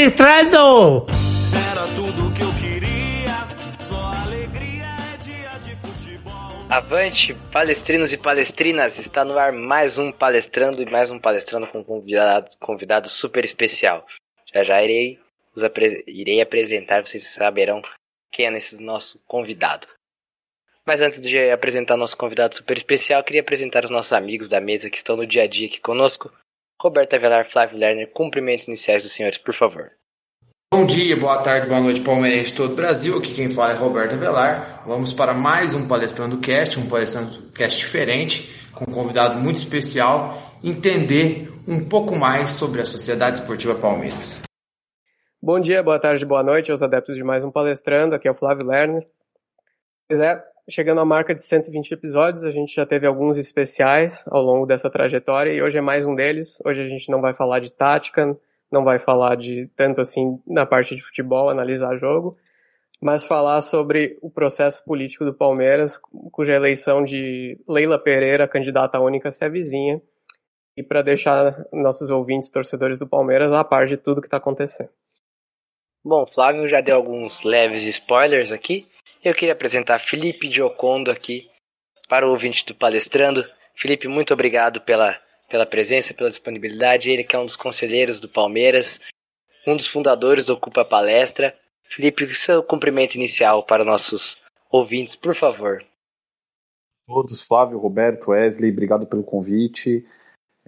palestrando! Era tudo que eu queria, só alegria é dia de futebol. Avante, palestrinos e palestrinas! Está no ar mais um palestrando e mais um palestrando com um convidado, convidado super especial. Já já irei, os apre- irei apresentar, vocês saberão quem é esse nosso convidado. Mas antes de apresentar nosso convidado super especial, queria apresentar os nossos amigos da mesa que estão no dia a dia aqui conosco. Roberto Avelar, Flávio Lerner, cumprimentos iniciais dos senhores, por favor. Bom dia, boa tarde, boa noite, palmeirense de todo o Brasil. Aqui quem fala é Roberto Avelar. Vamos para mais um Palestrando Cast, um Palestrando Cast diferente, com um convidado muito especial, entender um pouco mais sobre a Sociedade Esportiva Palmeiras. Bom dia, boa tarde, boa noite aos adeptos de mais um Palestrando. Aqui é o Flávio Lerner. Pois é, chegando à marca de 120 episódios, a gente já teve alguns especiais ao longo dessa trajetória e hoje é mais um deles. Hoje a gente não vai falar de tática, não vai falar de tanto assim na parte de futebol, analisar jogo, mas falar sobre o processo político do Palmeiras, cuja eleição de Leila Pereira, candidata única, se avizinha, e para deixar nossos ouvintes, torcedores do Palmeiras, a par de tudo que está acontecendo. Bom, Flávio já deu alguns leves spoilers aqui. Eu queria apresentar Felipe Giocondo aqui para o ouvinte do Palestrando. Felipe, muito obrigado pela, pela presença, pela disponibilidade. Ele que é um dos conselheiros do Palmeiras, um dos fundadores do Ocupa Palestra. Felipe, seu cumprimento inicial para nossos ouvintes, por favor. todos, Flávio, Roberto, Wesley, obrigado pelo convite.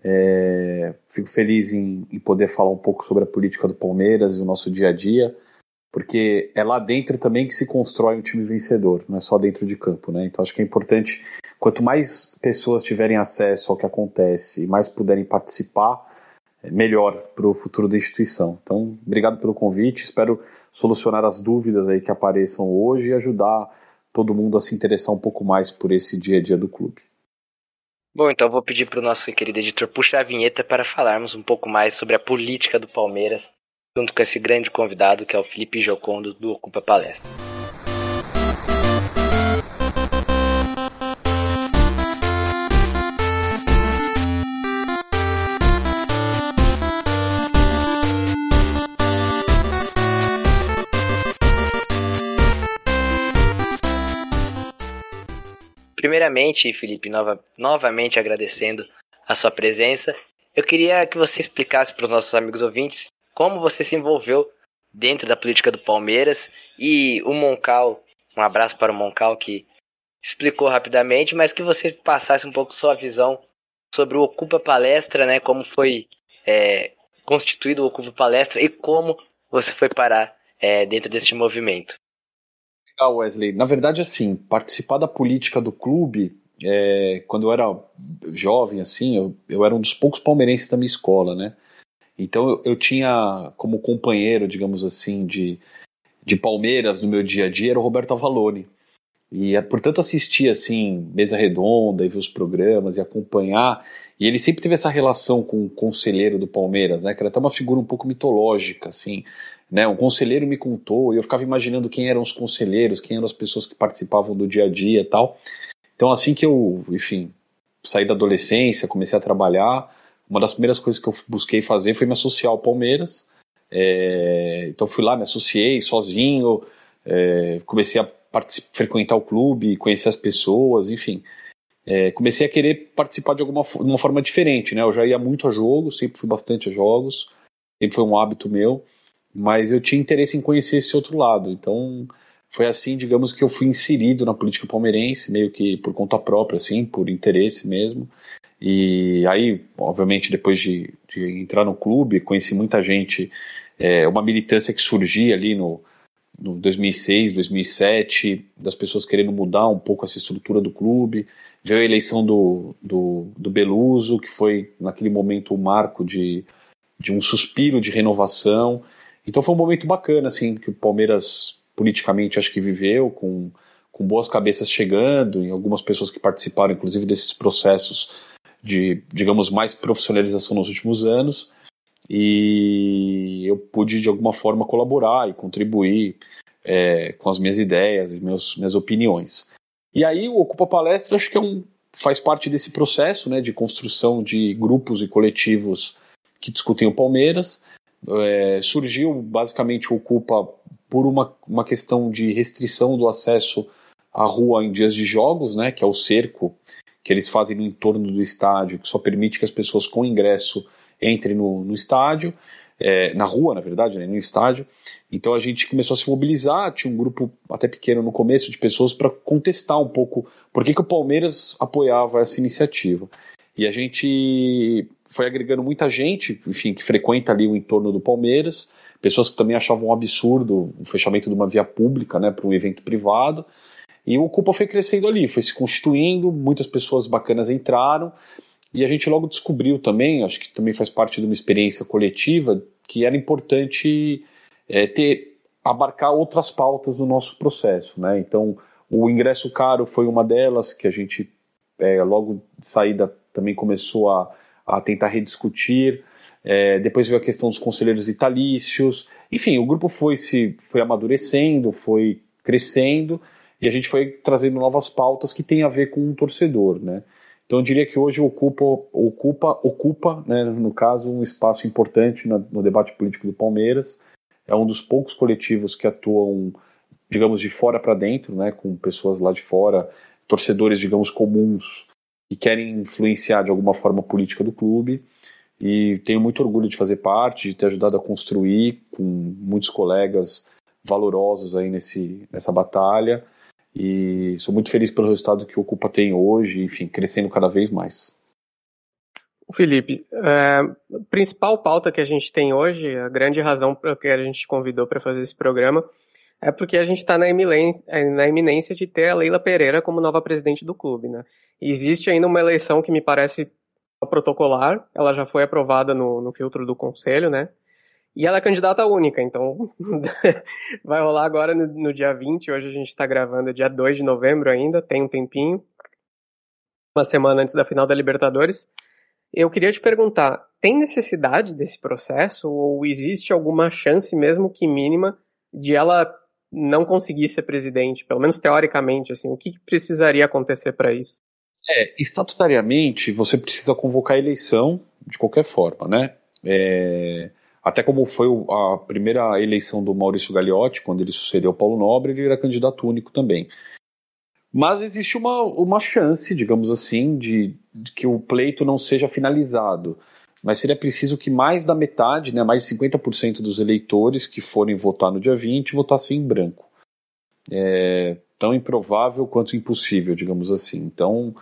É, fico feliz em, em poder falar um pouco sobre a política do Palmeiras e o nosso dia a dia, porque é lá dentro também que se constrói um time vencedor, não é só dentro de campo, né? Então acho que é importante, quanto mais pessoas tiverem acesso ao que acontece e mais puderem participar, é melhor para o futuro da instituição. Então, obrigado pelo convite, espero solucionar as dúvidas aí que apareçam hoje e ajudar todo mundo a se interessar um pouco mais por esse dia a dia do clube. Bom, então vou pedir para o nosso querido editor puxar a vinheta para falarmos um pouco mais sobre a política do Palmeiras, junto com esse grande convidado que é o Felipe Giocondo do Ocupa Palestra. Primeiramente, Felipe, nova, novamente agradecendo a sua presença, eu queria que você explicasse para os nossos amigos ouvintes como você se envolveu dentro da política do Palmeiras e o Moncal, um abraço para o Moncal que explicou rapidamente, mas que você passasse um pouco sua visão sobre o Ocupa Palestra, né, como foi é, constituído o Ocupa Palestra e como você foi parar é, dentro deste movimento. Legal, Wesley. Na verdade, assim, participar da política do clube, é, quando eu era jovem, assim, eu, eu era um dos poucos palmeirenses da minha escola, né? Então eu, eu tinha como companheiro, digamos assim, de, de Palmeiras no meu dia a dia, era o Roberto Avalone. E, é, portanto, assistir, assim, mesa redonda e ver os programas e acompanhar. E ele sempre teve essa relação com o conselheiro do Palmeiras, né? Que era até uma figura um pouco mitológica, assim. Né, um conselheiro me contou e eu ficava imaginando quem eram os conselheiros, quem eram as pessoas que participavam do dia a dia tal. Então, assim que eu, enfim, saí da adolescência, comecei a trabalhar, uma das primeiras coisas que eu busquei fazer foi me associar ao Palmeiras. É, então, fui lá, me associei sozinho, é, comecei a frequentar o clube, conhecer as pessoas, enfim. É, comecei a querer participar de alguma de uma forma diferente, né? Eu já ia muito a jogos, sempre fui bastante a jogos, sempre foi um hábito meu mas eu tinha interesse em conhecer esse outro lado. Então, foi assim, digamos, que eu fui inserido na política palmeirense, meio que por conta própria, assim, por interesse mesmo. E aí, obviamente, depois de, de entrar no clube, conheci muita gente, é, uma militância que surgia ali no, no 2006, 2007, das pessoas querendo mudar um pouco essa estrutura do clube. Veio a eleição do, do, do Beluso, que foi, naquele momento, o um marco de, de um suspiro de renovação. Então foi um momento bacana, assim, que o Palmeiras politicamente acho que viveu, com, com boas cabeças chegando, e algumas pessoas que participaram, inclusive, desses processos de, digamos, mais profissionalização nos últimos anos. E eu pude, de alguma forma, colaborar e contribuir é, com as minhas ideias e meus, minhas opiniões. E aí o Ocupa Palestra acho que é um, faz parte desse processo né, de construção de grupos e coletivos que discutem o Palmeiras. É, surgiu basicamente o Ocupa por uma, uma questão de restrição do acesso à rua em dias de jogos, né, que é o cerco que eles fazem no entorno do estádio, que só permite que as pessoas com ingresso entrem no, no estádio, é, na rua, na verdade, né, no estádio. Então a gente começou a se mobilizar, tinha um grupo até pequeno no começo de pessoas para contestar um pouco por que, que o Palmeiras apoiava essa iniciativa. E a gente foi agregando muita gente, enfim, que frequenta ali o entorno do Palmeiras, pessoas que também achavam um absurdo o fechamento de uma via pública, né, para um evento privado. E o Ocupa foi crescendo ali, foi se constituindo, muitas pessoas bacanas entraram, e a gente logo descobriu também, acho que também faz parte de uma experiência coletiva, que era importante é, ter abarcar outras pautas do nosso processo, né? Então, o ingresso caro foi uma delas que a gente é, logo de saída também começou a, a tentar rediscutir. É, depois veio a questão dos conselheiros vitalícios. Enfim, o grupo foi se foi amadurecendo, foi crescendo e a gente foi trazendo novas pautas que têm a ver com um torcedor, né? Então eu diria que hoje ocupa, ocupa, ocupa né, no caso, um espaço importante no, no debate político do Palmeiras. É um dos poucos coletivos que atuam, digamos, de fora para dentro, né, com pessoas lá de fora, torcedores, digamos, comuns, que querem influenciar de alguma forma a política do clube. E tenho muito orgulho de fazer parte, de ter ajudado a construir com muitos colegas valorosos aí nesse, nessa batalha e sou muito feliz pelo resultado que o Ocupa tem hoje, enfim, crescendo cada vez mais. Felipe, é, a principal pauta que a gente tem hoje, a grande razão para que a gente convidou para fazer esse programa, é porque a gente está na, na iminência, de ter a Leila Pereira como nova presidente do clube. Né? E existe ainda uma eleição que me parece protocolar, ela já foi aprovada no, no filtro do conselho, né? E ela é candidata única, então vai rolar agora no, no, dia 20, hoje a gente está gravando dia 2 de novembro ainda, tem um tempinho, uma semana antes da final da Libertadores. Eu queria te perguntar, tem necessidade desse processo ou existe alguma chance, mesmo que mínima, de ela não conseguir ser presidente, pelo menos teoricamente, assim, o que precisaria acontecer para isso? É, estatutariamente você precisa convocar a eleição de qualquer forma, né? É até como foi a primeira eleição do Maurício Gagliotti, quando ele sucedeu Paulo Nobre, ele era candidato único também. Mas existe uma, uma chance, digamos assim, de, de que o pleito não seja finalizado. Mas seria preciso que mais da metade, né, mais de 50% dos eleitores que forem votar no dia 20 votassem em branco. É tão improvável quanto impossível, digamos assim. Então,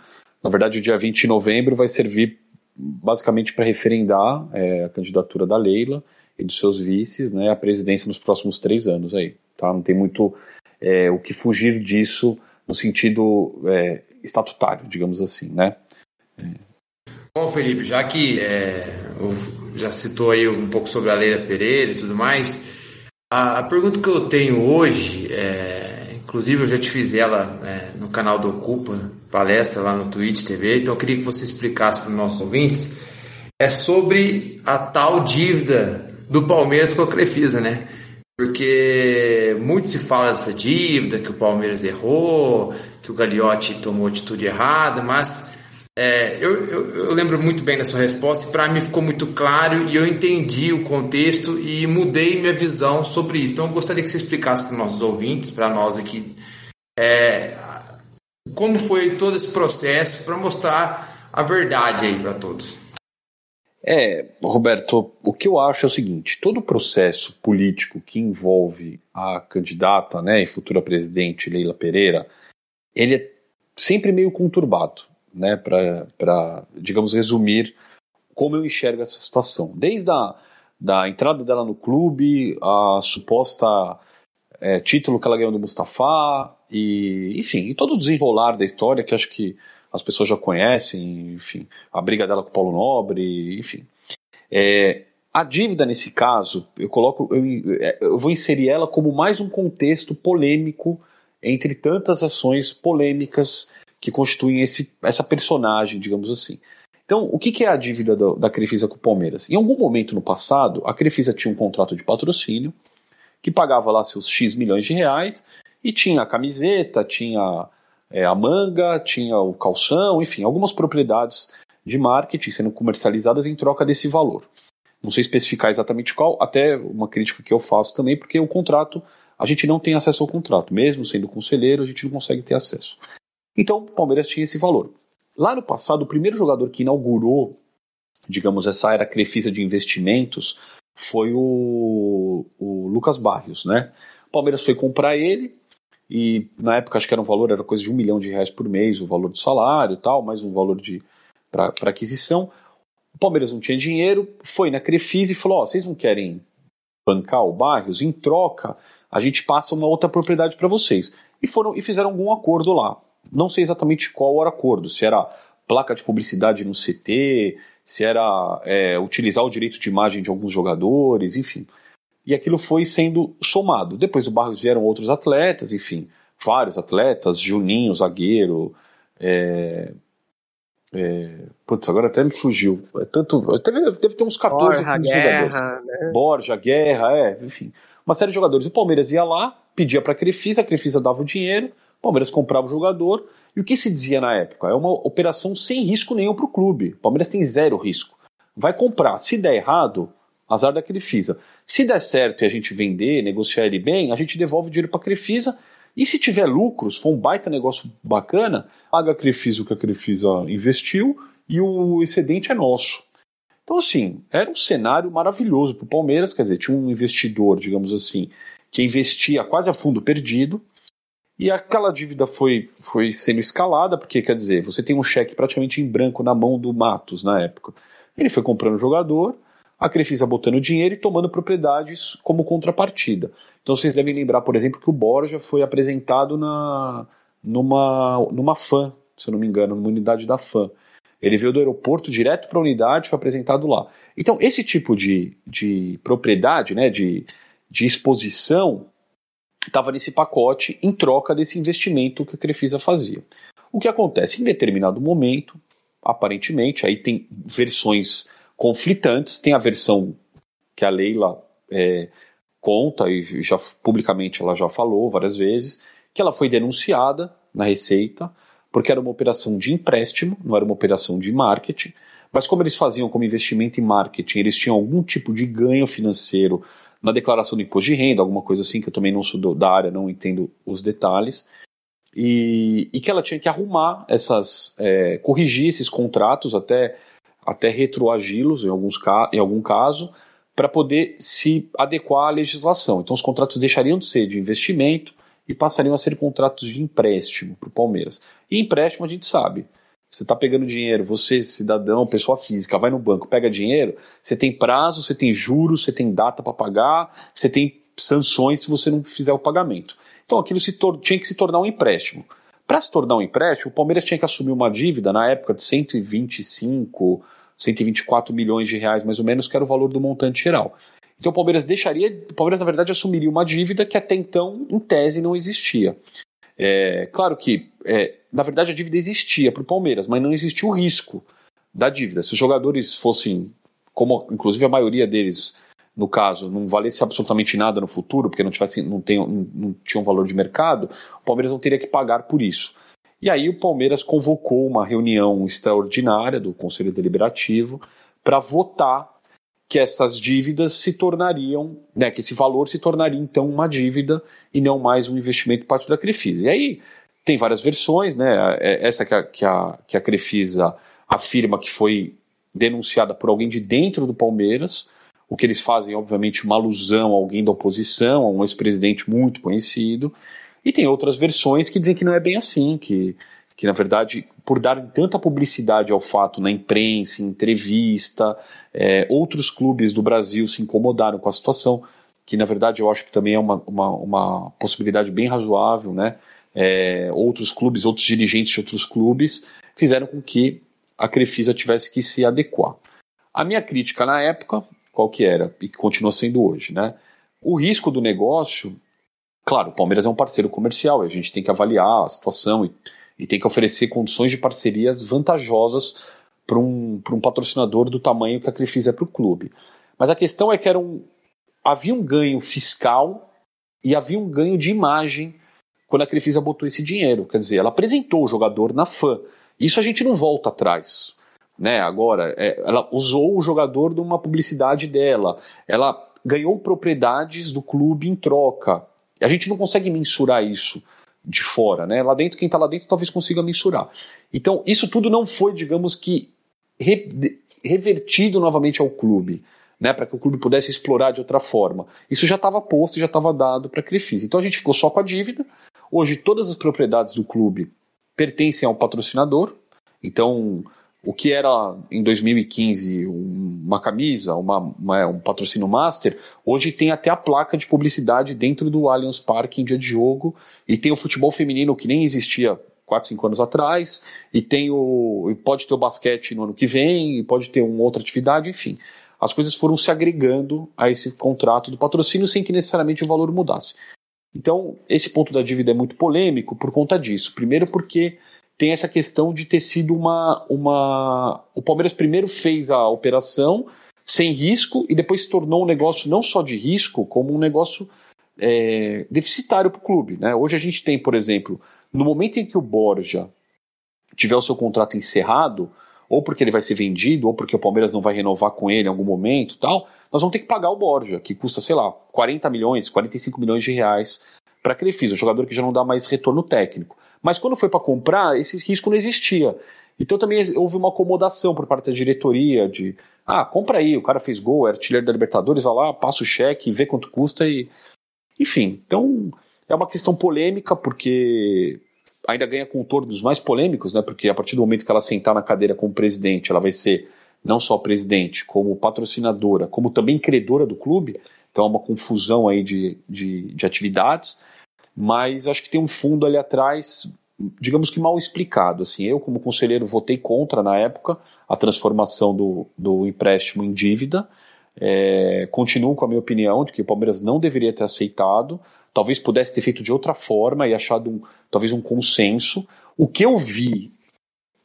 na verdade, o dia 20 de novembro vai servir basicamente para referendar é, a candidatura da Leila e dos seus vices né, à presidência nos próximos três anos. Aí, tá? Não tem muito é, o que fugir disso no sentido é, estatutário, digamos assim. Né? Bom, Felipe, já que é, já citou aí um pouco sobre a Leila Pereira e tudo mais, a, a pergunta que eu tenho hoje é Inclusive, eu já te fiz ela é, no canal do Ocupa, palestra lá no Twitch TV, então eu queria que você explicasse para os nossos ouvintes. É sobre a tal dívida do Palmeiras com a Crefisa, né? Porque muito se fala dessa dívida, que o Palmeiras errou, que o Gagliotti tomou atitude errada, mas é, eu, eu, eu, lembro muito bem da sua resposta e para mim ficou muito claro e eu entendi o contexto e mudei minha visão sobre isso. Então eu gostaria que você explicasse para os nossos ouvintes, para nós aqui, é, como foi todo esse processo para mostrar a verdade aí para todos. É, Roberto, o que eu acho é o seguinte: todo processo político que envolve a candidata né, e futura presidente Leila Pereira, ele é sempre meio conturbado né, para, digamos, resumir como eu enxergo essa situação. Desde a da entrada dela no clube, a suposta é, título que ela ganhou do Mustafa, e, enfim, e todo o desenrolar da história que acho que as pessoas já conhecem, enfim, a briga dela com o Paulo Nobre, enfim. É, a dívida nesse caso, eu coloco, eu, eu vou inserir ela como mais um contexto polêmico entre tantas ações polêmicas que constituem esse, essa personagem, digamos assim. Então, o que, que é a dívida da, da Crefisa com o Palmeiras? Em algum momento no passado, a Crefisa tinha um contrato de patrocínio que pagava lá seus X milhões de reais e tinha a camiseta, tinha é, a manga, tinha o calção, enfim, algumas propriedades de marketing sendo comercializadas em troca desse valor. Não sei especificar exatamente qual, até uma crítica que eu faço também, porque o contrato, a gente não tem acesso ao contrato. Mesmo sendo conselheiro, a gente não consegue ter acesso. Então, o Palmeiras tinha esse valor. Lá no passado, o primeiro jogador que inaugurou, digamos, essa era Crefisa de investimentos foi o, o Lucas Barrios, né? O Palmeiras foi comprar ele, e na época acho que era um valor, era coisa de um milhão de reais por mês, o valor do salário e tal, mais um valor de para aquisição. O Palmeiras não tinha dinheiro, foi na Crefisa e falou: Ó, oh, vocês não querem bancar o Barrios? Em troca, a gente passa uma outra propriedade para vocês. E foram e fizeram algum acordo lá. Não sei exatamente qual era o acordo, se era placa de publicidade no CT, se era é, utilizar o direito de imagem de alguns jogadores, enfim. E aquilo foi sendo somado. Depois do Barrios vieram outros atletas, enfim, vários atletas, Juninho, zagueiro, é, é, putz, agora até me fugiu. É tanto, deve, deve ter uns 14 Borja, Guerra, né? Borja, Guerra, é, enfim. Uma série de jogadores. O Palmeiras ia lá, pedia para a Crefisa, a Crefisa dava o dinheiro, o Palmeiras comprava o jogador. E o que se dizia na época? É uma operação sem risco nenhum para o clube. O Palmeiras tem zero risco. Vai comprar. Se der errado, azar da Crefisa. Se der certo e a gente vender, negociar ele bem, a gente devolve o dinheiro para a Crefisa e se tiver lucros, for um baita negócio bacana, paga a Crefisa o que a Crefisa investiu e o excedente é nosso. Então, assim, era um cenário maravilhoso para o Palmeiras, quer dizer, tinha um investidor, digamos assim, que investia quase a fundo perdido, e aquela dívida foi, foi sendo escalada, porque, quer dizer, você tem um cheque praticamente em branco na mão do Matos na época. Ele foi comprando jogador, a Crefisa botando dinheiro e tomando propriedades como contrapartida. Então vocês devem lembrar, por exemplo, que o Borja foi apresentado na, numa, numa FAM, se eu não me engano, numa unidade da FAM. Ele veio do aeroporto direto para a unidade foi apresentado lá. Então, esse tipo de, de propriedade, né, de, de exposição, estava nesse pacote em troca desse investimento que a Crefisa fazia. O que acontece? Em determinado momento, aparentemente, aí tem versões conflitantes. Tem a versão que a Leila é, conta, e já publicamente ela já falou várias vezes, que ela foi denunciada na Receita, porque era uma operação de empréstimo, não era uma operação de marketing. Mas como eles faziam como investimento em marketing, eles tinham algum tipo de ganho financeiro na declaração do imposto de renda, alguma coisa assim, que eu também não sou do, da área, não entendo os detalhes. E, e que ela tinha que arrumar essas, é, corrigir esses contratos até até retroagi-los em, alguns, em algum caso, para poder se adequar à legislação. Então os contratos deixariam de ser de investimento e passariam a ser contratos de empréstimo para o Palmeiras. E empréstimo a gente sabe. Você está pegando dinheiro, você, cidadão, pessoa física, vai no banco, pega dinheiro, você tem prazo, você tem juros, você tem data para pagar, você tem sanções se você não fizer o pagamento. Então aquilo tinha que se tornar um empréstimo. Para se tornar um empréstimo, o Palmeiras tinha que assumir uma dívida na época de 125, 124 milhões de reais mais ou menos, que era o valor do montante geral. Então o Palmeiras deixaria, o Palmeiras na verdade assumiria uma dívida que até então, em tese, não existia. É, claro que, é, na verdade, a dívida existia para o Palmeiras, mas não existia o risco da dívida. Se os jogadores fossem, como inclusive a maioria deles no caso, não valesse absolutamente nada no futuro, porque não, tivesse, não, tem, não, não tinha um valor de mercado, o Palmeiras não teria que pagar por isso. E aí o Palmeiras convocou uma reunião extraordinária do Conselho Deliberativo para votar que essas dívidas se tornariam, né, que esse valor se tornaria então uma dívida e não mais um investimento parte da Crefisa. E aí tem várias versões, né? É, essa que a, que a, que a Crefisa afirma que foi denunciada por alguém de dentro do Palmeiras, o que eles fazem, obviamente, uma alusão a alguém da oposição, a um ex-presidente muito conhecido. E tem outras versões que dizem que não é bem assim, que, que na verdade, por dar tanta publicidade ao fato na imprensa, em entrevista, é, outros clubes do Brasil se incomodaram com a situação, que na verdade eu acho que também é uma, uma, uma possibilidade bem razoável, né? É, outros clubes, outros dirigentes de outros clubes fizeram com que a Crefisa tivesse que se adequar. A minha crítica na época qual que era e que continua sendo hoje, né? O risco do negócio, claro, o Palmeiras é um parceiro comercial, a gente tem que avaliar a situação e, e tem que oferecer condições de parcerias vantajosas para um, um patrocinador do tamanho que a Crefisa é para o clube. Mas a questão é que era um, havia um ganho fiscal e havia um ganho de imagem quando a Crefisa botou esse dinheiro. Quer dizer, ela apresentou o jogador na fã. Isso a gente não volta atrás. né? Agora, é, ela usou o jogador de uma publicidade dela, ela ganhou propriedades do clube em troca. A gente não consegue mensurar isso de fora, né? Lá dentro, quem está lá dentro talvez consiga mensurar. Então, isso tudo não foi, digamos que, re, revertido novamente ao clube, né? Para que o clube pudesse explorar de outra forma. Isso já estava posto, já estava dado para a Crefisa. Então a gente ficou só com a dívida. Hoje, todas as propriedades do clube pertencem ao patrocinador. Então, o que era em 2015 uma camisa, uma, uma, um patrocínio master, hoje tem até a placa de publicidade dentro do Allianz Parque em dia de jogo, e tem o futebol feminino que nem existia 4, 5 anos atrás, e tem o. pode ter o basquete no ano que vem, e pode ter uma outra atividade, enfim. As coisas foram se agregando a esse contrato do patrocínio sem que necessariamente o valor mudasse. Então, esse ponto da dívida é muito polêmico por conta disso. Primeiro, porque tem essa questão de ter sido uma, uma. O Palmeiras primeiro fez a operação sem risco e depois se tornou um negócio não só de risco, como um negócio é, deficitário para o clube. Né? Hoje a gente tem, por exemplo, no momento em que o Borja tiver o seu contrato encerrado, ou porque ele vai ser vendido, ou porque o Palmeiras não vai renovar com ele em algum momento tal, nós vamos ter que pagar o Borja, que custa, sei lá, 40 milhões, 45 milhões de reais para ele fiz, um jogador que já não dá mais retorno técnico. Mas quando foi para comprar, esse risco não existia. Então também houve uma acomodação por parte da diretoria de ah, compra aí, o cara fez gol, é artilheiro da Libertadores, vai lá, passa o cheque, vê quanto custa e. Enfim, então é uma questão polêmica, porque ainda ganha contornos mais polêmicos, né? Porque a partir do momento que ela sentar na cadeira como presidente, ela vai ser não só presidente, como patrocinadora, como também credora do clube. Então é uma confusão aí de, de, de atividades mas acho que tem um fundo ali atrás, digamos que mal explicado. Assim, eu, como conselheiro, votei contra na época a transformação do, do empréstimo em dívida. É, continuo com a minha opinião de que o Palmeiras não deveria ter aceitado, talvez pudesse ter feito de outra forma e achado um, talvez um consenso. O que eu vi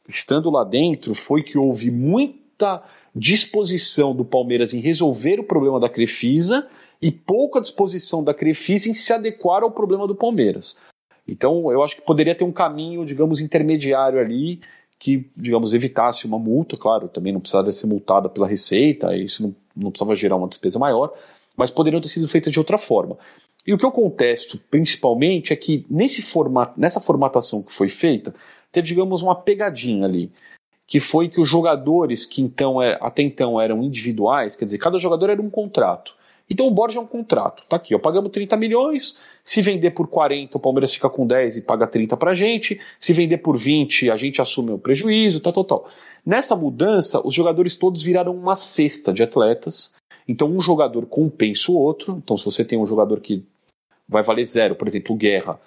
estando lá dentro foi que houve muita disposição do Palmeiras em resolver o problema da Crefisa e pouca disposição da Crefisa em se adequar ao problema do Palmeiras. Então, eu acho que poderia ter um caminho, digamos, intermediário ali, que, digamos, evitasse uma multa, claro, também não precisava ser multada pela Receita, isso não, não precisava gerar uma despesa maior, mas poderiam ter sido feitas de outra forma. E o que eu contesto, principalmente, é que nesse formato, nessa formatação que foi feita, teve, digamos, uma pegadinha ali, que foi que os jogadores que então é, até então eram individuais, quer dizer, cada jogador era um contrato. Então o Borja é um contrato. Tá aqui, ó, pagamos 30 milhões. Se vender por 40, o Palmeiras fica com 10 e paga 30 pra gente. Se vender por 20, a gente assume o prejuízo, tal, tal, tal. Nessa mudança, os jogadores todos viraram uma cesta de atletas. Então um jogador compensa o outro. Então se você tem um jogador que vai valer zero, por exemplo, o Guerra,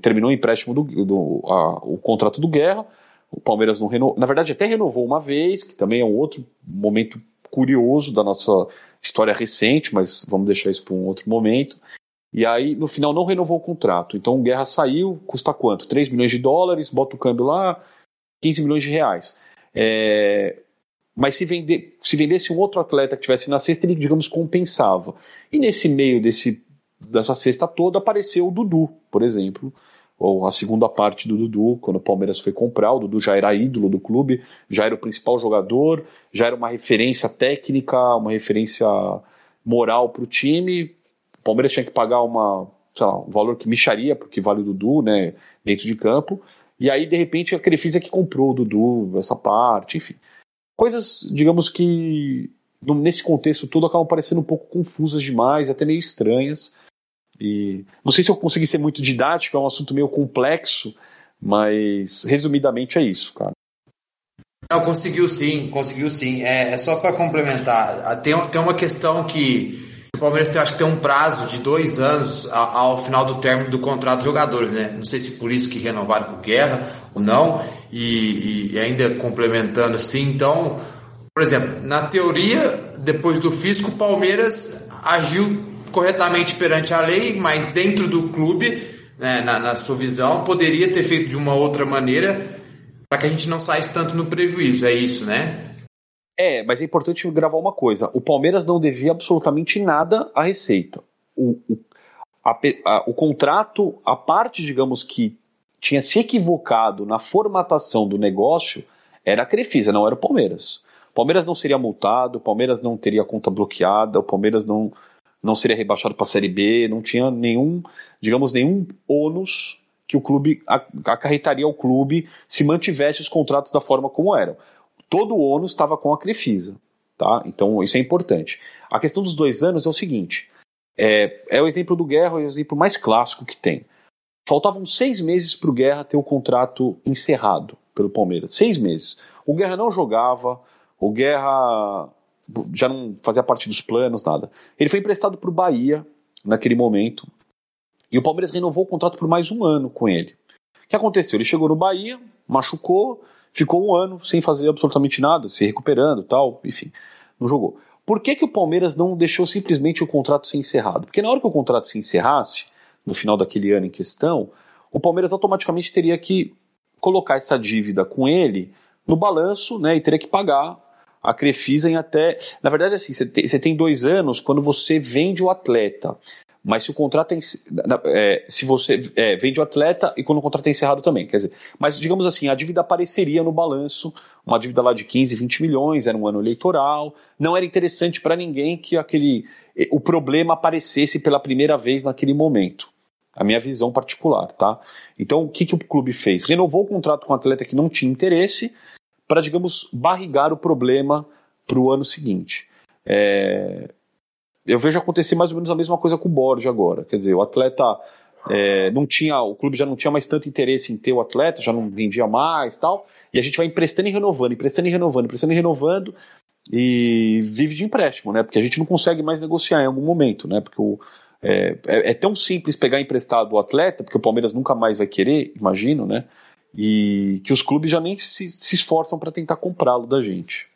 terminou o empréstimo do, do a, o contrato do Guerra, o Palmeiras não renovou, na verdade até renovou uma vez, que também é um outro momento curioso da nossa história recente, mas vamos deixar isso para um outro momento. E aí, no final, não renovou o contrato. Então, o Guerra saiu, custa quanto? 3 milhões de dólares, bota o câmbio lá, 15 milhões de reais. É... Mas se, vender, se vendesse um outro atleta que tivesse na cesta, ele, digamos, compensava. E nesse meio desse, dessa cesta toda apareceu o Dudu, por exemplo, ou a segunda parte do Dudu, quando o Palmeiras foi comprar, o Dudu já era ídolo do clube, já era o principal jogador, já era uma referência técnica, uma referência moral para o time. O Palmeiras tinha que pagar uma, lá, um valor que micharia, porque vale o Dudu, né, dentro de campo. E aí, de repente, a Crefisa que comprou o Dudu, essa parte, enfim. Coisas, digamos que, nesse contexto todo, acabam parecendo um pouco confusas demais, até meio estranhas. E não sei se eu consegui ser muito didático, é um assunto meio complexo, mas resumidamente é isso, cara. Não, conseguiu sim, conseguiu sim. É, é só para complementar. Tem, tem uma questão que o Palmeiras tem, acho que tem um prazo de dois anos ao, ao final do término do contrato de jogadores, né? Não sei se por isso que renovaram com Guerra ou não. E, e ainda complementando assim, então, por exemplo, na teoria, depois do fisco, o Palmeiras agiu corretamente perante a lei, mas dentro do clube, né, na, na sua visão, poderia ter feito de uma outra maneira para que a gente não saísse tanto no prejuízo. É isso, né? É, mas é importante gravar uma coisa: o Palmeiras não devia absolutamente nada à Receita. O, o, a, a, o contrato, a parte, digamos que tinha se equivocado na formatação do negócio, era a Crefisa, não era o Palmeiras. O Palmeiras não seria multado, o Palmeiras não teria conta bloqueada, o Palmeiras não, não seria rebaixado para a Série B, não tinha nenhum, digamos, nenhum ônus que o clube acarretaria ao clube se mantivesse os contratos da forma como eram. Todo o ônus estava com a Crefisa. Tá? Então isso é importante. A questão dos dois anos é o seguinte: é, é o exemplo do Guerra, é o exemplo mais clássico que tem. Faltavam seis meses para o Guerra ter o contrato encerrado pelo Palmeiras. Seis meses. O Guerra não jogava, o Guerra já não fazia parte dos planos, nada. Ele foi emprestado para o Bahia naquele momento e o Palmeiras renovou o contrato por mais um ano com ele. O que aconteceu? Ele chegou no Bahia, machucou, ficou um ano sem fazer absolutamente nada, se recuperando tal, enfim, não jogou. Por que, que o Palmeiras não deixou simplesmente o contrato ser encerrado? Porque na hora que o contrato se encerrasse, no final daquele ano em questão, o Palmeiras automaticamente teria que colocar essa dívida com ele no balanço né, e teria que pagar a Crefisa em até. Na verdade, assim, você tem, dois anos quando você vende o atleta. Mas se o contrato é, é se você é, vende o atleta e quando o contrato é encerrado também, quer dizer, mas digamos assim, a dívida apareceria no balanço, uma dívida lá de 15, 20 milhões, era um ano eleitoral, não era interessante para ninguém que aquele o problema aparecesse pela primeira vez naquele momento. A minha visão particular, tá? Então, o que, que o clube fez? Renovou o contrato com o atleta que não tinha interesse para, digamos, barrigar o problema para o ano seguinte. É, eu vejo acontecer mais ou menos a mesma coisa com o Borja agora. Quer dizer, o atleta é, não tinha, o clube já não tinha mais tanto interesse em ter o atleta, já não vendia mais tal, e a gente vai emprestando e renovando, emprestando e renovando, emprestando e renovando, e vive de empréstimo, né? Porque a gente não consegue mais negociar em algum momento, né? Porque o, é, é, é tão simples pegar emprestado o atleta, porque o Palmeiras nunca mais vai querer, imagino, né? E que os clubes já nem se, se esforçam para tentar comprá-lo da gente.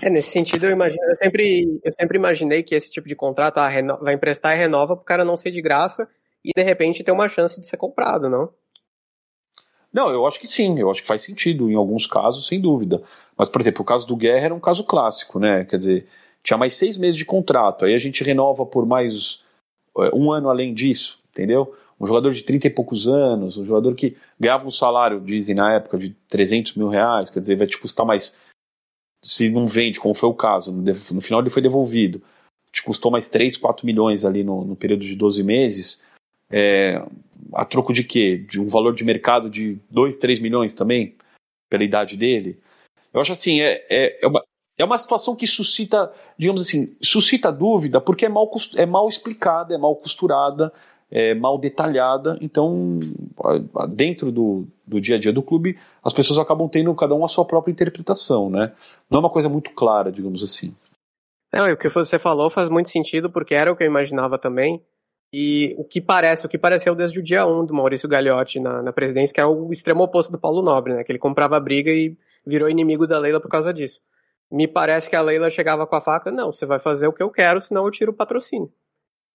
É, nesse sentido, eu imagino, eu sempre, eu sempre imaginei que esse tipo de contrato ah, reno, vai emprestar e renova para o cara não ser de graça e de repente ter uma chance de ser comprado, não? Não, eu acho que sim, eu acho que faz sentido em alguns casos, sem dúvida. Mas, por exemplo, o caso do Guerra era um caso clássico, né? Quer dizer, tinha mais seis meses de contrato, aí a gente renova por mais é, um ano além disso, entendeu? Um jogador de 30 e poucos anos, um jogador que ganhava um salário, dizem na época, de 300 mil reais, quer dizer, vai te custar mais se não vende, como foi o caso, no final ele foi devolvido, te custou mais 3, 4 milhões ali no, no período de 12 meses, é, a troco de quê? De um valor de mercado de 2, 3 milhões também, pela idade dele. Eu acho assim, é, é, é, uma, é uma situação que suscita, digamos assim, suscita dúvida porque é mal, é mal explicada, é mal costurada, é, mal detalhada. Então, dentro do, do dia a dia do clube, as pessoas acabam tendo cada um a sua própria interpretação, né? Não é uma coisa muito clara, digamos assim. Não, e o que você falou faz muito sentido, porque era o que eu imaginava também. E o que parece, o que pareceu desde o dia 1 do Maurício Gagliotti na, na presidência, que é o extremo oposto do Paulo Nobre, né? Que ele comprava briga e virou inimigo da Leila por causa disso. Me parece que a Leila chegava com a faca, não, você vai fazer o que eu quero, senão eu tiro o patrocínio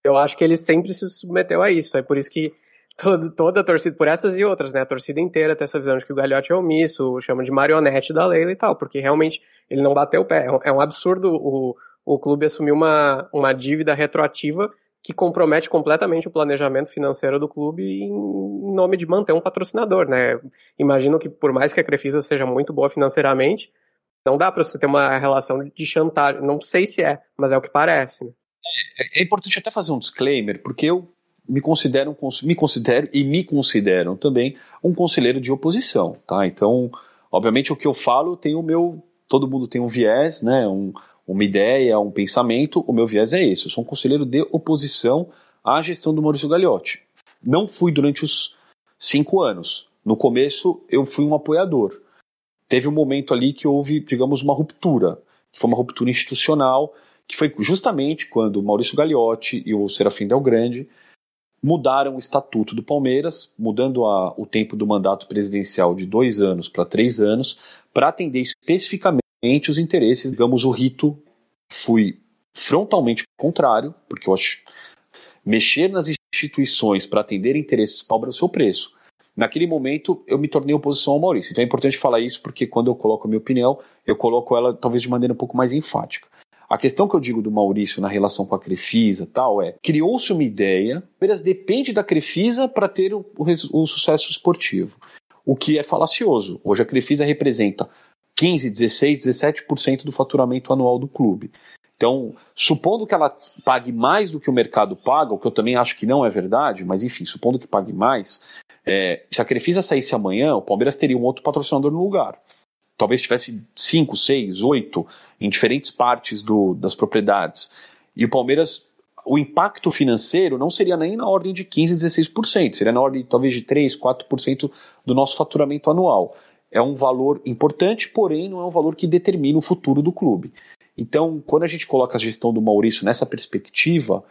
eu acho que ele sempre se submeteu a isso. É por isso que todo, toda a torcida, por essas e outras, né? A torcida inteira tem essa visão de que o Galhote é omisso, chama de marionete da Leila e tal, porque realmente ele não bateu o pé. É um é absurdo o, o clube assumir uma, uma dívida retroativa que compromete completamente o planejamento financeiro do clube em nome de manter um patrocinador, né? Imagino que por mais que a Crefisa seja muito boa financeiramente, não dá para você ter uma relação de chantagem. Não sei se é, mas é o que parece. Né? É, é importante até fazer um disclaimer, porque eu me considero, me considero e me consideram também um conselheiro de oposição, tá? Então, obviamente o que eu falo tem o meu, todo mundo tem um viés, né? Um, uma ideia, um pensamento. O meu viés é esse. Eu sou um conselheiro de oposição à gestão do Maurício Gagliotti. Não fui durante os cinco anos. No começo eu fui um apoiador. Teve um momento ali que houve, digamos, uma ruptura. Foi uma ruptura institucional que foi justamente quando Maurício Gagliotti e o Serafim Del Grande mudaram o estatuto do Palmeiras, mudando a, o tempo do mandato presidencial de dois anos para três anos, para atender especificamente os interesses, digamos, o rito fui frontalmente contrário, porque eu acho mexer nas instituições para atender interesses é o seu preço. Naquele momento, eu me tornei oposição ao Maurício. Então é importante falar isso, porque quando eu coloco a minha opinião, eu coloco ela talvez de maneira um pouco mais enfática. A questão que eu digo do Maurício na relação com a Crefisa tal é, criou-se uma ideia, apenas depende da Crefisa para ter o, o, o, sucesso esportivo. o que é falacioso. Hoje a Crefisa representa 15, 16, 17% do faturamento anual do clube. Então, supondo que ela pague mais do que o mercado paga, o que eu também acho que não é verdade, mas enfim, supondo que pague mais, é, se a Crefisa saísse amanhã, o Palmeiras teria um outro patrocinador no lugar. Talvez tivesse 5, 6, 8 em diferentes partes do, das propriedades. E o Palmeiras, o impacto financeiro não seria nem na ordem de 15, 16%, seria na ordem talvez de 3, 4% do nosso faturamento anual. É um valor importante, porém não é um valor que determina o futuro do clube. Então, quando a gente coloca a gestão do Maurício nessa perspectiva,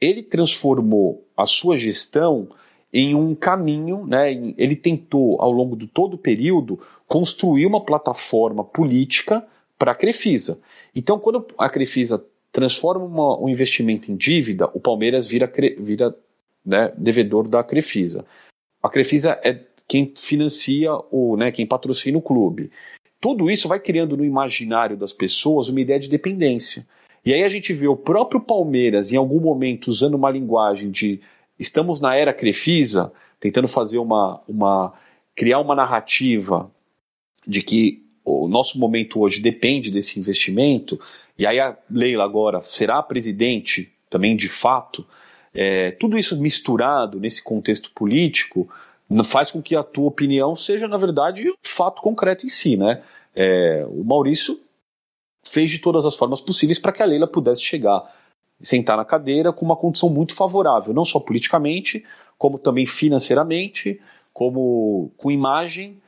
ele transformou a sua gestão em um caminho, né? Ele tentou, ao longo de todo o período, construir uma plataforma política para a Crefisa. Então, quando a Crefisa transforma uma, um investimento em dívida, o Palmeiras vira, vira né, devedor da Crefisa. A Crefisa é quem financia o, né, quem patrocina o clube. Tudo isso vai criando no imaginário das pessoas uma ideia de dependência. E aí a gente vê o próprio Palmeiras, em algum momento, usando uma linguagem de estamos na era Crefisa, tentando fazer uma, uma criar uma narrativa de que o nosso momento hoje depende desse investimento, e aí a Leila agora será presidente também de fato, é, tudo isso misturado nesse contexto político faz com que a tua opinião seja, na verdade, um fato concreto em si, né? É, o Maurício fez de todas as formas possíveis para que a Leila pudesse chegar sentar na cadeira com uma condição muito favorável, não só politicamente, como também financeiramente, como com imagem.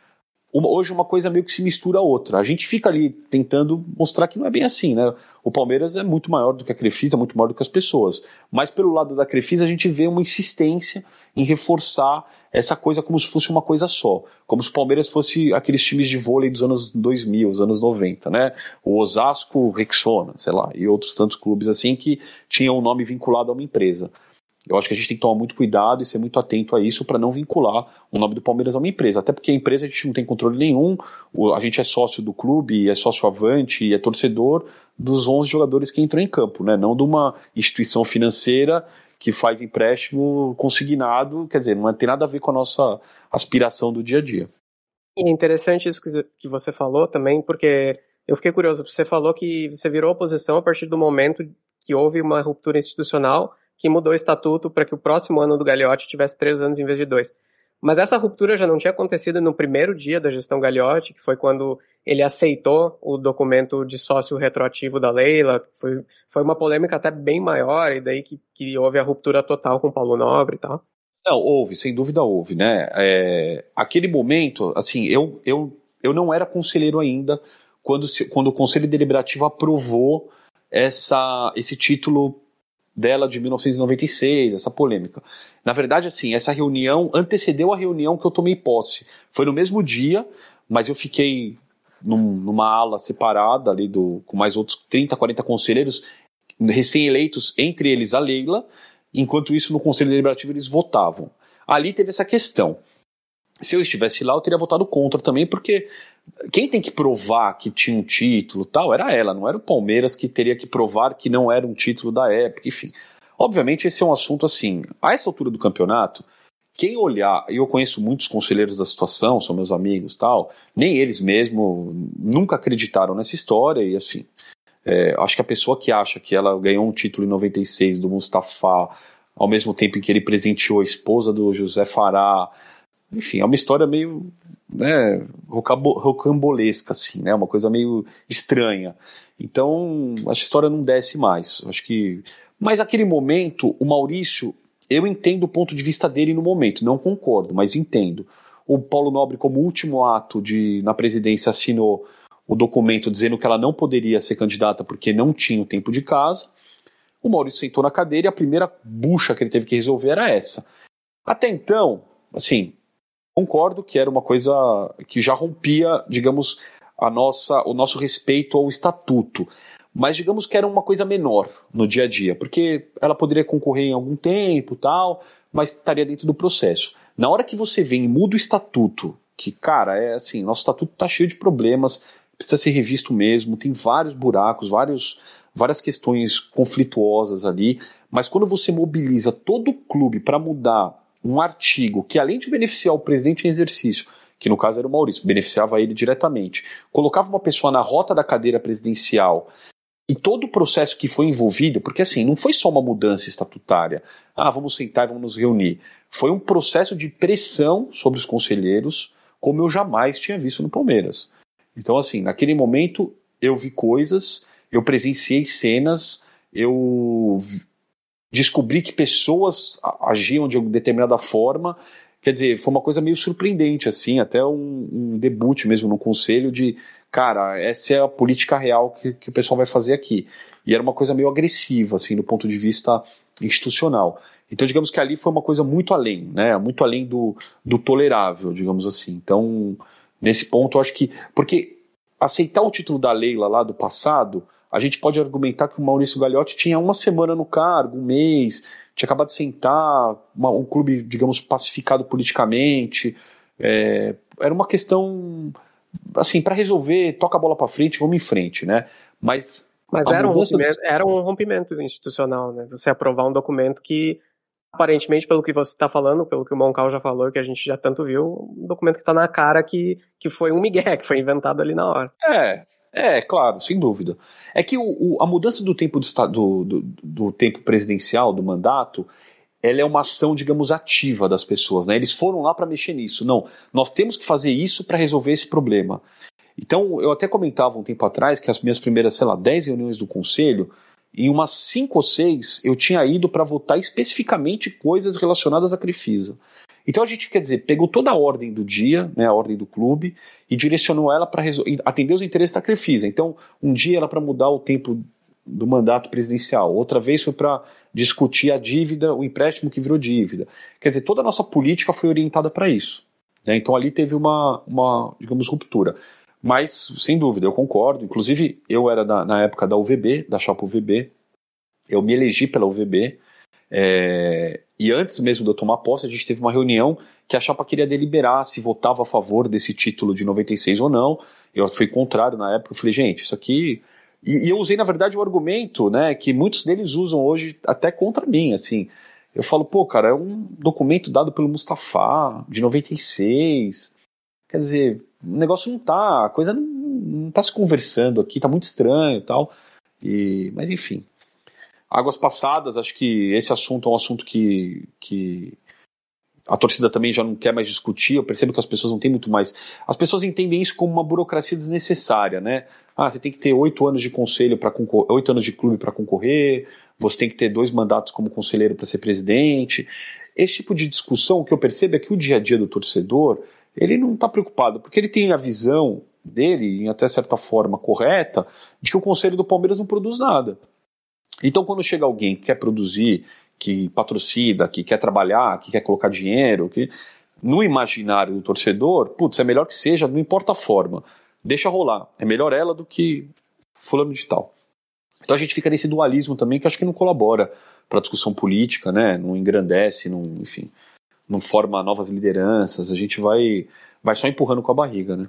Uma, hoje uma coisa meio que se mistura a outra. A gente fica ali tentando mostrar que não é bem assim, né? O Palmeiras é muito maior do que a Crefisa, é muito maior do que as pessoas. Mas pelo lado da Crefisa a gente vê uma insistência em reforçar essa coisa como se fosse uma coisa só. Como se o Palmeiras fosse aqueles times de vôlei dos anos 2000, os anos 90, né? O Osasco, Rexona, sei lá, e outros tantos clubes assim que tinham o um nome vinculado a uma empresa. Eu acho que a gente tem que tomar muito cuidado e ser muito atento a isso para não vincular o nome do Palmeiras a uma empresa. Até porque a empresa a gente não tem controle nenhum, a gente é sócio do clube, é sócio avante e é torcedor dos 11 jogadores que entram em campo, né? não de uma instituição financeira que faz empréstimo consignado, quer dizer, não tem nada a ver com a nossa aspiração do dia a dia. É interessante isso que você falou também, porque eu fiquei curioso, você falou que você virou oposição a partir do momento que houve uma ruptura institucional que mudou o estatuto para que o próximo ano do Gagliotti tivesse três anos em vez de dois. Mas essa ruptura já não tinha acontecido no primeiro dia da gestão Gagliotti, que foi quando ele aceitou o documento de sócio retroativo da Leila. Foi, foi uma polêmica até bem maior, e daí que, que houve a ruptura total com Paulo Nobre e tal. Não, houve, sem dúvida houve, né? É, aquele momento, assim, eu, eu, eu não era conselheiro ainda quando, quando o Conselho Deliberativo aprovou essa, esse título dela de 1996, essa polêmica. Na verdade, assim, essa reunião antecedeu a reunião que eu tomei posse. Foi no mesmo dia, mas eu fiquei num, numa ala separada ali do, com mais outros 30, 40 conselheiros recém-eleitos, entre eles a Leila. Enquanto isso, no Conselho Deliberativo eles votavam. Ali teve essa questão. Se eu estivesse lá, eu teria votado contra também, porque quem tem que provar que tinha um título tal era ela, não era o Palmeiras que teria que provar que não era um título da época, enfim. Obviamente esse é um assunto assim, a essa altura do campeonato, quem olhar, e eu conheço muitos conselheiros da situação, são meus amigos tal, nem eles mesmo nunca acreditaram nessa história e assim, é, acho que a pessoa que acha que ela ganhou um título em 96 do Mustafa, ao mesmo tempo em que ele presenteou a esposa do José Fará, enfim, é uma história meio né, rocambolesca, assim, né, uma coisa meio estranha. Então, a história não desce mais. Acho que. Mas aquele momento, o Maurício, eu entendo o ponto de vista dele no momento, não concordo, mas entendo. O Paulo Nobre, como último ato de na presidência, assinou o documento dizendo que ela não poderia ser candidata porque não tinha o tempo de casa. O Maurício sentou na cadeira e a primeira bucha que ele teve que resolver era essa. Até então, assim, concordo que era uma coisa que já rompia, digamos, a nossa, o nosso respeito ao estatuto. Mas digamos que era uma coisa menor no dia a dia, porque ela poderia concorrer em algum tempo, tal, mas estaria dentro do processo. Na hora que você vem e muda o estatuto, que cara, é assim, nosso estatuto está cheio de problemas, precisa ser revisto mesmo, tem vários buracos, vários, várias questões conflituosas ali, mas quando você mobiliza todo o clube para mudar um artigo que, além de beneficiar o presidente em exercício, que no caso era o Maurício, beneficiava ele diretamente. Colocava uma pessoa na rota da cadeira presidencial e todo o processo que foi envolvido, porque assim, não foi só uma mudança estatutária, ah, vamos sentar e vamos nos reunir. Foi um processo de pressão sobre os conselheiros, como eu jamais tinha visto no Palmeiras. Então, assim, naquele momento eu vi coisas, eu presenciei cenas, eu descobri que pessoas agiam de determinada forma. Quer dizer, foi uma coisa meio surpreendente, assim, até um, um debut mesmo no conselho de, cara, essa é a política real que, que o pessoal vai fazer aqui. E era uma coisa meio agressiva, assim, do ponto de vista institucional. Então, digamos que ali foi uma coisa muito além, né? Muito além do, do tolerável, digamos assim. Então, nesse ponto, eu acho que. Porque aceitar o título da Leila lá do passado a gente pode argumentar que o Maurício Gagliotti tinha uma semana no cargo, um mês, tinha acabado de sentar, uma, um clube, digamos, pacificado politicamente. É, era uma questão, assim, para resolver, toca a bola para frente, vamos em frente, né? Mas. Mas era um, rompimento, era um rompimento institucional, né? Você aprovar um documento que, aparentemente, pelo que você está falando, pelo que o Moncal já falou, que a gente já tanto viu, um documento que está na cara que, que foi um migué, que foi inventado ali na hora. É, é, claro, sem dúvida. É que o, o, a mudança do tempo do, do, do, tempo presidencial, do mandato, ela é uma ação, digamos, ativa das pessoas. Né? Eles foram lá para mexer nisso. Não, nós temos que fazer isso para resolver esse problema. Então, eu até comentava um tempo atrás que as minhas primeiras, sei lá, 10 reuniões do conselho, em umas 5 ou 6, eu tinha ido para votar especificamente coisas relacionadas à Crefisa. Então a gente, quer dizer, pegou toda a ordem do dia, né, a ordem do clube, e direcionou ela para atender os interesses da Crefisa. Então, um dia era para mudar o tempo do mandato presidencial, outra vez foi para discutir a dívida, o empréstimo que virou dívida. Quer dizer, toda a nossa política foi orientada para isso. Né? Então ali teve uma, uma, digamos, ruptura. Mas, sem dúvida, eu concordo. Inclusive, eu era da, na época da UVB, da chapa UVB, eu me elegi pela UVB, é, e antes mesmo de eu tomar posse, a gente teve uma reunião que a chapa queria deliberar se votava a favor desse título de 96 ou não. Eu fui contrário na época, eu falei, gente, isso aqui. E, e eu usei, na verdade, o argumento né, que muitos deles usam hoje até contra mim. assim. Eu falo, pô, cara, é um documento dado pelo Mustafa, de 96. Quer dizer, o negócio não tá, a coisa não, não tá se conversando aqui, tá muito estranho e tal. E, mas enfim, águas passadas, acho que esse assunto é um assunto que, que a torcida também já não quer mais discutir. Eu percebo que as pessoas não têm muito mais. As pessoas entendem isso como uma burocracia desnecessária, né? Ah, você tem que ter oito anos de conselho para concorrer, oito anos de clube para concorrer, você tem que ter dois mandatos como conselheiro para ser presidente. Esse tipo de discussão, o que eu percebo é que o dia a dia do torcedor, ele não está preocupado, porque ele tem a visão dele, em até certa forma correta, de que o conselho do Palmeiras não produz nada. Então, quando chega alguém que quer produzir, que patrocina, que quer trabalhar, que quer colocar dinheiro, que no imaginário do torcedor, putz, é melhor que seja, não importa a forma, deixa rolar. É melhor ela do que fulano de tal. Então a gente fica nesse dualismo também que acho que não colabora para a discussão política, né? Não engrandece, não, enfim, não forma novas lideranças. A gente vai, vai só empurrando com a barriga, né?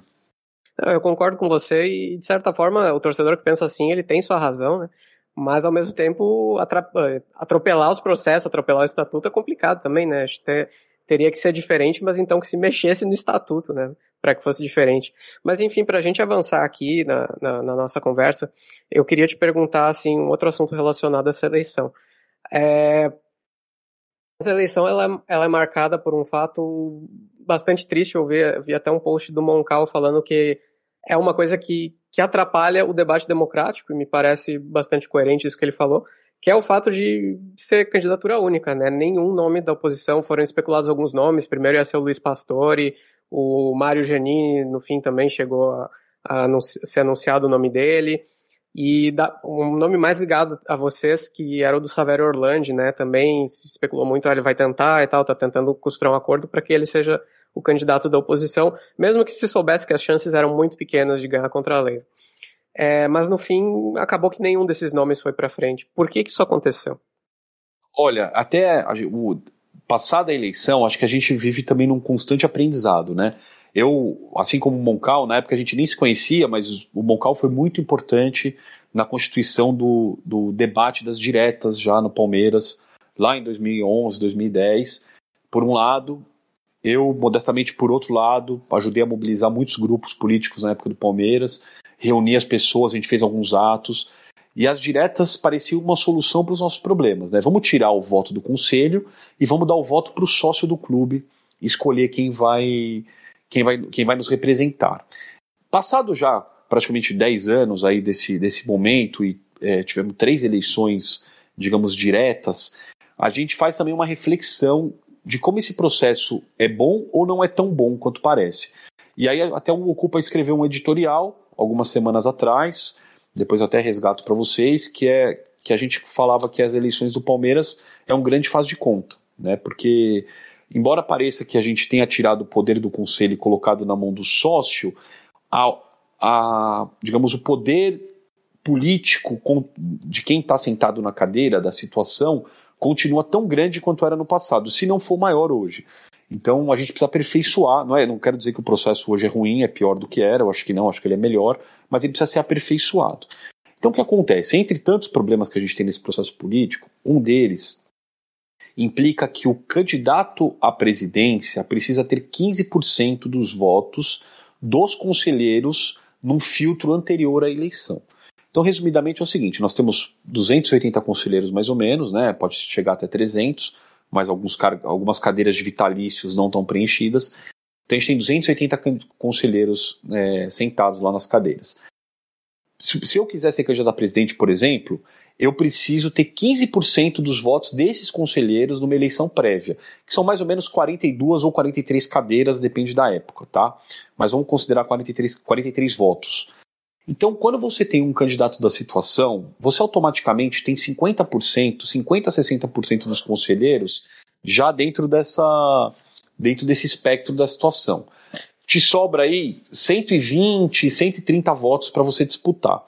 Eu concordo com você e de certa forma o torcedor que pensa assim ele tem sua razão, né? Mas ao mesmo tempo eh, atropelar os processos, atropelar o estatuto é complicado também, né? Acho que teria que ser diferente, mas então que se mexesse no estatuto, né? Para que fosse diferente. Mas enfim, para a gente avançar aqui na, na, na, nossa conversa, eu queria te perguntar assim um outro assunto relacionado a essa eleição. É... Essa eleição ela, ela é marcada por um fato bastante triste. Eu vi, vi até um post do Moncal falando que é uma coisa que, que atrapalha o debate democrático, e me parece bastante coerente isso que ele falou, que é o fato de ser candidatura única, né? Nenhum nome da oposição, foram especulados alguns nomes, primeiro ia ser o Luiz Pastore, o Mário Giannini, no fim também chegou a, a anunci ser anunciado o nome dele, e da, um nome mais ligado a vocês, que era o do Saverio Orlandi, né? Também se especulou muito, ah, ele vai tentar e tal, tá tentando costurar um acordo para que ele seja o candidato da oposição, mesmo que se soubesse que as chances eram muito pequenas de ganhar contra a lei. É, mas no fim, acabou que nenhum desses nomes foi para frente. Por que, que isso aconteceu? Olha, até o, passada a eleição, acho que a gente vive também num constante aprendizado, né? Eu, assim como o Moncal, na época a gente nem se conhecia, mas o Moncal foi muito importante na constituição do, do debate das diretas já no Palmeiras, lá em 2011, 2010. Por um lado, Eu, modestamente, por outro lado, ajudei a mobilizar muitos grupos políticos na época do Palmeiras, reuni as pessoas, a gente fez alguns atos, e as diretas pareciam uma solução para os nossos problemas. Né? Vamos tirar o voto do conselho e vamos dar o voto para o sócio do clube escolher quem vai, quem vai, quem vai nos representar. Passado já praticamente 10 anos aí desse, desse momento e é, tivemos três eleições, digamos, diretas, a gente faz também uma reflexão de como esse processo é bom ou não é tão bom quanto parece. E aí até o Ocupa escreveu um editorial algumas semanas atrás, depois até resgato para vocês, que é que a gente falava que as eleições do Palmeiras é um grande faz de conta, né? Porque embora pareça que a gente tenha tirado o poder do conselho e colocado na mão do sócio, a, a digamos o poder político de quem está sentado na cadeira da situação continua tão grande quanto era no passado, se não for maior hoje. Então a gente precisa aperfeiçoar, não é? Não quero dizer que o processo hoje é ruim, é pior do que era, eu acho que não, acho que ele é melhor, mas ele precisa ser aperfeiçoado. Então o que acontece? Entre tantos problemas que a gente tem nesse processo político, um deles implica que o candidato à presidência precisa ter 15% dos votos dos conselheiros num filtro anterior à eleição. Então, resumidamente, é o seguinte: nós temos 280 conselheiros, mais ou menos, né? pode chegar até 300, mas alguns, algumas cadeiras de vitalícios não estão preenchidas. Então, a gente tem 280 conselheiros é, sentados lá nas cadeiras. Se, se eu quiser ser candidato a presidente, por exemplo, eu preciso ter 15% dos votos desses conselheiros numa eleição prévia, que são mais ou menos 42 ou 43 cadeiras, depende da época, tá? Mas vamos considerar 43, 43 votos. Então, quando você tem um candidato da situação, você automaticamente tem 50%, 50 a 60% dos conselheiros já dentro dessa dentro desse espectro da situação. Te sobra aí 120, 130 votos para você disputar.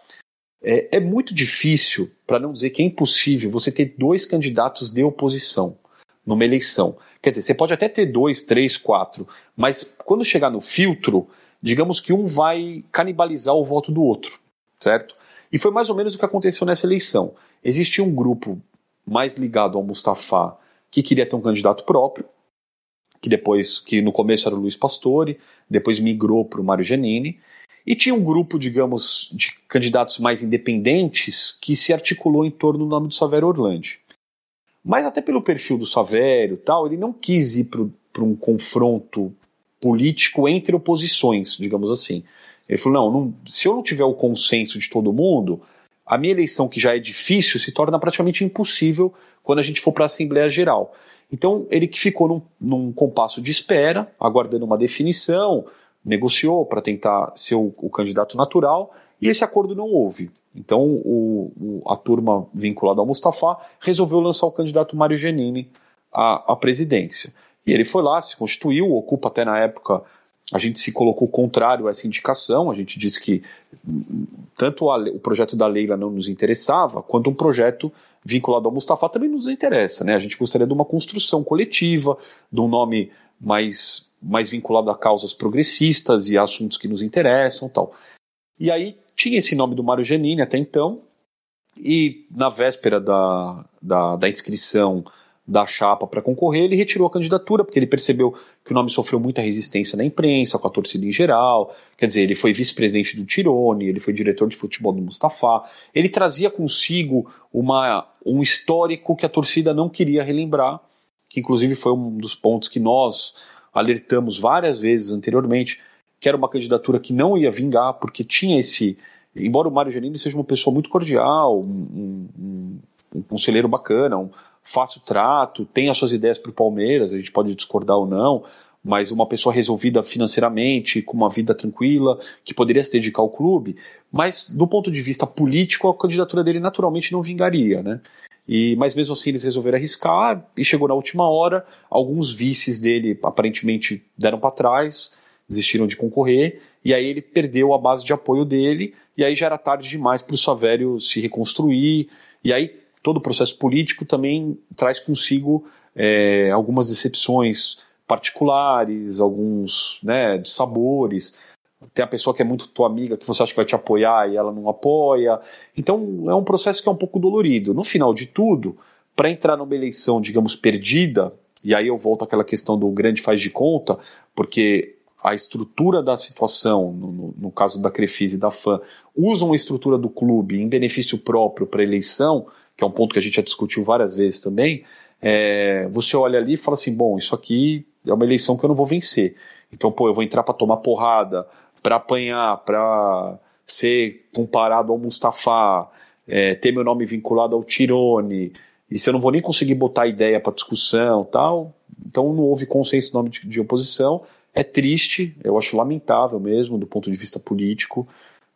É, é, muito difícil, para não dizer que é impossível, você ter dois candidatos de oposição numa eleição. Quer dizer, você pode até ter dois, três, quatro, mas quando chegar no filtro, digamos que um vai canibalizar o voto do outro, certo? E foi mais ou menos o que aconteceu nessa eleição. Existia um grupo mais ligado ao Mustafa que queria ter um candidato próprio, que depois, que no começo era o Luiz Pastore, depois migrou para o Mário Giannini, e tinha um grupo, digamos, de candidatos mais independentes que se articulou em torno do nome do Savério Orlandi. Mas até pelo perfil do Savério tal, ele não quis ir para um confronto político entre oposições, digamos assim. Ele falou: não, não, se eu não tiver o consenso de todo mundo, a minha eleição, que já é difícil, se torna praticamente impossível quando a gente for para a Assembleia Geral. Então, ele que ficou num, num, compasso de espera, aguardando uma definição, negociou para tentar ser o, o, candidato natural, e esse acordo não houve. Então, o, o, a turma vinculada ao Mustafa resolveu lançar o candidato Mário Genini à, à presidência. E ele foi lá, se constituiu, ocupa até na época a gente se colocou contrário a essa indicação, a gente disse que tanto a, o projeto da Leila não nos interessava, quanto um projeto vinculado ao Mustafa também nos interessa. Né? A gente gostaria de uma construção coletiva, de um nome mais, mais vinculado a causas progressistas e assuntos que nos interessam tal. E aí tinha esse nome do Mário Genini até então, e na véspera da, da, da inscrição da chapa para concorrer, ele retirou a candidatura, porque ele percebeu que o nome sofreu muita resistência na imprensa, com a torcida em geral. Quer dizer, ele foi vice-presidente do Tirone, ele foi diretor de futebol do Mustafa. Ele trazia consigo uma, um histórico que a torcida não queria relembrar, que inclusive foi um dos pontos que nós alertamos várias vezes anteriormente, que era uma candidatura que não ia vingar, porque tinha esse. Embora o Mário Janine seja uma pessoa muito cordial, um, um, um conselheiro bacana, um, fácil trato, tem as suas ideias para o Palmeiras, a gente pode discordar ou não, mas uma pessoa resolvida financeiramente, com uma vida tranquila, que poderia se dedicar ao clube, mas do ponto de vista político, a candidatura dele naturalmente não vingaria, né? E, mas mesmo assim eles resolveram arriscar e chegou na última hora, alguns vices dele aparentemente deram para trás, desistiram de concorrer, e aí ele perdeu a base de apoio dele, e aí já era tarde demais para o Savério se reconstruir, e aí todo o processo político também traz consigo é, algumas decepções particulares, alguns né, sabores. Tem a pessoa que é muito tua amiga que você acha que vai te apoiar e ela não apoia. Então é um processo que é um pouco dolorido. No final de tudo, para entrar numa eleição, digamos, perdida, e aí eu volto àquela questão do grande faz de conta, porque a estrutura da situação, no, no, caso da Crefisa e da FAM, usam a estrutura do clube em benefício próprio para eleição, que é um ponto que a gente já discutiu várias vezes também, é, você olha ali e fala assim, bom, isso aqui é uma eleição que eu não vou vencer. Então, pô, eu vou entrar para tomar porrada, para apanhar, para ser comparado ao Mustafa, é, ter meu nome vinculado ao Tirone, e se eu não vou nem conseguir botar ideia para discussão tal, então não houve consenso no nome de, de oposição, é triste, eu acho lamentável mesmo, do ponto de vista político.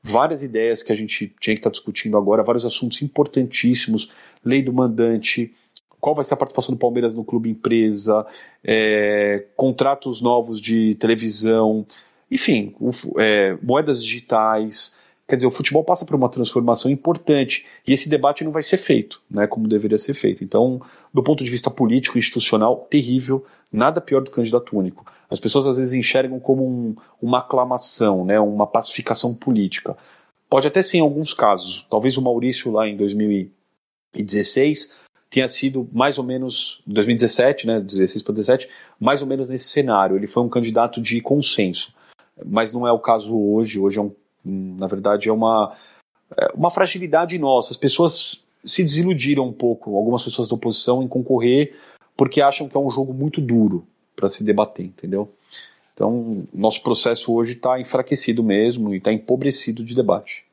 Várias ideias que a gente tinha que estar tá discutindo agora, vários assuntos importantíssimos, lei do mandante, qual vai ser a participação do Palmeiras no clube empresa, é, contratos novos de televisão, enfim, o, é, moedas digitais. Quer dizer, o futebol passa por uma transformação importante e esse debate não vai ser feito, né, como deveria ser feito. Então, do ponto de vista político e institucional, terrível, nada pior do que candidato único. As pessoas às vezes enxergam como um, uma aclamação, né, uma pacificação política. Pode até ser em alguns casos. Talvez o Maurício lá em 2016 tenha sido mais ou menos 2017, né, 16 para 17, mais ou menos nesse cenário. Ele foi um candidato de consenso, mas não é o caso hoje. Hoje é um, na verdade é uma é uma fragilidade nossa. As pessoas se desiludiram um pouco, algumas pessoas da oposição em concorrer porque acham que é um jogo muito duro para se debater, entendeu? Então, nosso processo hoje está enfraquecido mesmo e está empobrecido de debate.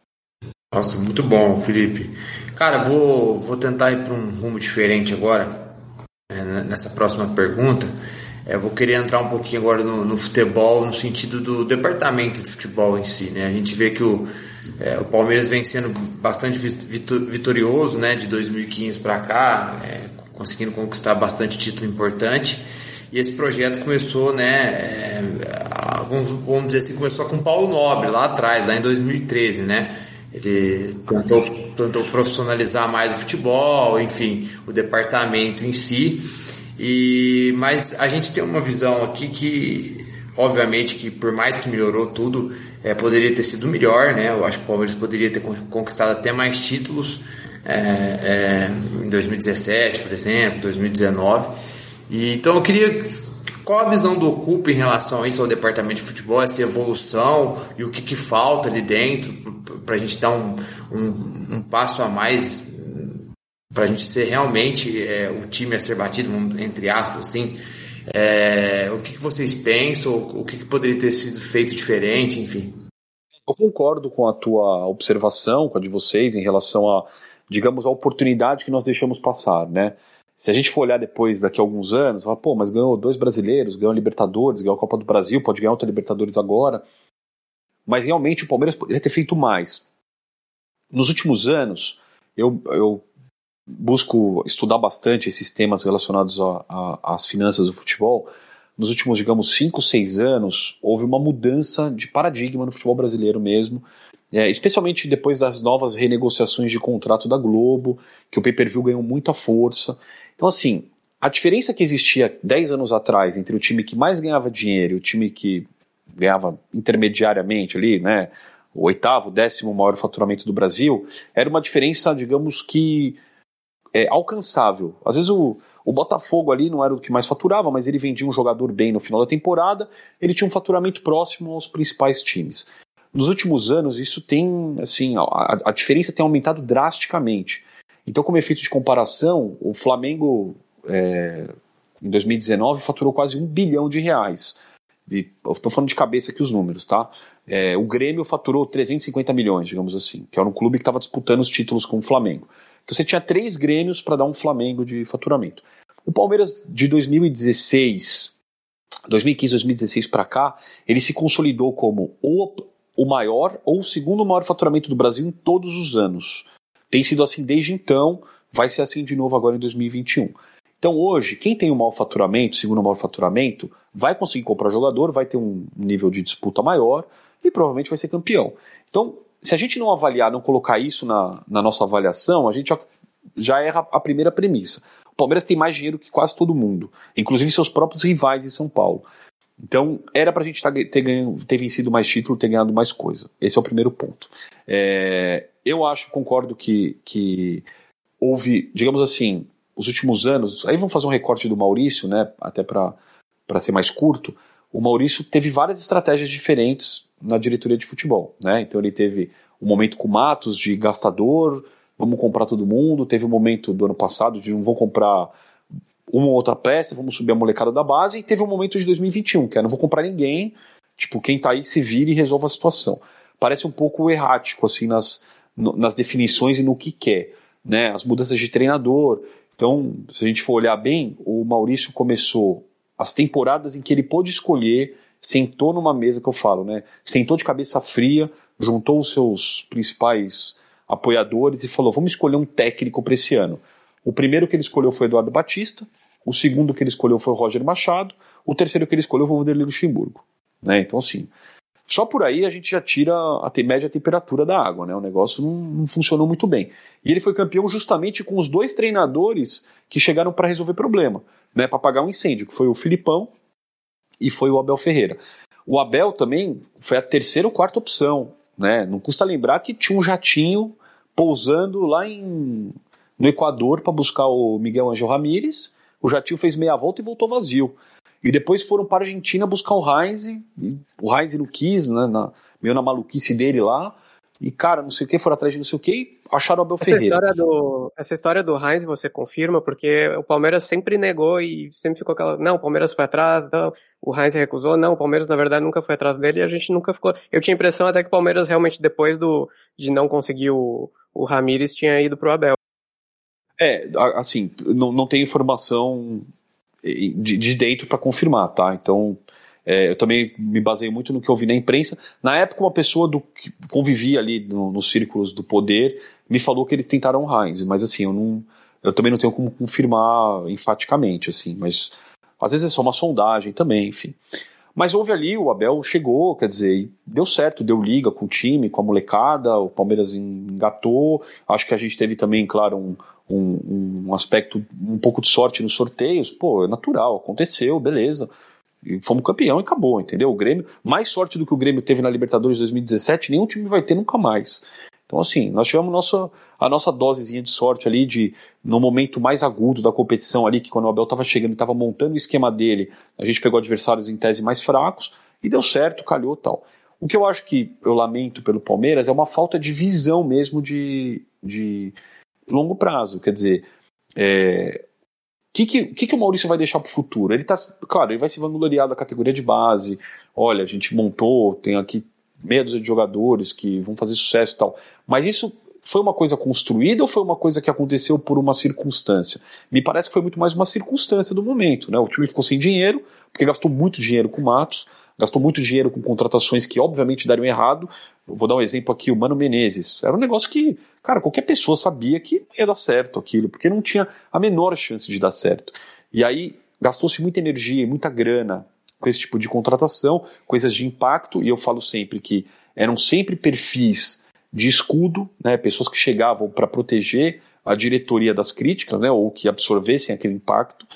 Nossa, muito bom, Felipe. Cara, vou, vou tentar ir para um rumo diferente agora, é, nessa próxima pergunta. É, vou querer entrar um pouquinho agora no, no, futebol, no sentido do departamento de futebol em si. Né? A gente vê que o, é, o Palmeiras vem sendo bastante vitorioso né, de 2015 para cá, é, conseguindo conquistar bastante título importante. E esse projeto começou, né, é, vamos dizer assim, começou com Paulo Nobre lá atrás, lá em 2013, né? Ele tentou, tentou profissionalizar mais o futebol, enfim, o departamento em si. E, mas a gente tem uma visão aqui que, obviamente, que por mais que melhorou tudo, é, poderia ter sido melhor, né? Eu acho que o Palmeiras poderia ter conquistado até mais títulos é, é, em 2017, por exemplo, 2019. E, então eu queria qual a visão do Ocupa em relação a isso ao departamento de futebol, essa evolução e o que, que falta ali dentro para a gente dar um, um, um, passo a mais para a gente ser realmente é, o time a ser batido, entre aspas, assim. É, o que, que, vocês pensam? O que, que poderia ter sido feito diferente, enfim? Eu concordo com a tua observação, com a de vocês, em relação a digamos, a oportunidade que nós deixamos passar, né? Se a gente for olhar depois, daqui a alguns anos, falar, pô, mas ganhou dois brasileiros, ganhou a Libertadores, ganhou a Copa do Brasil, pode ganhar outra Libertadores agora. Mas realmente o Palmeiras poderia ter feito mais. Nos últimos anos, eu, eu busco estudar bastante esses temas relacionados às finanças do futebol. Nos últimos, digamos, cinco, seis anos, houve uma mudança de paradigma no futebol brasileiro mesmo, é, especialmente depois das novas renegociações de contrato da Globo, que o pay-per-view ganhou muita força. Então, assim, a diferença que existia 10 anos atrás entre o time que mais ganhava dinheiro e o time que ganhava intermediariamente ali, né, o oitavo, décimo maior faturamento do Brasil, era uma diferença, digamos que é, alcançável. Às vezes o, o Botafogo ali não era o que mais faturava, mas ele vendia um jogador bem no final da temporada, ele tinha um faturamento próximo aos principais times. Nos últimos anos, isso tem, assim, a, a diferença tem aumentado drasticamente. Então, como efeito de comparação, o Flamengo, é, em 2019, faturou quase um bilhão de reais. Estou falando de cabeça aqui os números, tá? É, o Grêmio faturou 350 milhões, digamos assim, que era um clube que estava disputando os títulos com o Flamengo. Então você tinha três Grêmios para dar um Flamengo de faturamento. O Palmeiras de 2016, 2015, 2016 para cá, ele se consolidou como o o maior ou o segundo maior faturamento do Brasil em todos os anos. Tem sido assim desde então, vai ser assim de novo agora em 2021. Então hoje, quem tem o maior faturamento, segundo maior faturamento, vai conseguir comprar jogador, vai ter um nível de disputa maior e provavelmente vai ser campeão. Então, se a gente não avaliar, não colocar isso na, na nossa avaliação, a gente já, já erra a primeira premissa. O Palmeiras tem mais dinheiro que quase todo mundo, inclusive seus próprios rivais em São Paulo. Então, era para a gente tá, ter, ganho, ter vencido mais título, ter ganhado mais coisa. Esse é o primeiro ponto. É, eu acho, concordo que, que houve, digamos assim, os últimos anos, aí vamos fazer um recorte do Maurício, né, até para ser mais curto, o Maurício teve várias estratégias diferentes na diretoria de futebol, né? Então ele teve um momento com Matos de gastador, vamos comprar todo mundo, teve um momento do ano passado de não vou comprar uma ou outra peça, vamos subir a molecada da base, e teve um momento de 2021, que é não vou comprar ninguém, tipo, quem tá aí se vire e resolva a situação. Parece um pouco errático, assim, nas, nas definições e no que quer, né? As mudanças de treinador. Então, se a gente for olhar bem, o Maurício começou as temporadas em que ele pôde escolher, sentou numa mesa que eu falo, né? Sentou de cabeça fria, juntou os seus principais apoiadores e falou: vamos escolher um técnico para esse ano. O primeiro que ele escolheu foi Eduardo Batista, o segundo que ele escolheu foi Roger Machado, o terceiro que ele escolheu foi o Vanderlei Luxemburgo. Né? Então, assim, só por aí a gente já tira a média temperatura da água, né? O negócio não, não funcionou muito bem. E ele foi campeão justamente com os dois treinadores que chegaram para resolver problema né, para apagar um incêndio, que foi o Filipão e foi o Abel Ferreira. O Abel também foi a terceira ou quarta opção, né? Não custa lembrar que tinha um jatinho pousando lá em, no Equador para buscar o Miguel Angel Ramírez. O jatinho fez meia volta e voltou vazio. E depois foram para a Argentina buscar o Heinz. O Heinz não quis, né, na, meio na maluquice dele lá e, cara, não sei o que, foram atrás de não sei o que acharam o Abel essa Ferreira. História do, essa história do Heinz você confirma, porque o Palmeiras sempre negou e sempre ficou aquela, não, o Palmeiras foi atrás, não, o Heinz recusou, não, o Palmeiras na verdade nunca foi atrás dele e a gente nunca ficou, eu tinha a impressão até que o Palmeiras realmente depois do, de não conseguir o, o Ramires tinha ido pro Abel. É, assim, não, não tem informação de, de dentro para confirmar, tá? Então, é, eu também me baseio muito no que eu vi na imprensa. Na época, uma pessoa do, que convivia ali no, nos círculos do poder me falou que eles tentaram Heinz, mas assim, eu não. Eu também não tenho como confirmar enfaticamente, assim, mas às vezes é só uma sondagem também, enfim. Mas houve ali, o Abel chegou, quer dizer, deu certo, deu liga com o time, com a molecada, o Palmeiras engatou. Acho que a gente teve também, claro, um, um, um aspecto, um pouco de sorte nos sorteios. Pô, é natural, aconteceu, beleza. E fomos campeão e acabou, entendeu? O Grêmio, mais sorte do que o Grêmio teve na Libertadores 2017, nenhum time vai ter nunca mais. Então, assim, nós tivemos nossa, a nossa dosezinha de sorte ali, de no momento mais agudo da competição ali, que quando o Abel estava chegando e estava montando o esquema dele, a gente pegou adversários em tese mais fracos e deu certo, calhou tal. O que eu acho que eu lamento pelo Palmeiras é uma falta de visão mesmo de, de longo prazo. Quer dizer, é, que, que, que, que o Maurício vai deixar para o futuro? Ele tá, claro, ele vai se vangloriar da categoria de base. Olha, a gente montou, tem aqui meia de jogadores que vão fazer sucesso e tal. Mas isso foi uma coisa construída ou foi uma coisa que aconteceu por uma circunstância? Me parece que foi muito mais uma circunstância do momento, né? O time ficou sem dinheiro, porque gastou muito dinheiro com Matos, gastou muito dinheiro com contratações que obviamente deram errado. Eu vou dar um exemplo aqui, o Mano Menezes. Era um negócio que, cara, qualquer pessoa sabia que ia dar certo aquilo, porque não tinha a menor chance de dar certo. E aí gastou-se muita energia e muita grana com esse tipo de contratação, coisas de impacto, e eu falo sempre que eram sempre perfis de escudo, né, pessoas que chegavam para proteger a diretoria das críticas, né, ou que absorvessem aquele impacto.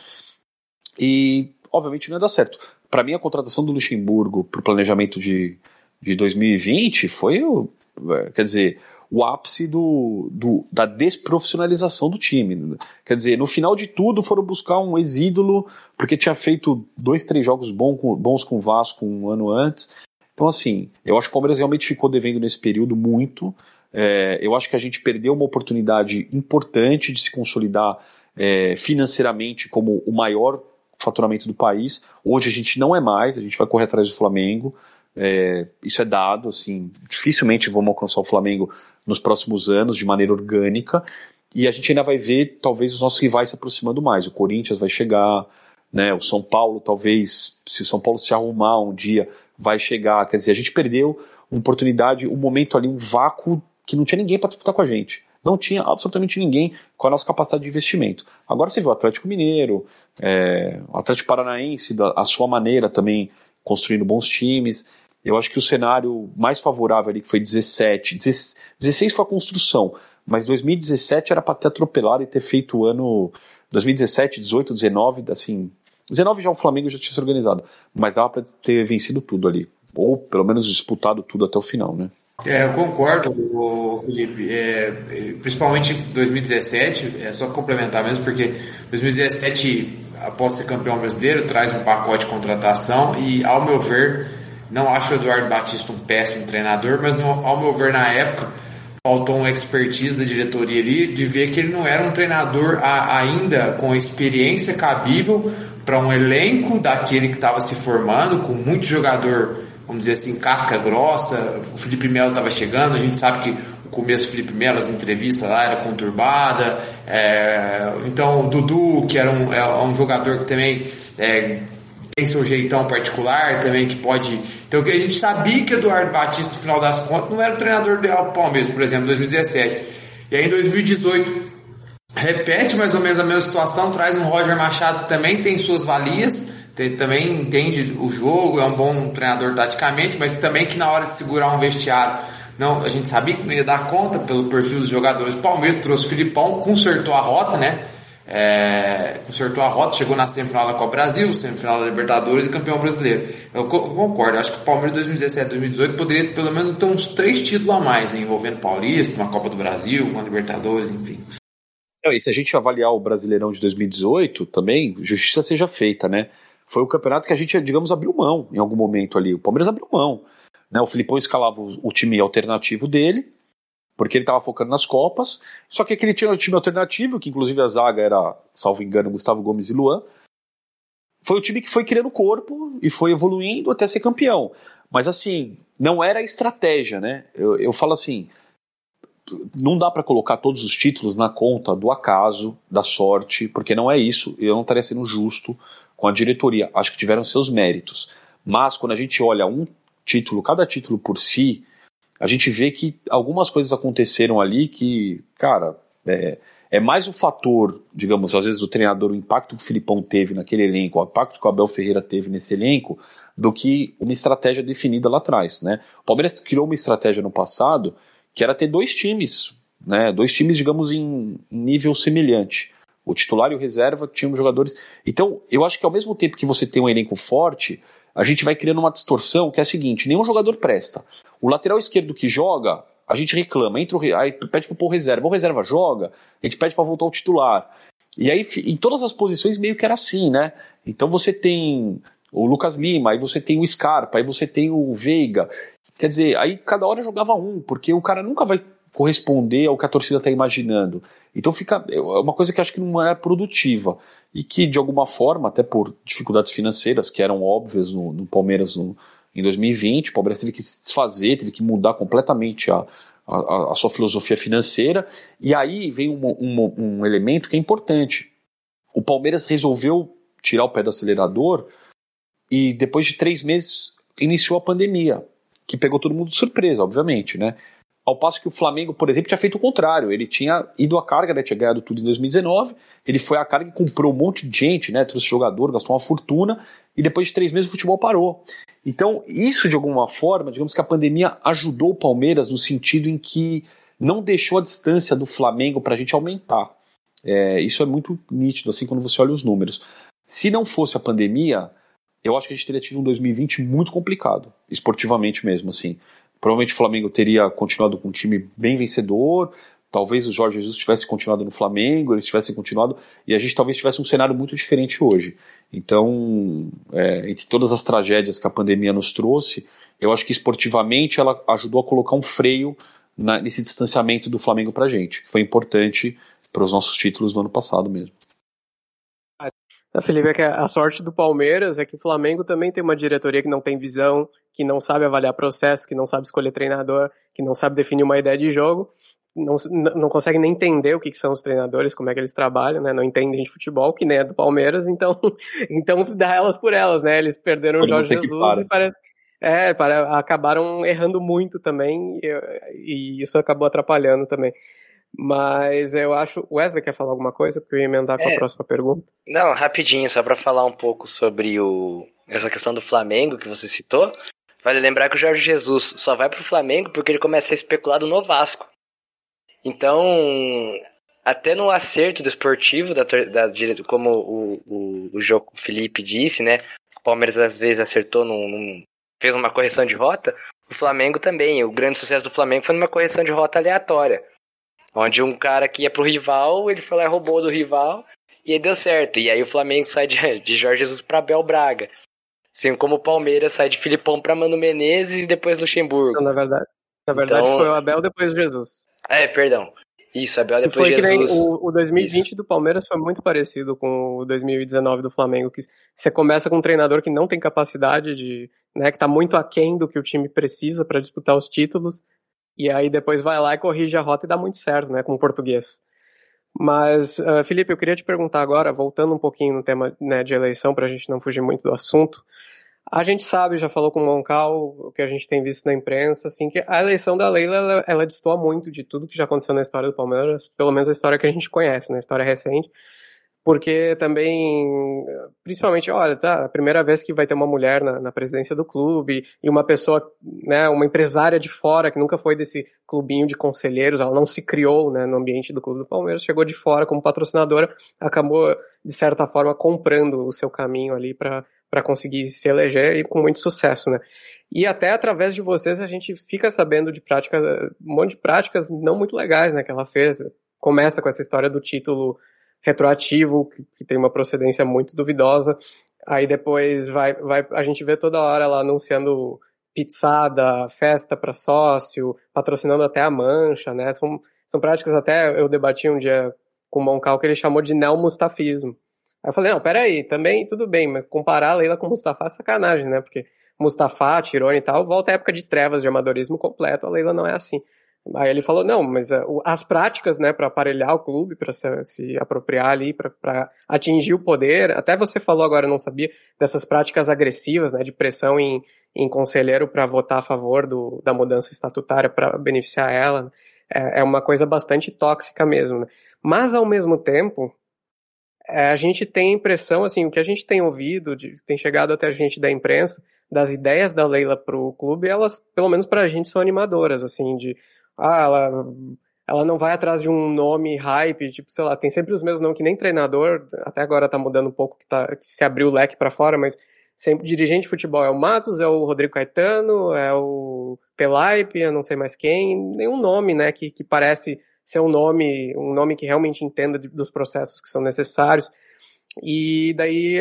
E obviamente não ia dar certo. Para mim, a contratação do Luxemburgo para o planejamento de, de 2020 foi, é, quer dizer, o ápice do, do, da desprofissionalização do time. Quer dizer, no final de tudo foram buscar um ex-ídolo, porque tinha feito dois, três jogos bons com, bons com o Vasco um ano antes. Então, assim, eu acho que o Palmeiras realmente ficou devendo nesse período muito. É, eu acho que a gente perdeu uma oportunidade importante de se consolidar é, financeiramente como o maior faturamento do país. Hoje a gente não é mais, a gente vai correr atrás do Flamengo. É, isso é dado, assim, dificilmente vamos alcançar o Flamengo nos próximos anos de maneira orgânica. E a gente ainda vai ver, talvez, os nossos rivais se aproximando mais. O Corinthians vai chegar, né? O São Paulo, talvez, se o São Paulo se arrumar um dia, vai chegar. Quer dizer, a gente perdeu uma oportunidade, um momento ali, um vácuo que não tinha ninguém para disputar com a gente. Não tinha absolutamente ninguém com a nossa capacidade de investimento. Agora você vê o Atlético Mineiro, é, o Atlético Paranaense, da, a sua maneira também, construindo bons times. Eu acho que o cenário mais favorável ali, que foi 17, 16 foi a construção, mas 2017 era para ter atropelado e ter feito o ano 2017, 18, 19, assim, 19 já o Flamengo já tinha se organizado, mas dava para ter vencido tudo ali, ou pelo menos disputado tudo até o final, né? É, eu concordo, Felipe. É, principalmente 2017, é só complementar mesmo, porque 2017, após ser campeão brasileiro, traz um pacote de contratação e, ao meu ver, não acho o Eduardo Batista um péssimo treinador, mas ao meu ver, na época, faltou uma expertise da diretoria ali de ver que ele não era um treinador a, ainda com experiência cabível para um elenco daquele que estava se formando, com muito jogador, vamos dizer assim, casca grossa. O Felipe Melo estava chegando, a gente sabe que o começo do Felipe Melo, as entrevistas lá era conturbada. É, então o Dudu, que era um, é um jogador que também é, tem seu jeitão particular também que pode. Então a gente sabia que Eduardo Batista, no final das contas, não era o treinador do Palmeiras, por exemplo, em 2017. E aí em 2018 repete mais ou menos a mesma situação, traz um Roger Machado também tem suas valias, tem, também entende o jogo, é um bom treinador taticamente, mas também que na hora de segurar um vestiário, não, a gente sabia que não ia dar conta pelo perfil dos jogadores. Palmeiras trouxe o Filipão, consertou a rota, né? É, consertou a rota, chegou na semifinal da Copa Brasil, semifinal da Libertadores e campeão brasileiro. Eu concordo, acho que o Palmeiras 2017 2018 poderia pelo menos ter uns três títulos a mais, hein, envolvendo Paulista, uma Copa do Brasil, uma Libertadores, enfim. E se a gente avaliar o Brasileirão de 2018 também, justiça seja feita, né? Foi o campeonato que a gente, digamos, abriu mão em algum momento ali. O Palmeiras abriu mão. Né? O Filipão escalava o time alternativo dele, porque ele estava focando nas Copas, só que aquele tinha um time alternativo, que inclusive a zaga era, salvo engano, Gustavo Gomes e Luan, foi o time que foi criando corpo e foi evoluindo até ser campeão. Mas assim, não era estratégia, né? Eu, eu falo assim, não dá para colocar todos os títulos na conta do acaso, da sorte, porque não é isso. Eu não estaria sendo justo com a diretoria. Acho que tiveram seus méritos. Mas quando a gente olha um título, cada título por si, a gente vê que algumas coisas aconteceram ali que, cara, é, é mais o fator, digamos, às vezes do treinador, o impacto que o Filipão teve naquele elenco, o impacto que o Abel Ferreira teve nesse elenco, do que uma estratégia definida lá atrás, né? O Palmeiras criou uma estratégia no passado que era ter dois times, né? Dois times, digamos, em nível semelhante. O titular e o reserva tinham jogadores. Então, eu acho que ao mesmo tempo que você tem um elenco forte, a gente vai criando uma distorção que é a seguinte: nenhum jogador presta. O lateral esquerdo que joga, a gente reclama, entra o, aí pede para pôr reserva. O reserva joga, a gente pede para voltar ao titular. E aí, em todas as posições, meio que era assim, né? Então você tem o Lucas Lima, aí você tem o Scarpa, aí você tem o Veiga. Quer dizer, aí cada hora jogava um, porque o cara nunca vai corresponder ao que a torcida está imaginando. Então fica é uma coisa que acho que não é produtiva e que de alguma forma, até por dificuldades financeiras que eram óbvias no, no Palmeiras no, em 2020, o Palmeiras teve que se desfazer, teve que mudar completamente a, a, a sua filosofia financeira, e aí vem um, um, um elemento que é importante. O Palmeiras resolveu tirar o pé do acelerador e depois de três meses iniciou a pandemia, que pegou todo mundo de surpresa, obviamente, né? Ao passo que o Flamengo, por exemplo, tinha feito o contrário. Ele tinha ido à carga, né, tinha ganhado tudo em 2019. Ele foi à carga e comprou um monte de gente, né, trouxe jogador, gastou uma fortuna. E depois de três meses o futebol parou. Então, isso de alguma forma, digamos que a pandemia ajudou o Palmeiras no sentido em que não deixou a distância do Flamengo para a gente aumentar. É, isso é muito nítido, assim, quando você olha os números. Se não fosse a pandemia, eu acho que a gente teria tido um 2020 muito complicado, esportivamente mesmo, assim. Provavelmente o Flamengo teria continuado com um time bem vencedor, talvez o Jorge Jesus tivesse continuado no Flamengo, eles tivessem continuado, e a gente talvez tivesse um cenário muito diferente hoje. Então, é, entre todas as tragédias que a pandemia nos trouxe, eu acho que esportivamente ela ajudou a colocar um freio na, nesse distanciamento do Flamengo para a gente, que foi importante para os nossos títulos do ano passado mesmo. A Felipe, é que a sorte do Palmeiras é que o Flamengo também tem uma diretoria que não tem visão, que não sabe avaliar processo, que não sabe escolher treinador, que não sabe definir uma ideia de jogo não, não consegue nem entender o que, que, são os treinadores, como é que eles trabalham, né? Não entendem de futebol, que nem é do Palmeiras, então, então dá elas por elas, né? Eles perderam o Jorge Jesus e parece, é, para, acabaram errando muito também e, e, isso acabou atrapalhando também. Mas eu acho. Wesley quer falar alguma coisa? Porque eu ia emendar com é, a próxima pergunta. Não, rapidinho, só para falar um pouco sobre o, essa questão do Flamengo que você citou. Vale lembrar que o Jorge Jesus só vai pro Flamengo porque ele começa a ser especulado no Vasco. Então, até no acerto desportivo, da, da, como o, o, o Jogo Felipe disse, né? O Palmeiras às vezes acertou, num, num, fez uma correção de rota. o Flamengo também. O grande sucesso do Flamengo foi numa correção de rota aleatória. Onde um cara que ia pro rival, ele foi lá e roubou do rival, e aí deu certo. E aí o Flamengo sai de, de Jorge Jesus pra Bel Braga. Assim como o Palmeiras sai de Filipão pra Mano Menezes e depois Luxemburgo. Então, na verdade, na verdade Então- foi o Abel depois Jesus. É, perdão. Isso, Abel depois foi que nem Jesus. o, o 2020 do Palmeiras foi muito parecido com o 2019 do Flamengo, que você começa com um treinador que não tem capacidade de, né, que tá muito aquém do que o time precisa para disputar os títulos, e aí depois vai lá e corrige a rota e dá muito certo, né, com o português. Mas, ah, Felipe, eu queria te perguntar agora, voltando um pouquinho no tema né, de eleição, para a gente não fugir muito do assunto. A gente sabe, já falou com o Moncal, o que a gente tem visto na imprensa, assim, que a eleição da Leila, ela, ela muito de tudo que já aconteceu na história do Palmeiras, pelo menos a história que a gente conhece, na história recente, porque também, principalmente, olha, tá, a primeira vez que vai ter uma mulher na, na presidência do clube, e uma pessoa, né, uma empresária de fora, que nunca foi desse clubinho de conselheiros, ela não se criou, né, no ambiente do clube do Palmeiras, chegou de fora como patrocinadora, acabou, de certa forma, comprando o seu caminho ali para para conseguir se eleger e com muito sucesso, né? E até através de vocês a gente fica sabendo de práticas, um monte de práticas não muito legais, né, que ela fez. Começa com essa história do título retroativo, que, tem uma procedência muito duvidosa. Aí depois vai, vai, a gente vê toda hora ela anunciando pizzada, festa para sócio, patrocinando até a mancha, né? São, são práticas até eu debati um dia com o Moncal que ele chamou de neomustafismo. Aí eu falei, não, peraí, também tudo bem, mas comparar a Leila com Mustafa é sacanagem, né? Porque Mustafa, Tirone e tal, volta à época de trevas de amadorismo completo, a Leila não é assim. Aí ele falou, não, mas o- as práticas, né, para aparelhar o clube, para se, se apropriar ali, para atingir o poder, até você falou agora, não sabia, dessas práticas agressivas, né, de pressão em, em conselheiro para votar a favor do, da mudança estatutária para beneficiar ela, né? é, é uma coisa bastante tóxica mesmo, né? Mas, ao mesmo tempo, é, a gente tem a impressão, assim, o que a gente tem ouvido, de, tem chegado até a gente da imprensa, das ideias da Leila pro clube, elas, pelo menos pra gente, são animadoras, assim, de, ah, ela, ela não vai atrás de um nome hype, tipo, sei lá, tem sempre os mesmos nomes, que nem treinador, até agora tá mudando um pouco, que, tá, que se abriu o leque pra fora, mas sempre dirigente de futebol é o Matos, é o Rodrigo Caetano, é o Pelaipe, eu não sei mais quem, nenhum nome, né, que, que parece ser um nome, um nome que realmente entenda de- dos processos que são necessários. E daí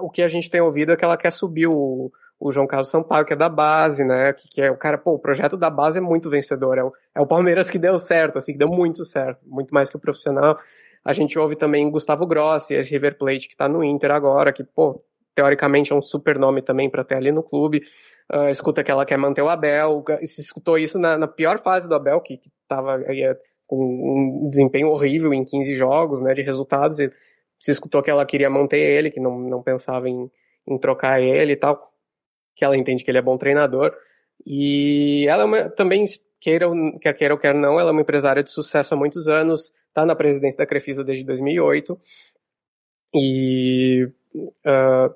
o que a gente tem ouvido é que ela quer subir o, o João Carlos Sampaio, que é da base, né? Que, que é o cara, pô, o projeto da base é muito vencedor. É o, é o Palmeiras que deu certo, assim, que deu muito certo, muito mais que o profissional. A gente ouve também Gustavo Grossi, esse River Plate que tá no Inter agora, que, pô, teoricamente é um super nome também para ter ali no clube. Ah, escuta que ela quer manter o Abel. Se escutou isso na, na pior fase do Abel, que, que tava aí, é, com um desempenho horrível em 15 jogos, né, de resultados, e se escutou que ela queria manter ele, que não, não pensava em, em trocar ele e tal, que ela entende que ele é bom treinador, e ela é uma, também, queira, quer queira ou quer não, ela é uma empresária de sucesso há muitos anos, está na presidência da Crefisa desde 2008, e ah,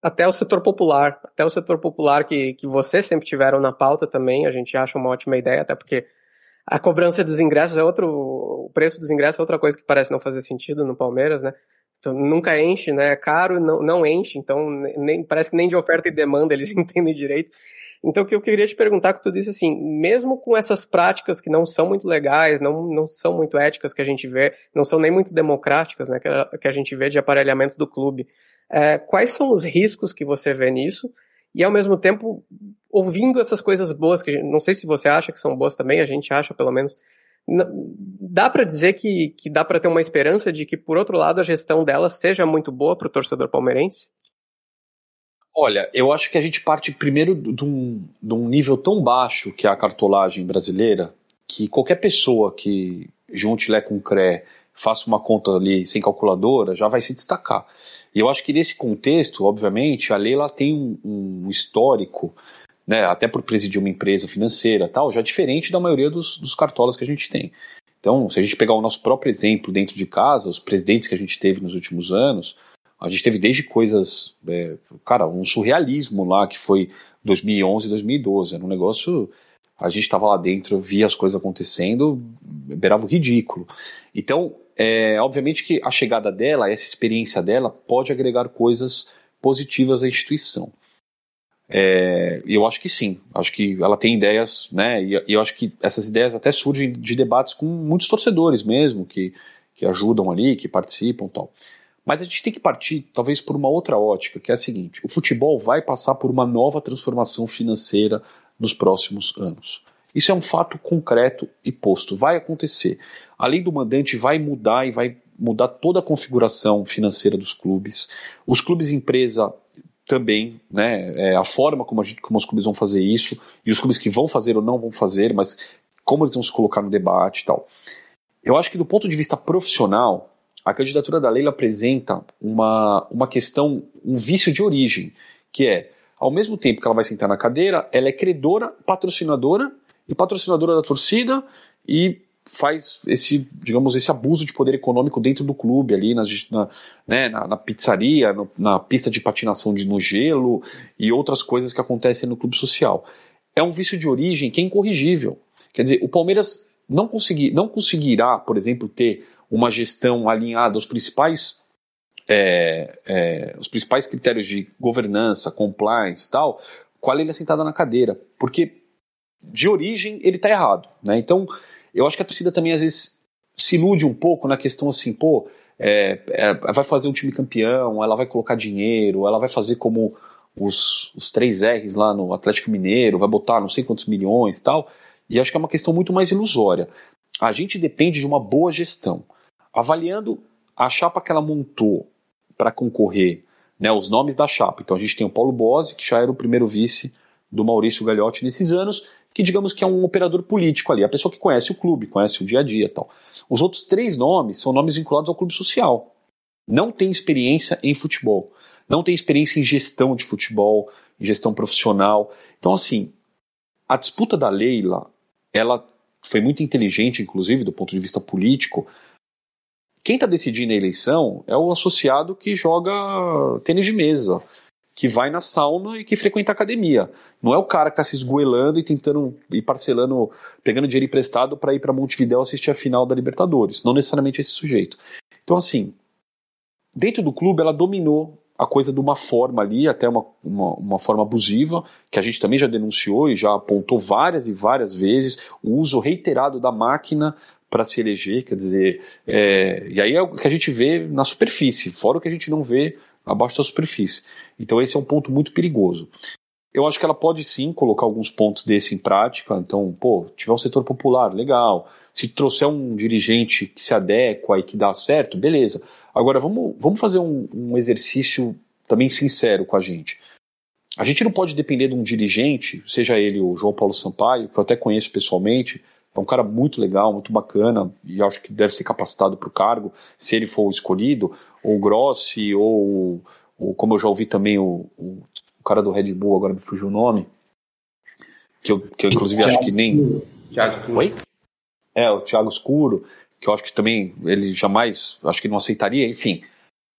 até o setor popular, até o setor popular que, que vocês sempre tiveram na pauta também, a gente acha uma ótima ideia, até porque a cobrança dos ingressos é outro, o preço dos ingressos é outra coisa que parece não fazer sentido no Palmeiras, né? Então, nunca enche, né? É caro, não, não enche, então nem, parece que nem de oferta e demanda eles entendem direito. Então, o que eu queria te perguntar, que tu disse assim, mesmo com essas práticas que não são muito legais, não, não são muito éticas que a gente vê, não são nem muito democráticas, né, que a, que a gente vê de aparelhamento do clube, é, quais são os riscos que você vê nisso? E, ao mesmo tempo, ouvindo essas coisas boas, que gente- não sei se você acha que são boas também, a gente acha pelo menos, dá para dizer que, que dá para ter uma esperança de que, por outro lado, a gestão dela seja muito boa para o torcedor palmeirense? Olha, eu acho que a gente parte primeiro de um, de um nível tão baixo que é a cartolagem brasileira, que qualquer pessoa que junte Lé com CRE, faça uma conta ali sem calculadora, já vai se destacar. E eu acho que nesse contexto, obviamente, a Leila tem um, um histórico, né, até por presidir uma empresa financeira tal, já diferente da maioria dos, dos cartolas que a gente tem. Então, se a gente pegar o nosso próprio exemplo dentro de casa, os presidentes que a gente teve nos últimos anos, a gente teve desde coisas, é, cara, um surrealismo lá que foi 2011, 2012. Era um negócio. A gente estava lá dentro, via as coisas acontecendo, beirava o ridículo. Então, é, obviamente que a chegada dela, essa experiência dela, pode agregar coisas positivas à instituição. É, eu acho que sim, acho que ela tem ideias, né? E, e eu acho que essas ideias até surgem de debates com muitos torcedores mesmo, que, que ajudam ali, que participam e tal. Mas a gente tem que partir, talvez, por uma outra ótica, que é a seguinte: o futebol vai passar por uma nova transformação financeira nos próximos anos. Isso é um fato concreto e posto, vai acontecer. Além do mandante, vai mudar e vai mudar toda a configuração financeira dos clubes. Os clubes empresa também, né? É, a forma como, a gente, como os clubes vão fazer isso, e os clubes que vão fazer ou não vão fazer, mas como eles vão se colocar no debate e tal. Eu acho que do ponto de vista profissional, a candidatura da Leila apresenta uma, uma questão, um vício de origem, que é, ao mesmo tempo que ela vai sentar na cadeira, ela é credora, patrocinadora e patrocinadora da torcida e faz esse, digamos, esse abuso de poder econômico dentro do clube ali, na, né, na, na pizzaria, no, na pista de patinação de, no gelo e outras coisas que acontecem no clube social. É um vício de origem que é incorrigível. Quer dizer, o Palmeiras não, conseguir, não conseguirá, por exemplo, ter uma gestão alinhada aos principais é, é, os principais critérios de governança, compliance e tal, com a lei sentada na cadeira, porque de origem ele está errado, né? Então eu acho que a torcida também às vezes se ilude um pouco na questão assim, pô, é, é, vai fazer um time campeão, ela vai colocar dinheiro, ela vai fazer como os, os três R's lá no Atlético Mineiro, vai botar não sei quantos milhões e tal. E acho que é uma questão muito mais ilusória. A gente depende de uma boa gestão. Avaliando a chapa que ela montou para concorrer, né, os nomes da chapa. Então a gente tem o Paulo Bose, que já era o primeiro vice do Maurício Gagliotti nesses anos, que digamos que é um operador político ali, a pessoa que conhece o clube, conhece o dia a dia tal. Os outros três nomes são nomes vinculados ao clube social. Não tem experiência em futebol, não tem experiência em gestão de futebol, em gestão profissional. Então, assim, a disputa da Leila, ela foi muito inteligente, inclusive, do ponto de vista político. Quem está decidindo a eleição é o associado que joga tênis de mesa, que vai na sauna e que frequenta a academia. Não é o cara que está se esgoelando e tentando e parcelando, pegando dinheiro emprestado para ir para Montevideo assistir a final da Libertadores. Não necessariamente esse sujeito. Então, assim, dentro do clube ela dominou a coisa de uma forma ali, até uma, uma, uma, forma abusiva, que a gente também já denunciou e já apontou várias e várias vezes, o uso reiterado da máquina para se eleger, quer dizer, é, e aí é o que a gente vê na superfície, fora o que a gente não vê abaixo da superfície. Então esse é um ponto muito perigoso. Eu acho que ela pode sim colocar alguns pontos desse em prática. Então, pô, tiver um setor popular, legal. Se trouxer um dirigente que se adequa e que dá certo, beleza. Agora, vamos, vamos fazer um, um exercício também sincero com a gente. A gente não pode depender de um dirigente, seja ele o João Paulo Sampaio, que eu até conheço pessoalmente, é um cara muito legal, muito bacana, e acho que deve ser capacitado para o cargo, se ele for escolhido, ou o Grossi, ou, ou como eu já ouvi também o, o, o, cara do Red Bull, agora me fugiu o nome, que eu, que eu inclusive acho que nem. Thiago Escuro. Oi? É, o Thiago Escuro, que eu acho que também ele jamais, acho que não aceitaria, enfim.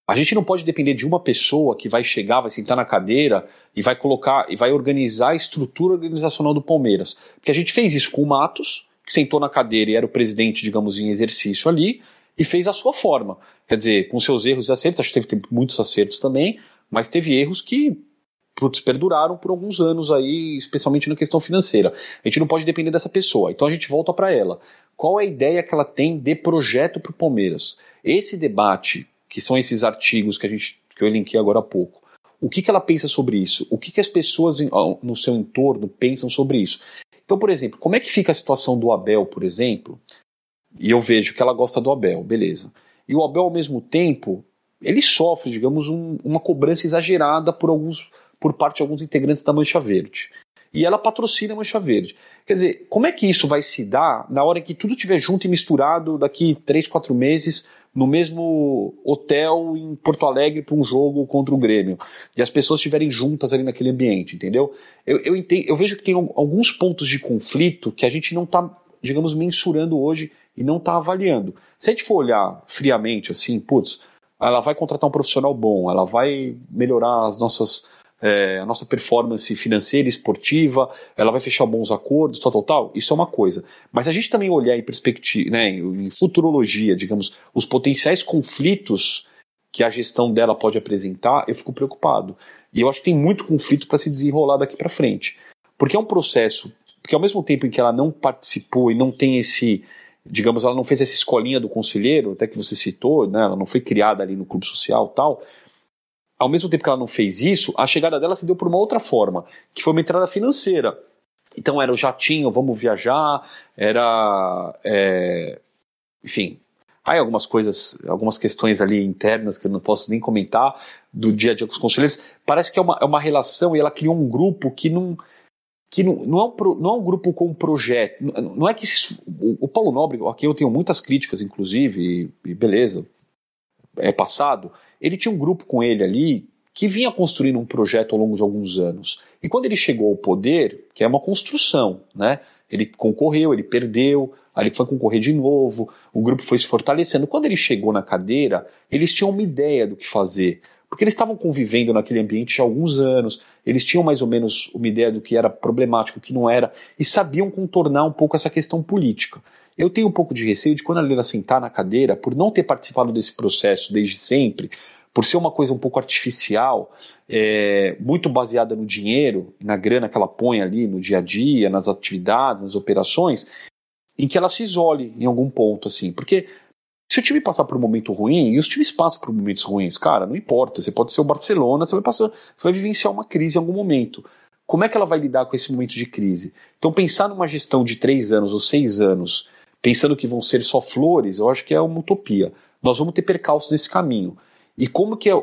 A gente não pode depender de uma pessoa que vai chegar, vai sentar na cadeira e vai colocar e vai organizar a estrutura organizacional do Palmeiras. Porque a gente fez isso com o Matos, sentou na cadeira e era o presidente, digamos, em exercício ali, e fez a sua forma. Quer dizer, com seus erros e acertos, acho que teve muitos acertos também, mas teve erros que putz, perduraram por alguns anos aí, especialmente na questão financeira. A gente não pode depender dessa pessoa. Então a gente volta para ela. Qual é a ideia que ela tem de projeto para o Palmeiras? Esse debate, que são esses artigos que a gente que eu elenquei agora há pouco, o que, que ela pensa sobre isso? O que, que as pessoas no seu entorno pensam sobre isso? Então, por exemplo, como é que fica a situação do Abel, por exemplo? E eu vejo que ela gosta do Abel, beleza. E o Abel, ao mesmo tempo, ele sofre, digamos, um, uma cobrança exagerada por alguns, por parte de alguns integrantes da Mancha Verde. E ela patrocina a Mancha Verde. Quer dizer, como é que isso vai se dar na hora que tudo estiver junto e misturado daqui três, quatro meses no mesmo hotel em Porto Alegre para um jogo contra o Grêmio e as pessoas estiverem juntas ali naquele ambiente, entendeu? Eu, eu, entendo, eu vejo que tem alguns pontos de conflito que a gente não está, digamos, mensurando hoje e não está avaliando. Se a gente for olhar friamente assim, putz, ela vai contratar um profissional bom, ela vai melhorar as nossas é, a nossa performance financeira e esportiva, ela vai fechar bons acordos, tal, tal, tal. Isso é uma coisa. Mas a gente também olhar em perspectiva, né, em futurologia, digamos, os potenciais conflitos que a gestão dela pode apresentar, eu fico preocupado. E eu acho que tem muito conflito para se desenrolar daqui para frente. Porque é um processo, porque ao mesmo tempo em que ela não participou e não tem esse, digamos, ela não fez essa escolinha do conselheiro, até que você citou, né, ela não foi criada ali no clube social tal, ao mesmo tempo que ela não fez isso, a chegada dela se deu por uma outra forma, que foi uma entrada financeira. Então era o jatinho, vamos viajar, era. É, enfim. Aí algumas coisas, algumas questões ali internas que eu não posso nem comentar do dia a dia com os conselheiros. Parece que é uma, é uma relação e ela criou um grupo que não. Que não, não, é um, não é um grupo com um projeto. Não é que o, o Paulo Nobre, aqui eu tenho muitas críticas, inclusive, e, e beleza, é passado. Ele tinha um grupo com ele ali que vinha construindo um projeto ao longo de alguns anos. E quando ele chegou ao poder, que é uma construção, né? Ele concorreu, ele perdeu, aí ele foi concorrer de novo, o grupo foi se fortalecendo. Quando ele chegou na cadeira, eles tinham uma ideia do que fazer, porque eles estavam convivendo naquele ambiente há alguns anos, eles tinham mais ou menos uma ideia do que era problemático, o que não era, e sabiam contornar um pouco essa questão política. Eu tenho um pouco de receio de quando a Leila sentar na cadeira, por não ter participado desse processo desde sempre, por ser uma coisa um pouco artificial, é, muito baseada no dinheiro, na grana que ela põe ali no dia a dia, nas atividades, nas operações, em que ela se isole em algum ponto, assim. Porque se o time passar por um momento ruim, e os times passam por momentos ruins, cara, não importa. Você pode ser o Barcelona, você vai passar, você vai vivenciar uma crise em algum momento. Como é que ela vai lidar com esse momento de crise? Então, pensar numa gestão de três anos ou seis anos, pensando que vão ser só flores, eu acho que é uma utopia. Nós vamos ter percalços nesse caminho e como que é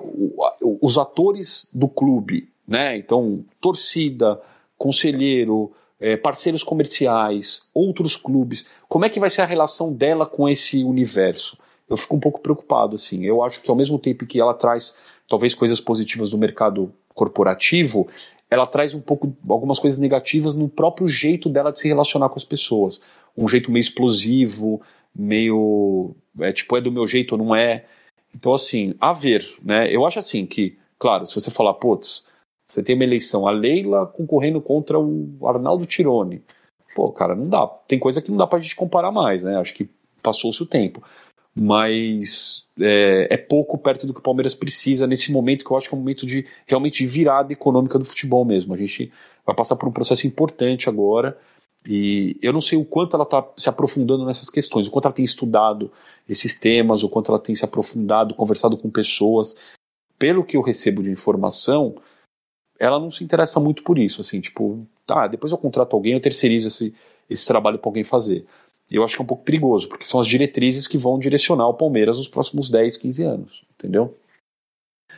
os atores do clube, né? Então, torcida, conselheiro, é, parceiros comerciais, outros clubes, como é que vai ser a relação dela com esse universo? Eu fico um pouco preocupado, assim. Eu acho que ao mesmo tempo que ela traz talvez coisas positivas do mercado corporativo, ela traz um pouco algumas coisas negativas no próprio jeito dela de se relacionar com as pessoas. Um jeito meio explosivo, meio é, tipo é do meu jeito ou não é. Então, assim, a ver, né? Eu acho assim que, claro, se você falar, putz, você tem uma eleição, a Leila concorrendo contra o Arnaldo Tirone. Pô, cara, não dá. Tem coisa que não dá pra gente comparar mais, né? Acho que passou-se o tempo. Mas é, é, pouco perto do que o Palmeiras precisa nesse momento, que eu acho que é um momento de realmente virada econômica do futebol mesmo. A gente vai passar por um processo importante agora e eu não sei o quanto ela está se aprofundando nessas questões, o quanto ela tem estudado esses temas, o quanto ela tem se aprofundado, conversado com pessoas. Pelo que eu recebo de informação, ela não se interessa muito por isso, assim, tipo, tá, depois eu contrato alguém, eu terceirizo esse, esse trabalho para alguém fazer. Eu acho que é um pouco perigoso, porque são as diretrizes que vão direcionar o Palmeiras nos próximos 10, 15 anos, entendeu?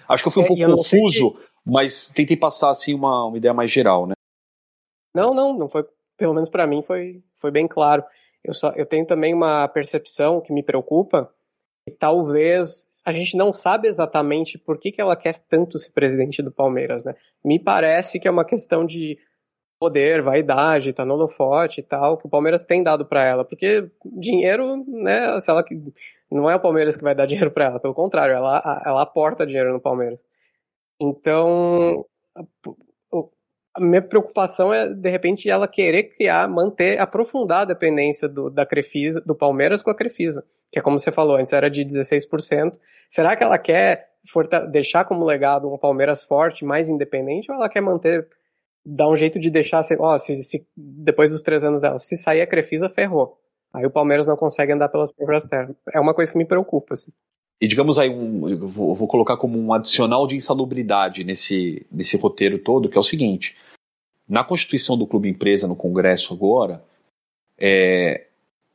Acho que eu fui um é, pouco confuso, se... mas tentei passar assim uma, uma ideia mais geral, né? Não, não, não foi pelo menos para mim, foi, foi bem claro. Eu, só, eu tenho também uma percepção que me preocupa, e talvez a gente não sabe exatamente por que, que ela quer tanto ser presidente do Palmeiras, né? Me parece que é uma questão de poder, vaidade, tá no holofote e tal, que o Palmeiras tem dado para ela, porque dinheiro, né, se ela não é o Palmeiras que vai dar dinheiro para ela, pelo contrário, ela, ela aporta dinheiro no Palmeiras. Então, a minha preocupação é, de repente, ela querer criar, manter, aprofundar a dependência do, da Crefisa, do Palmeiras com a Crefisa. Que é como você falou, antes era de 16%. Será que ela quer deixar como legado um Palmeiras forte, mais independente, ou ela quer manter, dar um jeito de deixar, ó, se, se, depois dos três anos dela, se sair a Crefisa, ferrou. Aí o Palmeiras não consegue andar pelas próprias terras. É uma coisa que me preocupa, assim. E digamos aí, um, vou, vou, colocar como um adicional de insalubridade nesse, nesse roteiro todo, que é o seguinte: na constituição do clube empresa no Congresso agora, é,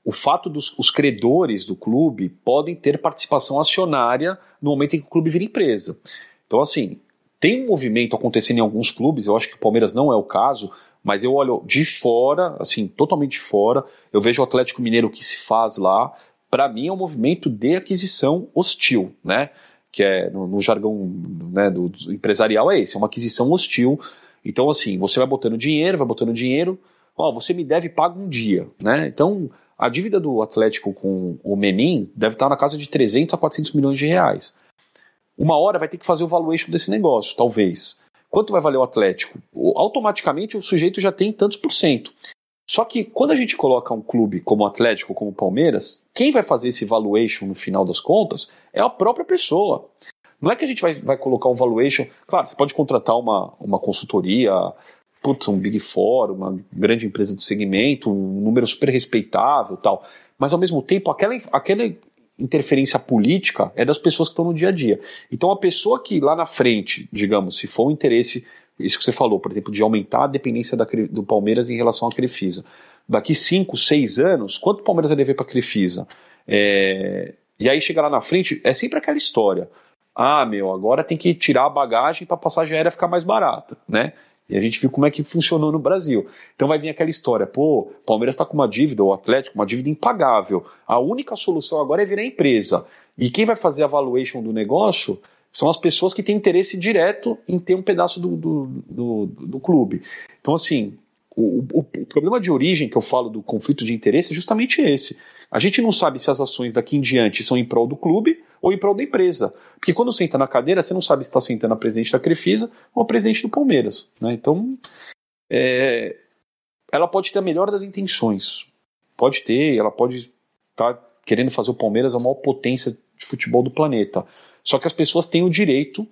o fato dos os credores do clube podem ter participação acionária no momento em que o clube vira empresa. Então, assim, tem um movimento acontecendo em alguns clubes, eu acho que o Palmeiras não é o caso, mas eu olho de fora, assim, totalmente de fora, eu vejo o Atlético Mineiro que se faz lá, para mim é um movimento de aquisição hostil, né? Que é no, no jargão né, do, do, empresarial é esse, é uma aquisição hostil. Então, assim, você vai botando dinheiro, vai botando dinheiro, ó, você me deve paga um dia, né? Então, a dívida do Atlético com o Menin deve estar na casa de 300 a 400 milhões de reais. Uma hora vai ter que fazer o valuation desse negócio, talvez. Quanto vai valer o Atlético? Automaticamente o sujeito já tem tantos por cento. Só que quando a gente coloca um clube como o Atlético, como o Palmeiras, quem vai fazer esse valuation no final das contas é a própria pessoa. Não é que a gente vai, vai colocar um valuation. Claro, você pode contratar uma, uma consultoria, putz, um Big Four, uma grande empresa do segmento, um número super respeitável tal. Mas ao mesmo tempo, aquela, aquela interferência política é das pessoas que estão no dia a dia. Então a pessoa que lá na frente, digamos, se for um interesse, isso que você falou, por exemplo, de aumentar a dependência da, do Palmeiras em relação à Crefisa. Daqui 5, 6 anos, quanto o Palmeiras vai dever para a Crefisa? É, e aí chega lá na frente, é sempre aquela história. Ah, meu, agora tem que tirar a bagagem para a passagem aérea ficar mais barata, né? E a gente viu como é que funcionou no Brasil. Então vai vir aquela história, pô, Palmeiras está com uma dívida, o Atlético, uma dívida impagável. A única solução agora é virar empresa. E quem vai fazer a valuation do negócio são as pessoas que têm interesse direto em ter um pedaço do, do, do, do clube. Então, assim, o, o, o, problema de origem que eu falo do conflito de interesse é justamente esse. A gente não sabe se as ações daqui em diante são em prol do clube ou em prol da empresa. Porque quando senta na cadeira, você não sabe se está sentando a presidente da Crefisa ou a presidente do Palmeiras. Né? Então, é, ela pode ter a melhor das intenções. Pode ter, ela pode estar tá querendo fazer o Palmeiras a maior potência de futebol do planeta. Só que as pessoas têm o direito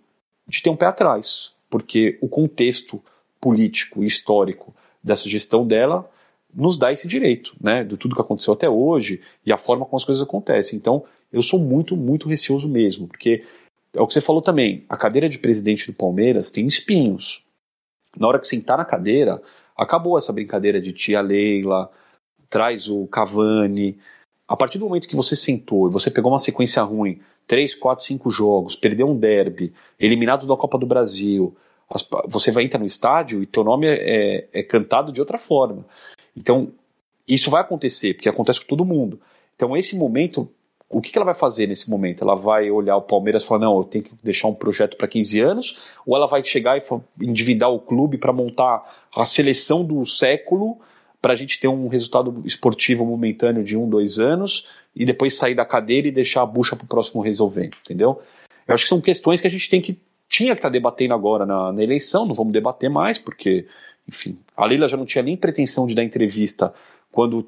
de ter um pé atrás. Porque o contexto político e histórico dessa gestão dela nos dá esse direito, né, de tudo que aconteceu até hoje e a forma como as coisas acontecem. Então, eu sou muito, muito receoso mesmo, porque é o que você falou também, a cadeira de presidente do Palmeiras tem espinhos. Na hora que sentar na cadeira, acabou essa brincadeira de tia Leila, traz o Cavani. A partir do momento que você sentou e você pegou uma sequência ruim, três, quatro, cinco jogos, perdeu um derby, eliminado da Copa do Brasil, você vai entrar no estádio e teu nome é, é, é cantado de outra forma. Então, isso vai acontecer, porque acontece com todo mundo. Então, esse momento, o que, que ela vai fazer nesse momento? Ela vai olhar o Palmeiras e falar: não, eu tenho que deixar um projeto para 15 anos? Ou ela vai chegar e endividar o clube para montar a seleção do século para a gente ter um resultado esportivo momentâneo de um, dois anos e depois sair da cadeira e deixar a bucha para o próximo resolver, entendeu? Eu acho que são questões que a gente tem que tinha que estar tá debatendo agora na, na eleição, não vamos debater mais, porque enfim, a Leila já não tinha nem pretensão de dar entrevista quando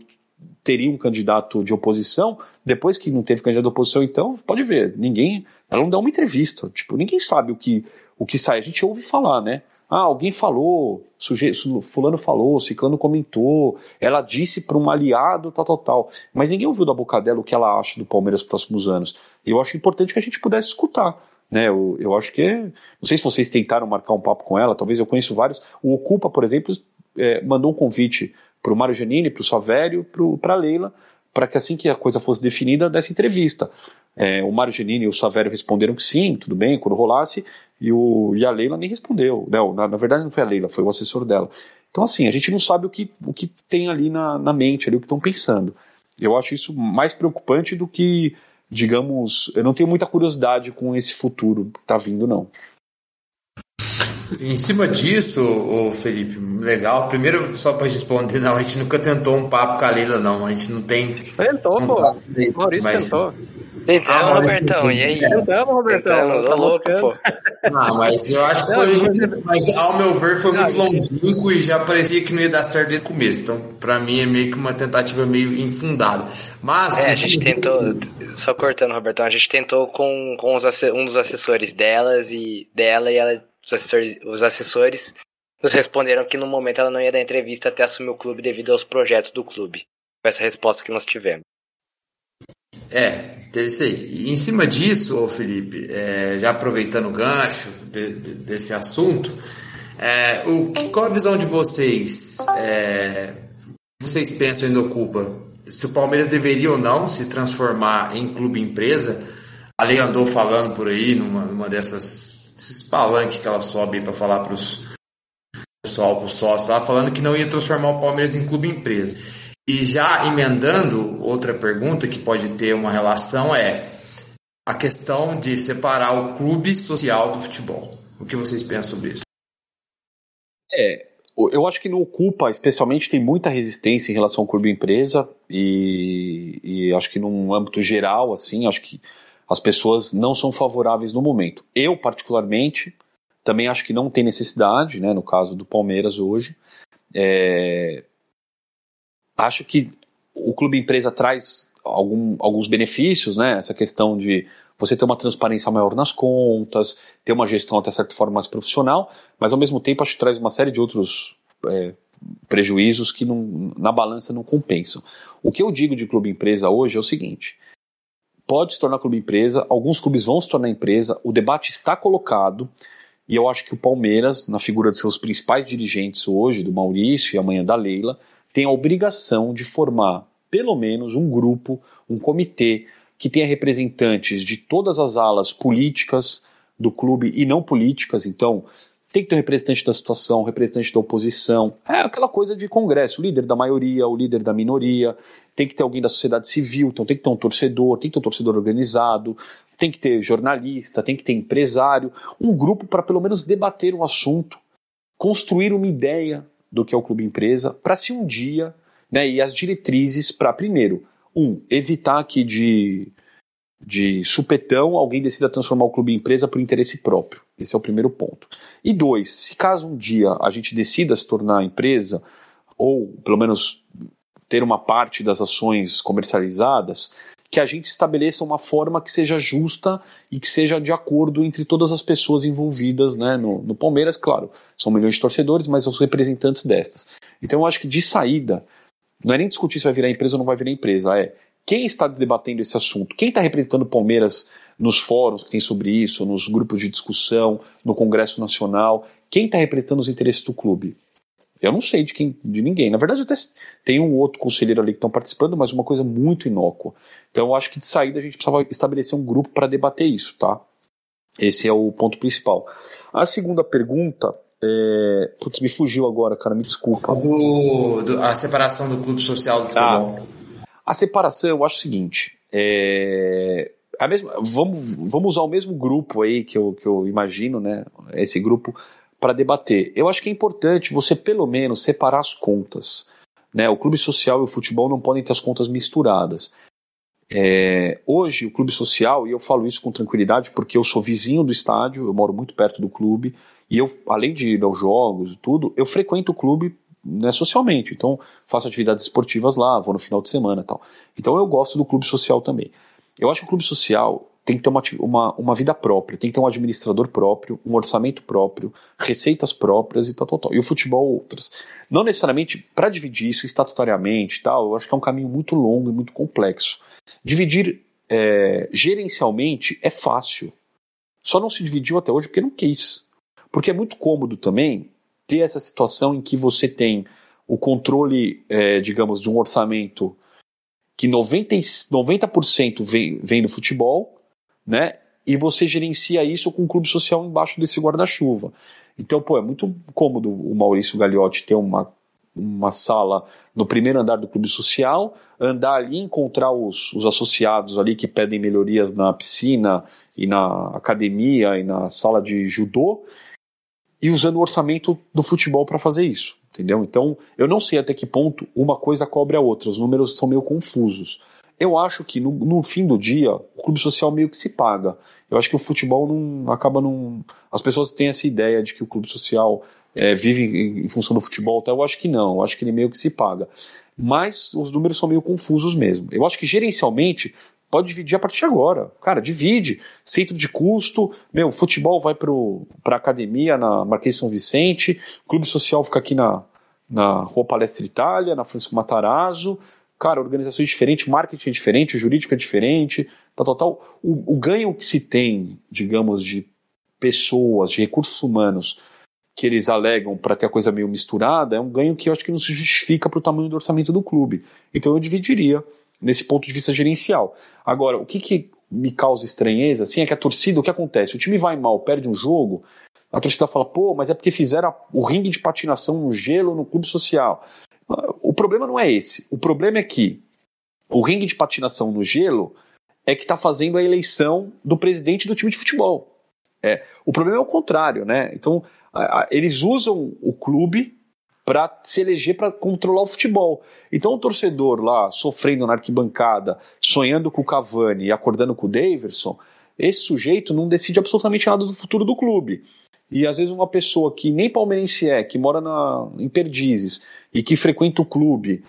teria um candidato de oposição. Depois que não teve candidato de oposição, então, pode ver, ninguém, ela não dá uma entrevista. Tipo, ninguém sabe o que, o que sai. A gente ouve falar, né? Ah, alguém falou, sujeito, fulano falou, ciclano comentou, ela disse para um aliado, tal, tal, tal. Mas ninguém ouviu da boca dela o que ela acha do Palmeiras nos próximos anos. Eu acho importante que a gente pudesse escutar. Né, eu, eu acho que é, não sei se vocês tentaram marcar um papo com ela, talvez eu conheço vários. O Ocupa, por exemplo, é, mandou um convite para o Mário Janine, para o Savério, para a Leila, para que assim que a coisa fosse definida, desse entrevista. É, o Mário Janine e o Savério responderam que sim, tudo bem, quando rolasse, e, o, e a Leila nem respondeu. Não, na, na, verdade não foi a Leila, foi o assessor dela. Então assim, a gente não sabe o que, o que tem ali na, na mente, ali, o que estão pensando. Eu acho isso mais preocupante do que digamos, eu não tenho muita curiosidade com esse futuro que está vindo, não. Em cima disso, ô Felipe, legal. Primeiro, só para responder, não, a gente nunca tentou um papo com a Leila, não. A gente não tem. Tentou, um pô. Maurício mas... tentou. Tentamos, ah, Robertão, e aí? Tentamos, Robertão. Tentamos, tá louco, pô. Ah, mas eu acho que foi muito, mas ao meu ver foi muito longínquo e já parecia que não ia dar certo desde o começo. Então, pra mim é meio que uma tentativa meio infundada. Mas. É, a gente tentou, só cortando, Robertão, a gente tentou com, com os, um dos assessores delas e dela e ela, os assessores, os assessores nos responderam que no momento ela não ia dar entrevista até assumir o clube devido aos projetos do clube. Foi essa resposta que nós tivemos. É, teve isso aí. E em cima disso, ô Felipe, é, já aproveitando o gancho de, de, desse assunto, é, o, qual a visão de vocês? É, vocês pensam em Ocupa? Se o Palmeiras deveria ou não se transformar em clube empresa? A lei andou falando por aí numa, numa dessas esses palanques que ela sobe para falar para os pessoal, para os sócios, falando que não ia transformar o Palmeiras em clube empresa. E já emendando outra pergunta que pode ter uma relação é a questão de separar o clube social do futebol. O que vocês pensam sobre isso? É, eu acho que no Ocupa, especialmente, tem muita resistência em relação ao clube empresa e, e acho que num âmbito geral, assim, acho que as pessoas não são favoráveis no momento. Eu, particularmente, também acho que não tem necessidade, né, no caso do Palmeiras hoje. É, acho que o clube empresa traz algum, alguns benefícios, né? Essa questão de você ter uma transparência maior nas contas, ter uma gestão até certa forma mais profissional, mas ao mesmo tempo acho que traz uma série de outros é, prejuízos que não, na balança não compensam. O que eu digo de clube empresa hoje é o seguinte: pode se tornar clube empresa, alguns clubes vão se tornar empresa, o debate está colocado. E eu acho que o Palmeiras, na figura de seus principais dirigentes hoje, do Maurício e amanhã da Leila, tem a obrigação de formar pelo menos um grupo, um comitê que tenha representantes de todas as alas políticas do clube e não políticas. Então, tem que ter um representante da situação, um representante da oposição. É aquela coisa de congresso, o líder da maioria, o líder da minoria. Tem que ter alguém da sociedade civil, então tem que ter um torcedor, tem que ter um torcedor organizado, tem que ter jornalista, tem que ter empresário, um grupo para pelo menos debater um assunto, construir uma ideia do que é o clube empresa, para se um dia né, e as diretrizes para, primeiro, um, evitar que de, de supetão alguém decida transformar o clube em empresa por interesse próprio. Esse é o primeiro ponto. E dois, se caso um dia a gente decida se tornar empresa, ou pelo menos ter uma parte das ações comercializadas, que a gente estabeleça uma forma que seja justa e que seja de acordo entre todas as pessoas envolvidas né, no, no Palmeiras, claro, são milhões de torcedores, mas os representantes destas. Então eu acho que de saída, não é nem discutir se vai virar empresa ou não vai virar empresa, é quem está debatendo esse assunto, quem está representando o Palmeiras nos fóruns que tem sobre isso, nos grupos de discussão, no Congresso Nacional, quem está representando os interesses do clube? Eu não sei de quem, de ninguém. Na verdade, até tem um outro conselheiro ali que estão participando, mas uma coisa muito inócua. Então, eu acho que de saída a gente precisava estabelecer um grupo para debater isso, tá? Esse é o ponto principal. A segunda pergunta é... Putz, me fugiu agora, cara, me desculpa. Do, do, a separação do clube social do tá. futebol. Ah, a separação, eu acho o seguinte. É... A mesma, vamos, vamos usar o mesmo grupo aí que eu, que eu imagino, né? Esse grupo para debater. Eu acho que é importante você, pelo menos, separar as contas. Né? O clube social e o futebol não podem ter as contas misturadas. É, hoje, o clube social, e eu falo isso com tranquilidade porque eu sou vizinho do estádio, eu moro muito perto do clube, e eu, além de ir aos jogos e tudo, eu frequento o clube né, socialmente. Então, faço atividades esportivas lá, vou no final de semana tal. Então, eu gosto do clube social também. Eu acho que o clube social tem que ter uma, uma, uma vida própria, tem que ter um administrador próprio, um orçamento próprio, receitas próprias e tal, tal, tal. E o futebol, outras. Não necessariamente para dividir isso estatutariamente tal, eu acho que é um caminho muito longo e muito complexo. Dividir é, gerencialmente é fácil. Só não se dividiu até hoje porque não quis. Porque é muito cômodo também ter essa situação em que você tem o controle, é, digamos, de um orçamento que 90%, 90 vem, vem do futebol, né? E você gerencia isso com um clube social embaixo desse guarda-chuva. Então, pô, é muito cômodo o Maurício Gagliotti ter uma, uma sala no primeiro andar do clube social, andar ali, encontrar os, os associados ali que pedem melhorias na piscina e na academia e na sala de judô, e usando o orçamento do futebol para fazer isso, entendeu? Então, eu não sei até que ponto uma coisa cobre a outra, os números são meio confusos. Eu acho que no, no, fim do dia, o clube social meio que se paga. Eu acho que o futebol não acaba não. As pessoas têm essa ideia de que o clube social é, vive em, em, função do futebol, então eu acho que não, eu acho que ele meio que se paga. Mas os números são meio confusos mesmo. Eu acho que gerencialmente pode dividir a partir de agora. Cara, divide. Centro de custo, meu, futebol vai para academia na Marquês São Vicente, clube social fica aqui na, na Rua Palestra Itália, na Francisco Matarazzo. Cara, organização é diferente, marketing é diferente, o jurídico é diferente, tal, tal, tal. O, o ganho que se tem, digamos, de pessoas, de recursos humanos, que eles alegam para ter a coisa meio misturada, é um ganho que eu acho que não se justifica para o tamanho do orçamento do clube. Então eu dividiria nesse ponto de vista gerencial. Agora, o que, que me causa estranheza, assim, é que a torcida, o que acontece? O time vai mal, perde um jogo, a torcida fala, pô, mas é porque fizeram o ringue de patinação no gelo no clube social. O problema não é esse. O problema é que o ringue de patinação no gelo é que está fazendo a eleição do presidente do time de futebol. É, o problema é o contrário, né? Então, eles usam o clube para se eleger para controlar o futebol. Então o torcedor lá sofrendo na arquibancada, sonhando com o Cavani e acordando com o Daverson, esse sujeito não decide absolutamente nada do futuro do clube. E às vezes uma pessoa que nem palmeirense é, que mora na, em Perdizes e que frequenta o clube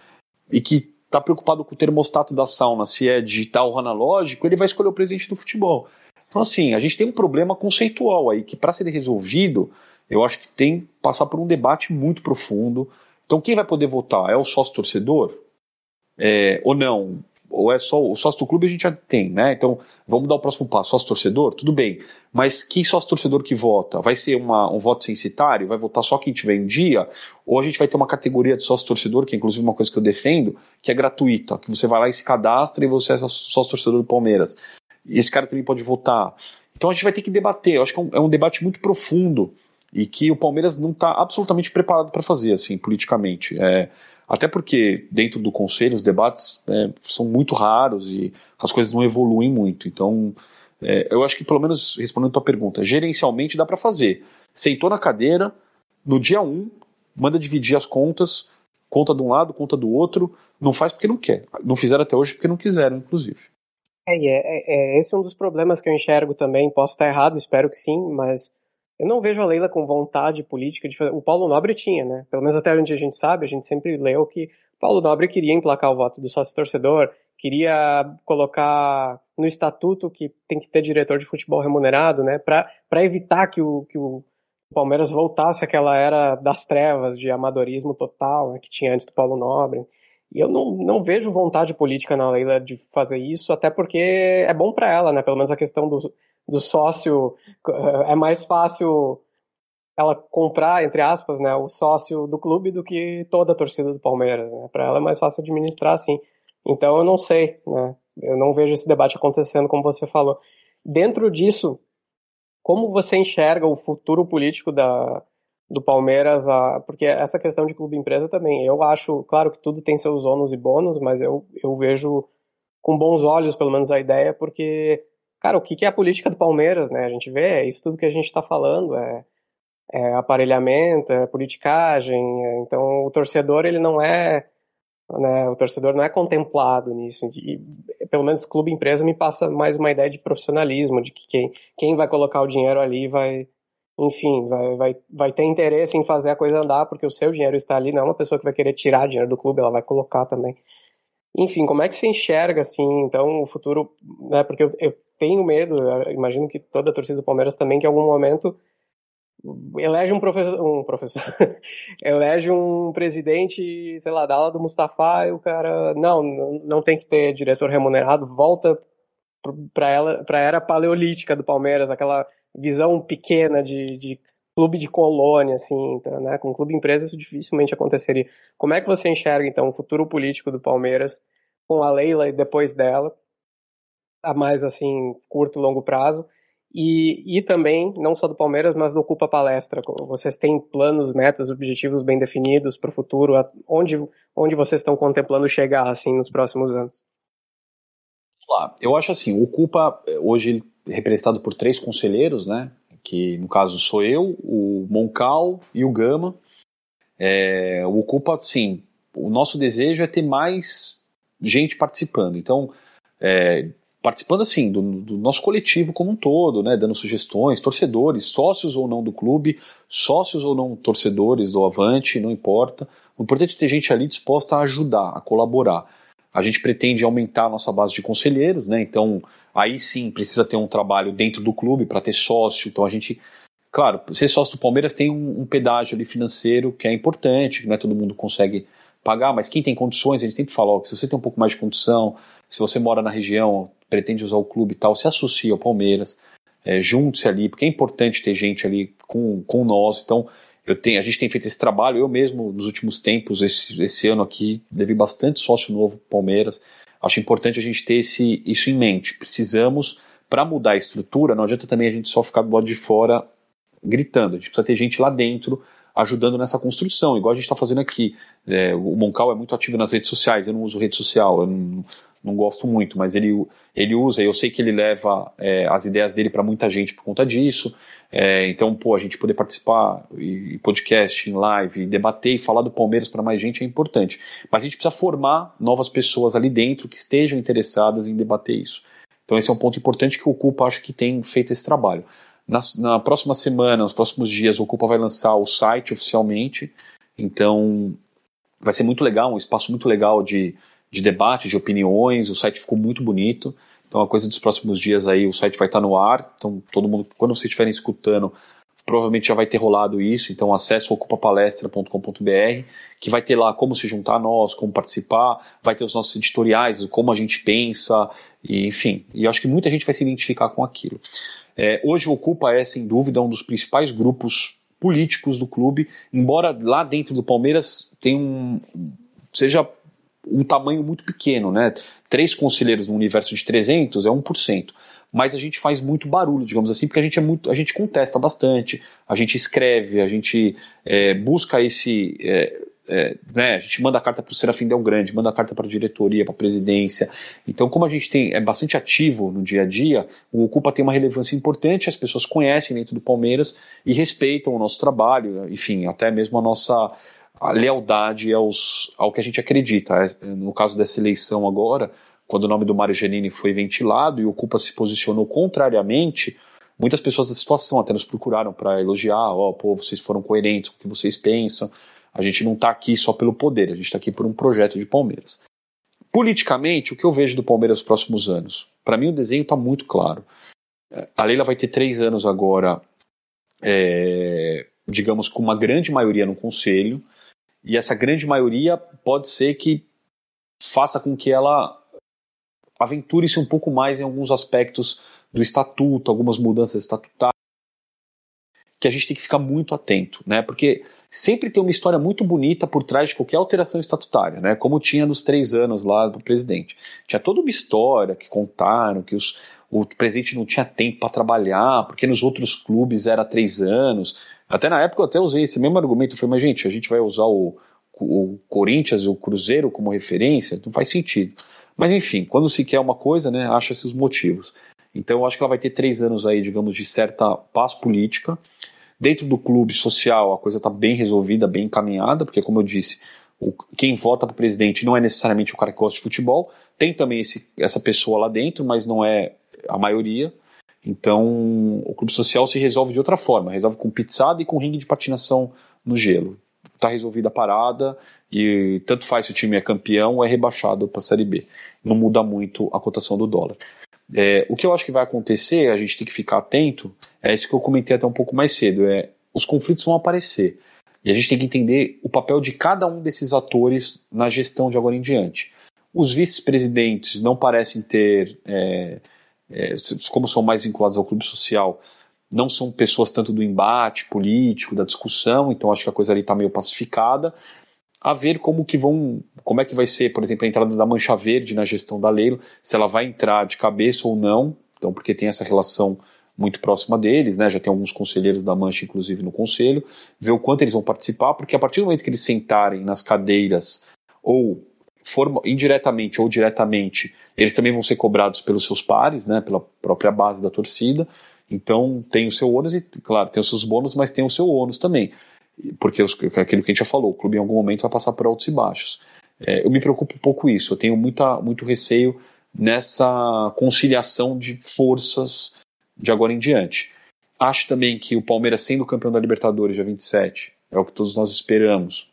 e que está preocupado com o termostato da sauna, se é digital ou analógico, ele vai escolher o presidente do futebol. Então, assim, a gente tem um problema conceitual aí, que para ser resolvido, eu acho que tem que passar por um debate muito profundo. Então, quem vai poder votar? É o sócio torcedor? É, ou não? Ou é só o sócio do clube a gente já tem, né? Então, vamos dar o próximo passo. Sócio torcedor? Tudo bem. Mas que sócio torcedor que vota? Vai ser uma, um voto censitário? Vai votar só quem tiver em dia? Ou a gente vai ter uma categoria de sócio torcedor, que é inclusive uma coisa que eu defendo, que é gratuita, que você vai lá e se cadastra e você é sócio torcedor do Palmeiras. E esse cara também pode votar. Então a gente vai ter que debater. Eu acho que é um, é um debate muito profundo e que o Palmeiras não está absolutamente preparado para fazer, assim, politicamente. É, até porque dentro do conselho os debates é, são muito raros e as coisas não evoluem muito. Então, é, eu acho que pelo menos respondendo a tua pergunta, gerencialmente dá para fazer. Sentou na cadeira, no dia 1, um, manda dividir as contas, conta de um lado, conta do outro, não faz porque não quer. Não fizeram até hoje porque não quiseram, inclusive. É, é, é, esse é um dos problemas que eu enxergo também. Posso estar errado, espero que sim, mas eu não vejo a Leila com vontade política de fazer. O Paulo Nobre tinha, né? Pelo menos até onde a gente sabe, a gente sempre leu que Paulo Nobre queria emplacar o voto do sócio torcedor, queria colocar no estatuto que tem que ter diretor de futebol remunerado, né? Para evitar que o, que o Palmeiras voltasse àquela era das trevas, de amadorismo total, né, que tinha antes do Paulo Nobre. E eu não, não vejo vontade política na Leila de fazer isso, até porque é bom para ela, né? Pelo menos a questão do, do sócio eh, é mais fácil ela comprar, entre aspas, né, o sócio do clube do que toda a torcida do Palmeiras. Né? Para ela é mais fácil administrar assim. Então eu não sei, né? Eu não vejo esse debate acontecendo como você falou. Dentro disso, como você enxerga o futuro político da, do Palmeiras, a, porque essa questão de clube-empresa também, eu acho, claro que tudo tem seus ônus e bônus, mas eu, eu vejo com bons olhos, pelo menos, a ideia, porque, cara, o que, é a política do Palmeiras, né? A gente vê, é isso tudo que a gente está falando, é, é, aparelhamento, é politicagem, é, então o torcedor, ele não é, né, o torcedor não é contemplado nisso, e, pelo menos clube-empresa me passa mais uma ideia de profissionalismo, de que quem, quem vai colocar o dinheiro ali vai enfim, vai, vai, vai ter interesse em fazer a coisa andar, porque o seu dinheiro está ali, não é uma pessoa que vai querer tirar dinheiro do clube, ela vai colocar também. Enfim, como é que você enxerga, assim, então, o futuro, né, porque eu, eu tenho medo, eu imagino que toda a torcida do Palmeiras também, que em algum momento elege um professor, um professor, elege um presidente, sei lá, da aula do Mustafa e o cara, não, não tem que ter diretor remunerado, volta para ela, para era paleolítica do Palmeiras, aquela visão pequena de, de clube de colônia, assim, então, né? Com clube empresa isso dificilmente aconteceria. Como é que você enxerga, então, o futuro político do Palmeiras com a Leila e depois dela, a mais, assim, curto longo prazo? E, e também, não só do Palmeiras, mas do Ocupa Palestra. Vocês têm planos, metas, objetivos bem definidos para o futuro? Onde, onde vocês estão contemplando chegar, assim, nos próximos anos? Eu acho assim, o Ocupa, hoje, representado por três conselheiros, né? Que no caso sou eu, o Moncal e o Gama. É, o Ocupa, sim, o nosso desejo é ter mais gente participando. Então, é, participando assim do, do, nosso coletivo como um todo, né, dando sugestões, torcedores, sócios ou não do clube, sócios ou não torcedores do Avante, não importa. O importante é ter gente ali disposta a ajudar, a colaborar. A gente pretende aumentar a nossa base de conselheiros, né? Então, aí sim precisa ter um trabalho dentro do clube para ter sócio. Então, a gente, claro, ser sócio do Palmeiras tem um, um pedágio ali financeiro que é importante, que não é todo mundo consegue pagar, mas quem tem condições, a gente sempre fala, ó, que se você tem um pouco mais de condição, se você mora na região, pretende usar o clube e tal, se associe ao Palmeiras, é, junte-se ali, porque é importante ter gente ali com, com nós. Então, eu tenho, a gente tem feito esse trabalho, eu mesmo, nos últimos tempos, esse, esse ano aqui, levei bastante sócio novo Palmeiras. Acho importante a gente ter esse, isso em mente. Precisamos, para mudar a estrutura, não adianta também a gente só ficar do lado de fora gritando. A gente precisa ter gente lá dentro ajudando nessa construção, igual a gente está fazendo aqui. É, o Moncal é muito ativo nas redes sociais, eu não uso rede social, eu não, não gosto muito, mas ele, ele usa, eu sei que ele leva é, as ideias dele para muita gente por conta disso. É, então, pô, a gente poder participar e podcast, em live, debater e falar do Palmeiras para mais gente é importante. Mas a gente precisa formar novas pessoas ali dentro que estejam interessadas em debater isso. Então, esse é um ponto importante que o Ocupa acho que tem feito esse trabalho. Na, na próxima semana, nos próximos dias, o Ocupa vai lançar o site oficialmente. Então, vai ser muito legal, um espaço muito legal de de debate, de opiniões. O site ficou muito bonito. Então, a coisa dos próximos dias aí, o site vai estar no ar. Então, todo mundo, quando vocês estiverem escutando, provavelmente já vai ter rolado isso. Então, acesse ocupapalestra.com.br, que vai ter lá como se juntar a nós, como participar, vai ter os nossos editoriais, como a gente pensa, e, enfim. E eu acho que muita gente vai se identificar com aquilo. É, hoje o Ocupa é, sem dúvida, um dos principais grupos políticos do clube, embora lá dentro do Palmeiras tenha um, seja um tamanho muito pequeno, né? Três conselheiros no universo de 300 é 1%. Mas a gente faz muito barulho, digamos assim, porque a gente é muito, a gente contesta bastante, a gente escreve, a gente é, busca esse, é, é, né, a gente manda carta para o Serafim Del Grande, manda carta para a diretoria, para a presidência. Então, como a gente tem, é bastante ativo no dia a dia, o Ocupa tem uma relevância importante, as pessoas conhecem dentro do Palmeiras e respeitam o nosso trabalho, enfim, até mesmo a nossa a lealdade aos, ao que a gente acredita. É, no caso dessa eleição agora, quando o nome do Mário Giannini foi ventilado e o Culpa se posicionou contrariamente, muitas pessoas da situação até nos procuraram para elogiar, ó, oh, pô, vocês foram coerentes com o que vocês pensam. A gente não está aqui só pelo poder, a gente está aqui por um projeto de Palmeiras. Politicamente, o que eu vejo do Palmeiras nos próximos anos? Para mim, o desenho está muito claro. A Leila vai ter três anos agora, é, digamos, com uma grande maioria no conselho, e essa grande maioria pode ser que faça com que ela aventure-se um pouco mais em alguns aspectos do estatuto, algumas mudanças estatutárias, que a gente tem que ficar muito atento, né? Porque sempre tem uma história muito bonita por trás de qualquer alteração estatutária, né? Como tinha nos três anos lá do presidente. Tinha toda uma história que contaram que os, o presidente não tinha tempo para trabalhar, porque nos outros clubes era três anos. Até na época eu até usei esse mesmo argumento. Eu falei, mas gente, a gente vai usar o, o Corinthians o Cruzeiro como referência? Não faz sentido. Mas enfim, quando se quer uma coisa, né, acha-se os motivos. Então eu acho que ela vai ter três anos aí, digamos, de certa paz política. Dentro do clube social, a coisa está bem resolvida, bem encaminhada, porque, como eu disse, o, quem vota para o presidente não é necessariamente o cara que gosta de futebol. Tem também esse, essa pessoa lá dentro, mas não é a maioria. Então, o clube social se resolve de outra forma, resolve com pizzada e com ringue de patinação no gelo. Está resolvida a parada e tanto faz se o time é campeão ou é rebaixado para a Série B. Não muda muito a cotação do dólar. É, o que eu acho que vai acontecer, a gente tem que ficar atento, é isso que eu comentei até um pouco mais cedo, é os conflitos vão aparecer. E a gente tem que entender o papel de cada um desses atores na gestão de agora em diante. Os vice-presidentes não parecem ter é, é, como são mais vinculados ao clube social, não são pessoas tanto do embate político, da discussão, então acho que a coisa ali está meio pacificada. A ver como que vão, como é que vai ser, por exemplo, a entrada da Mancha Verde na gestão da Leila, se ela vai entrar de cabeça ou não, então porque tem essa relação muito próxima deles, né? Já tem alguns conselheiros da Mancha, inclusive, no conselho, ver o quanto eles vão participar, porque a partir do momento que eles sentarem nas cadeiras ou forma, indiretamente ou diretamente, eles também vão ser cobrados pelos seus pares, né, pela própria base da torcida. Então tem o seu ônus e, claro, tem os seus bônus, mas tem o seu ônus também. Porque os, aquilo que a gente já falou, o clube em algum momento vai passar por altos e baixos. É, eu me preocupo um pouco isso, eu tenho muita, muito receio nessa conciliação de forças de agora em diante. Acho também que o Palmeiras sendo campeão da Libertadores dia 27, é o que todos nós esperamos,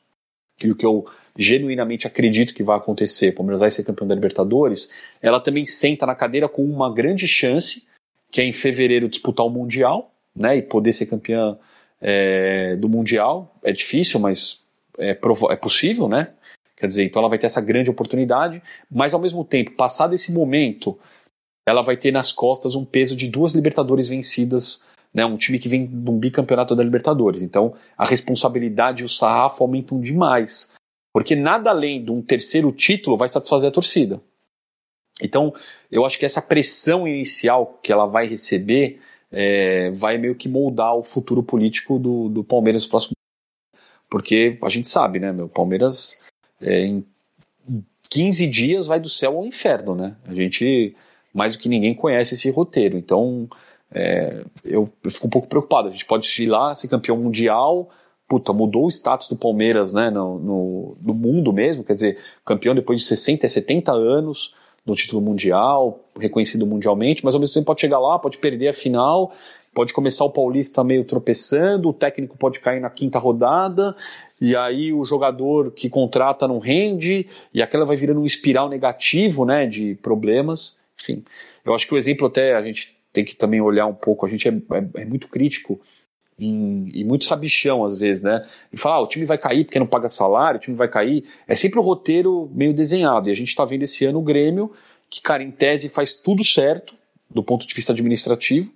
e o que eu genuinamente acredito que vai acontecer, o Palmeiras vai ser campeão da Libertadores, ela também senta na cadeira com uma grande chance, que é em fevereiro disputar o Mundial, né, e poder ser campeã é, do Mundial. É difícil, mas é, é possível, né? Quer dizer, então ela vai ter essa grande oportunidade, mas ao mesmo tempo, passado esse momento, ela vai ter nas costas um peso de duas Libertadores vencidas, né, um time que vem de um bicampeonato da Libertadores. Então a responsabilidade e o sarrafo aumentam demais. Porque nada além de um terceiro título vai satisfazer a torcida. Então, eu acho que essa pressão inicial que ela vai receber é, vai meio que moldar o futuro político do, do Palmeiras nos próximos Porque a gente sabe, né, meu, Palmeiras é, em 15 dias vai do céu ao inferno, né? A gente, mais do que ninguém, conhece esse roteiro. Então, é, eu, eu, fico um pouco preocupado. A gente pode ir lá, ser campeão mundial, puta, mudou o status do Palmeiras, né, no, no, no, mundo mesmo, quer dizer, campeão depois de 60, 70 anos no título mundial, reconhecido mundialmente, mas ao mesmo tempo pode chegar lá, pode perder a final, pode começar o Paulista meio tropeçando, o técnico pode cair na quinta rodada, e aí o jogador que contrata não rende, e aquela vai virando um espiral negativo, né, de problemas. Enfim, eu acho que o exemplo até a gente tem que também olhar um pouco, a gente é, é, é muito crítico em, e muito sabichão às vezes, né? E falar, ah, o time vai cair porque não paga salário, o time vai cair. É sempre o roteiro meio desenhado. E a gente está vendo esse ano o Grêmio, que, cara, em tese faz tudo certo do ponto de vista administrativo,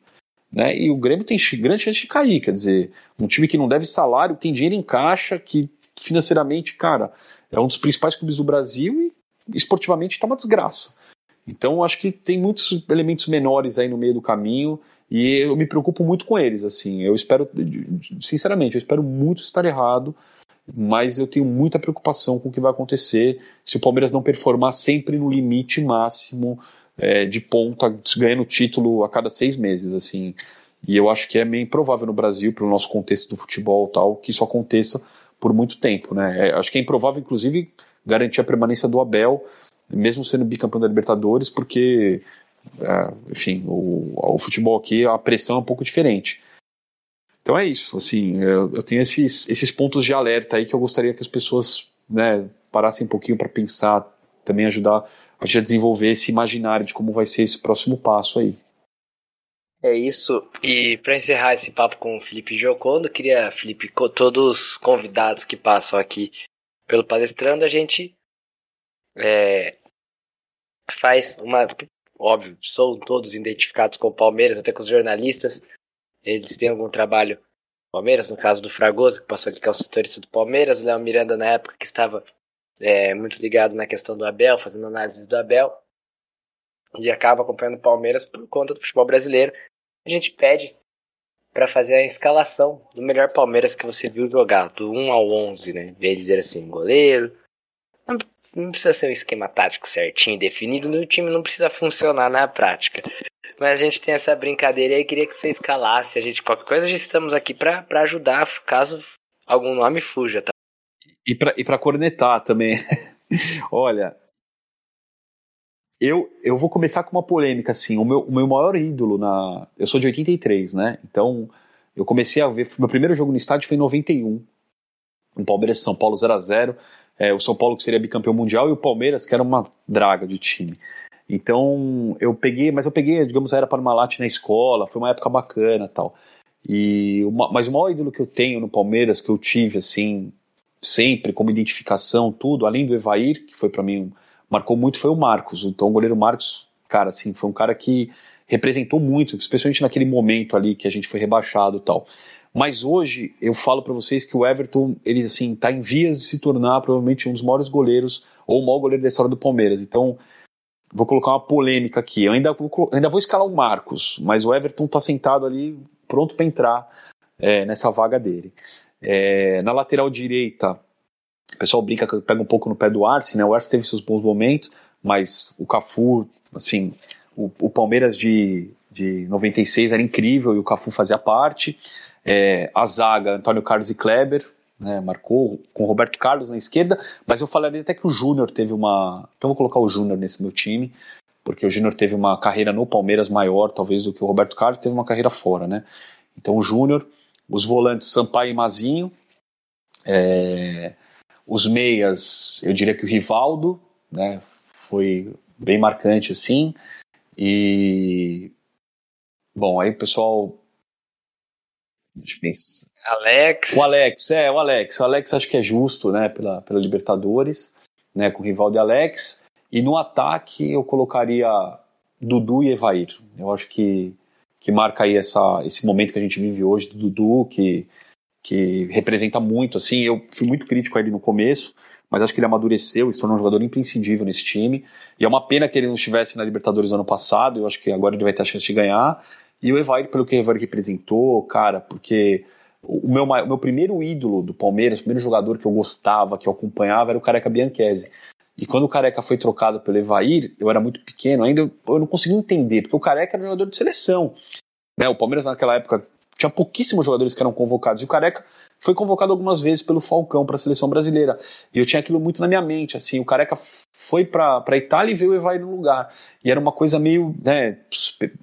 né? E o Grêmio tem grande chance de cair, quer dizer, um time que não deve salário, tem dinheiro em caixa, que financeiramente, cara, é um dos principais clubes do Brasil e esportivamente está uma desgraça. Então, acho que tem muitos elementos menores aí no meio do caminho e eu me preocupo muito com eles, assim. Eu espero, sinceramente, eu espero muito estar errado, mas eu tenho muita preocupação com o que vai acontecer se o Palmeiras não performar sempre no limite máximo é, de ponta, ganhando título a cada seis meses, assim. E eu acho que é meio improvável no Brasil, pelo nosso contexto do futebol tal, que isso aconteça por muito tempo, né? É, acho que é improvável, inclusive, garantir a permanência do Abel, mesmo sendo bicampeão da Libertadores, porque é, enfim, o, o, futebol aqui, a pressão é um pouco diferente. Então é isso, assim, eu, eu, tenho esses, esses pontos de alerta aí que eu gostaria que as pessoas né, parassem um pouquinho para pensar, também ajudar a gente a desenvolver esse imaginário de como vai ser esse próximo passo aí. É isso. E para encerrar esse papo com o Felipe Giocondo, queria, Felipe, todos os convidados que passam aqui pelo palestrando, a gente é, faz uma óbvio, são todos identificados com o Palmeiras, até com os jornalistas. Eles têm algum trabalho Palmeiras, no caso do Fragoso, que passou aqui que é o setorista do Palmeiras, Léo Miranda na época que estava é, muito ligado na questão do Abel, fazendo análises do Abel, e acaba acompanhando o Palmeiras por conta do futebol brasileiro. A gente pede para fazer a escalação do melhor Palmeiras que você viu jogar, do 1 ao 11, né? Ver dizer assim, goleiro, não precisa ser um esquema tático certinho, definido, o time não precisa funcionar na prática. Mas a gente tem essa brincadeira e queria que você escalasse a gente qualquer coisa, a gente estamos aqui para ajudar caso algum nome fuja, tá? E para e pra cornetar também. Olha, eu, eu vou começar com uma polêmica, assim. O meu, o meu maior ídolo na. Eu sou de 83, né? Então, eu comecei a ver. Meu primeiro jogo no estádio foi em 91. Um Palmeiras São Paulo 0 a 0 é, o São Paulo que seria bicampeão mundial e o Palmeiras que era uma draga de time. Então eu peguei, mas eu peguei, digamos, a era Parmalat na escola, foi uma época bacana tal. E uma, mas o maior ídolo que eu tenho no Palmeiras, que eu tive assim, sempre como identificação, tudo, além do Evair, que foi para mim, marcou muito, foi o Marcos. Então o goleiro Marcos, cara, assim, foi um cara que representou muito, especialmente naquele momento ali que a gente foi rebaixado tal. Mas hoje eu falo para vocês que o Everton, ele assim, tá em vias de se tornar provavelmente um dos maiores goleiros ou o maior goleiro da história do Palmeiras. Então, vou colocar uma polêmica aqui. Eu ainda vou, ainda vou escalar o Marcos, mas o Everton tá sentado ali pronto para entrar é, nessa vaga dele. É, na lateral direita, o pessoal brinca que pega um pouco no pé do Arce, né? O Arce teve seus bons momentos, mas o Cafu, assim, o, o Palmeiras de, de 96 era incrível e o Cafu fazia parte. É, a zaga, Antônio Carlos e Kleber, né, marcou com Roberto Carlos na esquerda, mas eu falaria até que o Júnior teve uma. Então vou colocar o Júnior nesse meu time, porque o Júnior teve uma carreira no Palmeiras maior, talvez, do que o Roberto Carlos, teve uma carreira fora, né? Então o Júnior, os volantes Sampaio e Mazinho, é, os meias, eu diria que o Rivaldo, né, foi bem marcante assim, e bom, aí o pessoal Alex. O Alex, é, o Alex. O Alex acho que é justo, né, pela, pela Libertadores, né, com o rival de Alex. E no ataque eu colocaria Dudu e Evair. Eu acho que, que marca aí essa, esse momento que a gente vive hoje do Dudu, que, que representa muito, assim, eu fui muito crítico a ele no começo, mas acho que ele amadureceu e se tornou um jogador imprescindível nesse time. E é uma pena que ele não estivesse na Libertadores ano passado, eu acho que agora ele vai ter a chance de ganhar. E o Evair, pelo que o Evair representou, cara, porque o meu, o meu primeiro ídolo do Palmeiras, o primeiro jogador que eu gostava, que eu acompanhava, era o Careca Bianchese. E quando o Careca foi trocado pelo Evair, eu era muito pequeno ainda, eu não conseguia entender, porque o Careca era um jogador de seleção. Né? O Palmeiras naquela época tinha pouquíssimos jogadores que eram convocados, e o Careca foi convocado algumas vezes pelo Falcão para a seleção brasileira. E eu tinha aquilo muito na minha mente, assim, o Careca foi para a Itália e veio o Evair no lugar. E era uma coisa meio, né,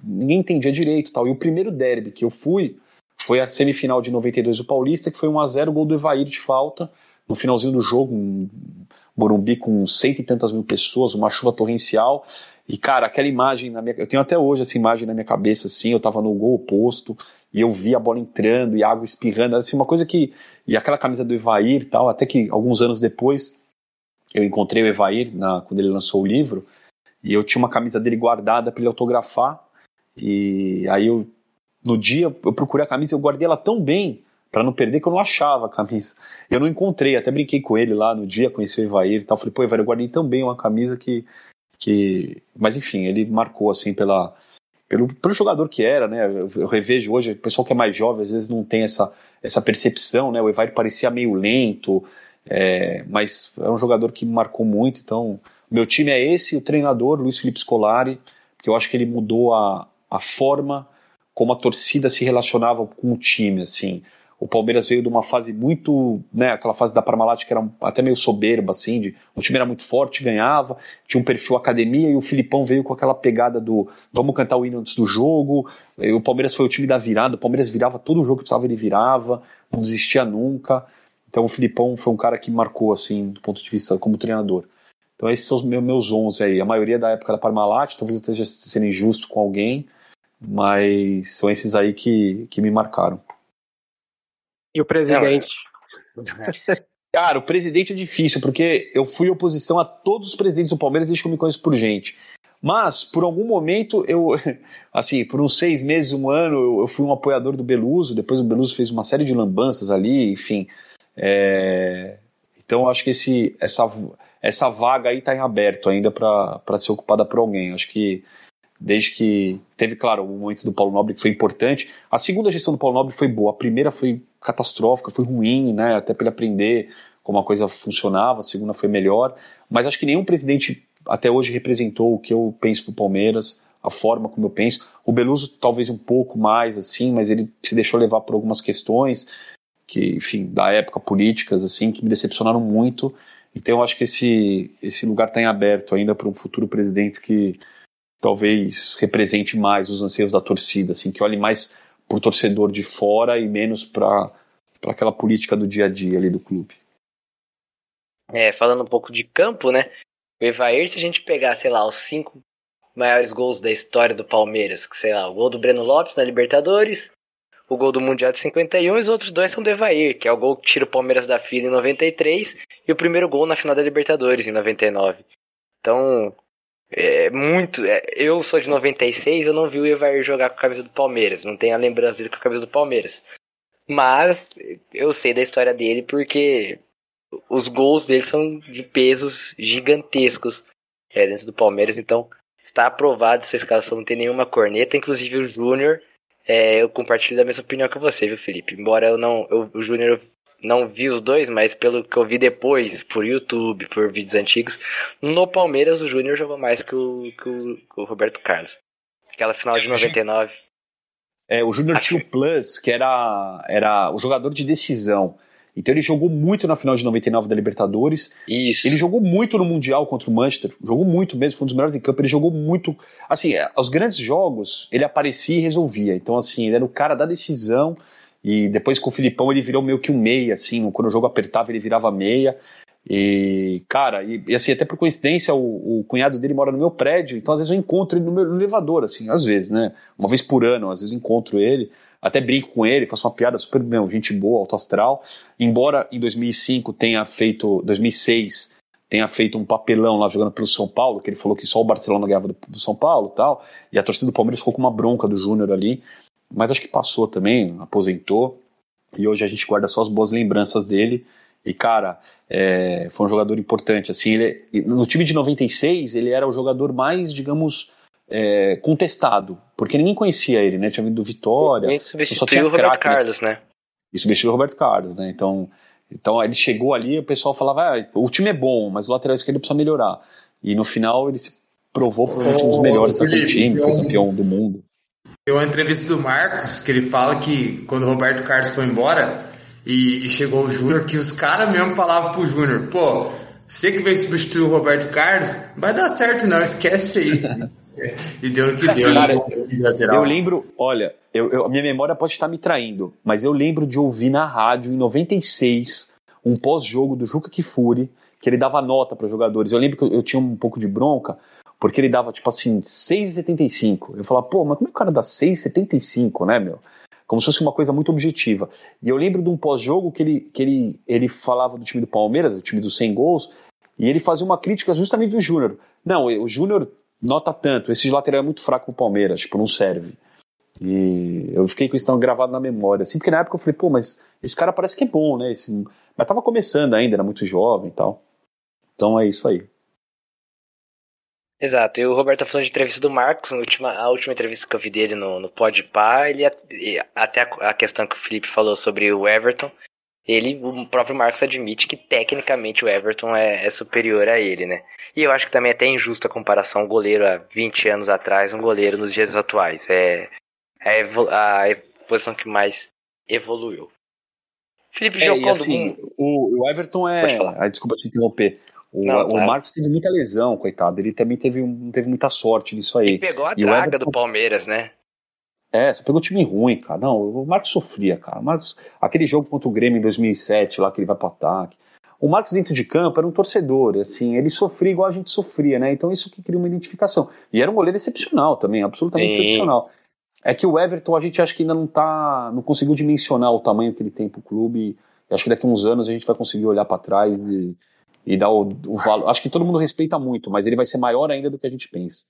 ninguém entendia direito tal. E o primeiro derby que eu fui foi a semifinal de 92 do Paulista, que foi 1 a 0 gol do Evair de falta, no finalzinho do jogo, um Morumbi com cento e tantas mil pessoas, uma chuva torrencial. E, cara, aquela imagem na minha. Eu tenho até hoje essa imagem na minha cabeça, assim. Eu tava no gol oposto e eu vi a bola entrando e água espirrando. Assim, uma coisa que. E aquela camisa do Evair e tal, até que alguns anos depois eu encontrei o Evair na, quando ele lançou o livro. E eu tinha uma camisa dele guardada para ele autografar. E aí eu. No dia eu procurei a camisa eu guardei ela tão bem para não perder que eu não achava a camisa. Eu não encontrei, até brinquei com ele lá no dia, conheci o Evair e tal. Falei, pô, Evair, eu guardei tão bem uma camisa que. que... Mas enfim, ele marcou assim pela. Pelo, pelo jogador que era, né? Eu, revejo hoje, o pessoal que é mais jovem às vezes não tem essa, essa percepção, né? O Evair parecia meio lento, é, mas é um jogador que me marcou muito. Então, meu time é esse, o treinador, Luiz Felipe Scolari, porque eu acho que ele mudou a, a forma como a torcida se relacionava com o time, assim. O Palmeiras veio de uma fase muito, né, aquela fase da Parmalat que era até meio soberba, assim, de, o time era muito forte, ganhava, tinha um perfil academia e o Filipão veio com aquela pegada do vamos cantar o hino antes do jogo. o Palmeiras foi o time da virada, o Palmeiras virava todo jogo que precisava, ele virava, não desistia nunca. Então o Filipão foi um cara que marcou, assim, do ponto de vista como treinador. Então esses são os meus 11 aí. A maioria da época da Parmalat, talvez eu esteja sendo injusto com alguém, mas são esses aí que, que me marcaram. E o presidente? Cara, o presidente é difícil, porque eu fui oposição a todos os presidentes do Palmeiras desde que eu me conheço por gente. Mas, por algum momento, eu, assim, por uns seis meses, um ano, eu fui um apoiador do Beluso, depois o Beluso fez uma série de lambanças ali, enfim. É... Então, acho que esse, essa, essa vaga aí está em aberto ainda para ser ocupada por alguém. Acho que desde que teve, claro, o momento do Paulo Nobre que foi importante. A segunda gestão do Paulo Nobre foi boa, a primeira foi catastrófica, foi ruim, né, até para ele aprender como a coisa funcionava, a segunda foi melhor, mas acho que nenhum presidente até hoje representou o que eu penso pro Palmeiras, a forma como eu penso. O Beluso talvez um pouco mais assim, mas ele se deixou levar por algumas questões que, enfim, da época políticas assim, que me decepcionaram muito. Então eu acho que esse esse lugar está em aberto ainda para um futuro presidente que talvez represente mais os anseios da torcida, assim, que olhe mais para o torcedor de fora e menos para aquela política do dia a dia ali do clube. É, falando um pouco de campo, né? O Evair, se a gente pegar, sei lá, os cinco maiores gols da história do Palmeiras, que sei lá, o gol do Breno Lopes na Libertadores, o gol do Mundial de 51 e os outros dois são do Evair, que é o gol que tira o Palmeiras da fila em 93 e o primeiro gol na final da Libertadores em 99. Então, é muito. É, eu sou de 96, eu não vi o Evair jogar com a camisa do Palmeiras. Não tenho a lembrança dele com a camisa do Palmeiras. Mas eu sei da história dele porque os gols dele são de pesos gigantescos é, dentro do Palmeiras. Então está aprovado essa escalação, não tem nenhuma corneta. Inclusive o Júnior, é, eu compartilho da mesma opinião que você, viu, Felipe? Embora eu não. Eu, o Júnior não vi os dois, mas pelo que eu vi depois, por YouTube, por vídeos antigos, no Palmeiras o Júnior jogou mais que o, que o, que o Roberto Carlos. Aquela final de 99. É, o Júnior tinha o Plus, que era, era o jogador de decisão. Então ele jogou muito na final de 99 da Libertadores. Isso. Ele jogou muito no Mundial contra o Manchester. Jogou muito mesmo, foi um dos melhores em campo. Ele jogou muito. Assim, os grandes jogos, ele aparecia e resolvia. Então, assim, ele era o cara da decisão. E depois com o Filipão ele virou meio que um meia, assim, quando o jogo apertava ele virava meia. E, cara, e, e assim, até por coincidência, o, o, cunhado dele mora no meu prédio, então às vezes eu encontro ele no meu elevador, assim, às vezes, né? Uma vez por ano, às vezes encontro ele, até brinco com ele, faço uma piada super, meu, gente boa, alto astral. Embora em 2005 tenha feito, 2006, tenha feito um papelão lá jogando pelo São Paulo, que ele falou que só o Barcelona ganhava do, do São Paulo tal, e a torcida do Palmeiras ficou com uma bronca do Júnior ali mas acho que passou também, aposentou, e hoje a gente guarda só as boas lembranças dele. E, cara, é, foi um jogador importante. Assim, ele, no time de 96, ele era o jogador mais, digamos, é, contestado, porque ninguém conhecia ele, né? Tinha vindo do Vitória. Ele substituiu o Roberto Carlos, né? E substituiu o Roberto Carlos, né? Então, então ele chegou ali o pessoal falava: ah, o time é bom, mas o lateral esquerdo precisa melhorar. E no final ele se provou provavelmente um dos melhores daquele time, foi campeão do mundo. Tem uma entrevista do Marcos que ele fala que quando o Roberto Carlos foi embora e, e chegou o Júnior, que os caras mesmo falavam pro Júnior, pô, você que veio substituir o Roberto Carlos, vai dar certo não, esquece aí. e deu o que deu. Cara, né? eu lembro, olha, eu, eu, a minha memória pode estar me traindo, mas eu lembro de ouvir na rádio em 96 um pós-jogo do Juca Kifuri, que ele dava nota para os jogadores. Eu lembro que eu, eu, tinha um pouco de bronca, porque ele dava, tipo assim, 6,75. Eu falava, pô, mas como é que o cara dá 6,75, né, meu? Como se fosse uma coisa muito objetiva. E eu lembro de um pós-jogo que, ele, que ele, ele falava do time do Palmeiras, o time dos 100 gols, e ele fazia uma crítica justamente do Júnior. Não, o Júnior nota tanto, esse lateral é muito fraco pro Palmeiras, tipo, não serve. E eu fiquei com isso gravado na memória, assim, porque na época eu falei, pô, mas esse cara parece que é bom, né? Esse... Mas tava começando ainda, era muito jovem e tal. Então é isso aí. Exato, e o Roberto tá falando de entrevista do Marcos, a última, a última entrevista que eu vi dele no, no Podpah, ele até a, a questão que o Felipe falou sobre o Everton, ele, o próprio Marcos admite que tecnicamente o Everton é, é, superior a ele, né? E eu acho que também é até injusta a comparação, um goleiro há 20 anos atrás, um goleiro nos dias atuais. É, é a, posição que mais evoluiu. Felipe é, João, assim, o, o Everton é. Pode falar. Ah, desculpa te interromper. O, não, o Marcos teve muita lesão, coitado. Ele também teve, não teve muita sorte nisso aí. Ele pegou a draga Everton... do Palmeiras, né? É, só pegou time ruim, cara. Não, o Marcos sofria, cara. O Marcos, aquele jogo contra o Grêmio em 2007, lá que ele vai pro ataque. O Marcos dentro de campo era um torcedor, assim, ele sofria igual a gente sofria, né? Então isso que cria uma identificação. E era um goleiro excepcional também, absolutamente Sim. excepcional. É que o Everton a gente acha que ainda não tá, não conseguiu dimensionar o tamanho que ele tem pro clube. E acho que daqui a uns anos a gente vai conseguir olhar para trás e, e dar o, o valor. Acho que todo mundo respeita muito, mas ele vai ser maior ainda do que a gente pensa.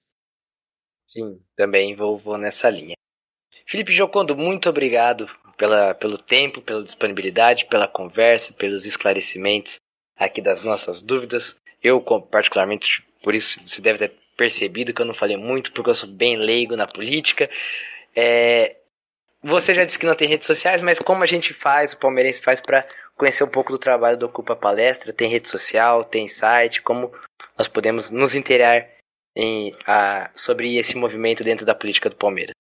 Sim, também vou, vou nessa linha. Felipe Jocondo, muito obrigado pela, pelo tempo, pela disponibilidade, pela conversa, pelos esclarecimentos aqui das nossas dúvidas. Eu, particularmente, por isso você deve ter percebido que eu não falei muito, porque eu sou bem leigo na política. É, você já disse que não tem redes sociais, mas como a gente faz, o palmeirense faz para conhecer um pouco do trabalho do Ocupa Palestra? Tem rede social, tem site, como nós podemos nos inteirar em, a, sobre esse movimento dentro da política do Palmeiras?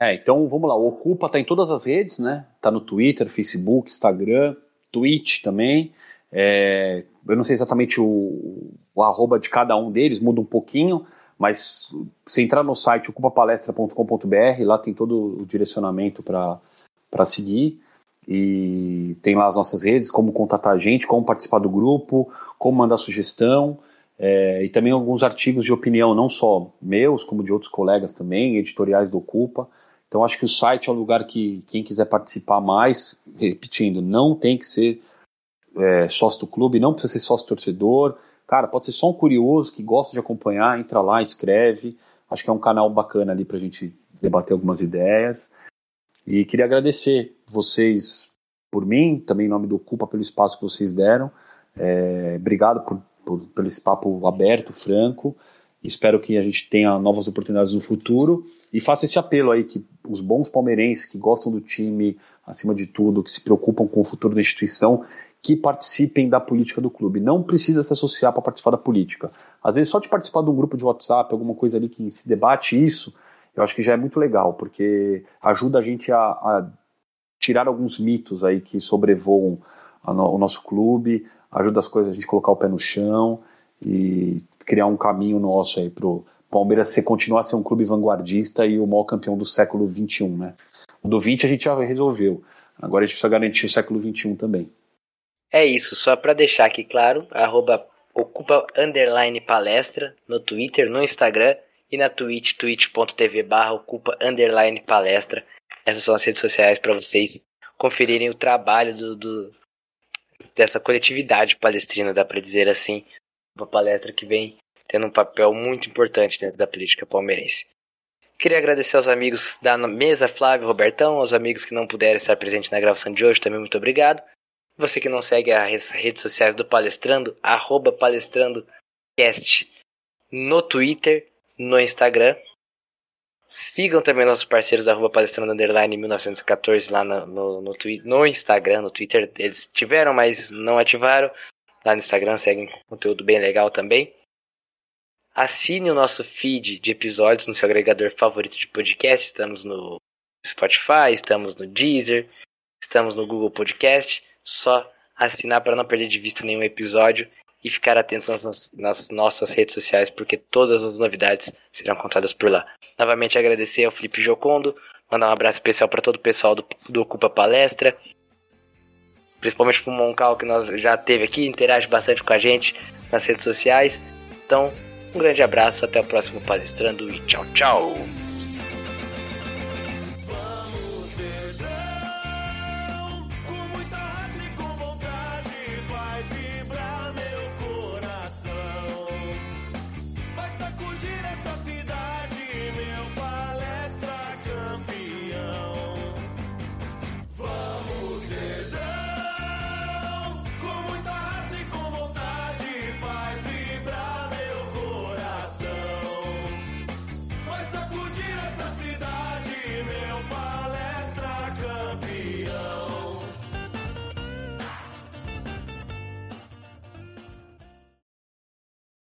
É, então vamos lá, o Ocupa tá em todas as redes, né? Tá no Twitter, Facebook, Instagram, Twitch também. É, eu não sei exatamente o, o arroba de cada um deles, muda um pouquinho, mas se entrar no site ocupapalestra.com.br, lá tem todo o direcionamento para seguir. E tem lá as nossas redes, como contatar a gente, como participar do grupo, como mandar sugestão. É, e também alguns artigos de opinião, não só meus, como de outros colegas também, editoriais do Ocupa. Então acho que o site é um lugar que quem quiser participar mais, repetindo, não tem que ser é, sócio do clube, não precisa ser sócio torcedor. Cara, pode ser só um curioso que gosta de acompanhar, entra lá, escreve. Acho que é um canal bacana ali para a gente debater algumas ideias. E queria agradecer vocês por mim, também em nome do Culpa pelo espaço que vocês deram. É, obrigado por, por, pelo esse papo aberto, franco. Espero que a gente tenha novas oportunidades no futuro. E faça esse apelo aí que os bons palmeirenses que gostam do time, acima de tudo, que se preocupam com o futuro da instituição, que participem da política do clube. Não precisa se associar para participar da política. Às vezes só de participar de um grupo de WhatsApp, alguma coisa ali que se debate isso, eu acho que já é muito legal, porque ajuda a gente a, a tirar alguns mitos aí que sobrevoam no, o nosso clube, ajuda as coisas a gente colocar o pé no chão e criar um caminho nosso aí pro Palmeiras ser, continuar a ser um clube vanguardista e o maior campeão do século XXI, né? O do 20 a gente já resolveu. Agora a gente precisa garantir o século XXI também. É isso, só para deixar aqui claro, arroba ocupa underline palestra no Twitter, no Instagram e na Twitch, twitch.tv barra ocupa underline palestra. Essas são as redes sociais para vocês conferirem o trabalho do, do, dessa coletividade palestrina, dá para dizer assim, uma palestra que vem tendo um papel muito importante dentro da política palmeirense. Queria agradecer aos amigos da mesa, Flávio Robertão, aos amigos que não puderam estar presentes na gravação de hoje, também muito obrigado. Você que não segue as redes sociais do Palestrando, arroba palestrandocast no Twitter, no Instagram. Sigam também nossos parceiros da arroba palestrando underline 1914 lá no, no, no, no Instagram, no Twitter. Eles tiveram, mas não ativaram. Lá no Instagram seguem conteúdo bem legal também. Assine o nosso feed de episódios no seu agregador favorito de podcast. Estamos no Spotify, estamos no Deezer, estamos no Google Podcast. Só assinar para não perder de vista nenhum episódio e ficar atento nas, nossas redes sociais, porque todas as novidades serão contadas por lá. Novamente agradecer ao Felipe Jocondo, mandar um abraço especial para todo o pessoal do, do Ocupa Palestra. principalmente pro Moncal, que nós já teve aqui, interage bastante com a gente nas redes sociais. Então, um grande abraço, até o próximo Palestrando e tchau, tchau!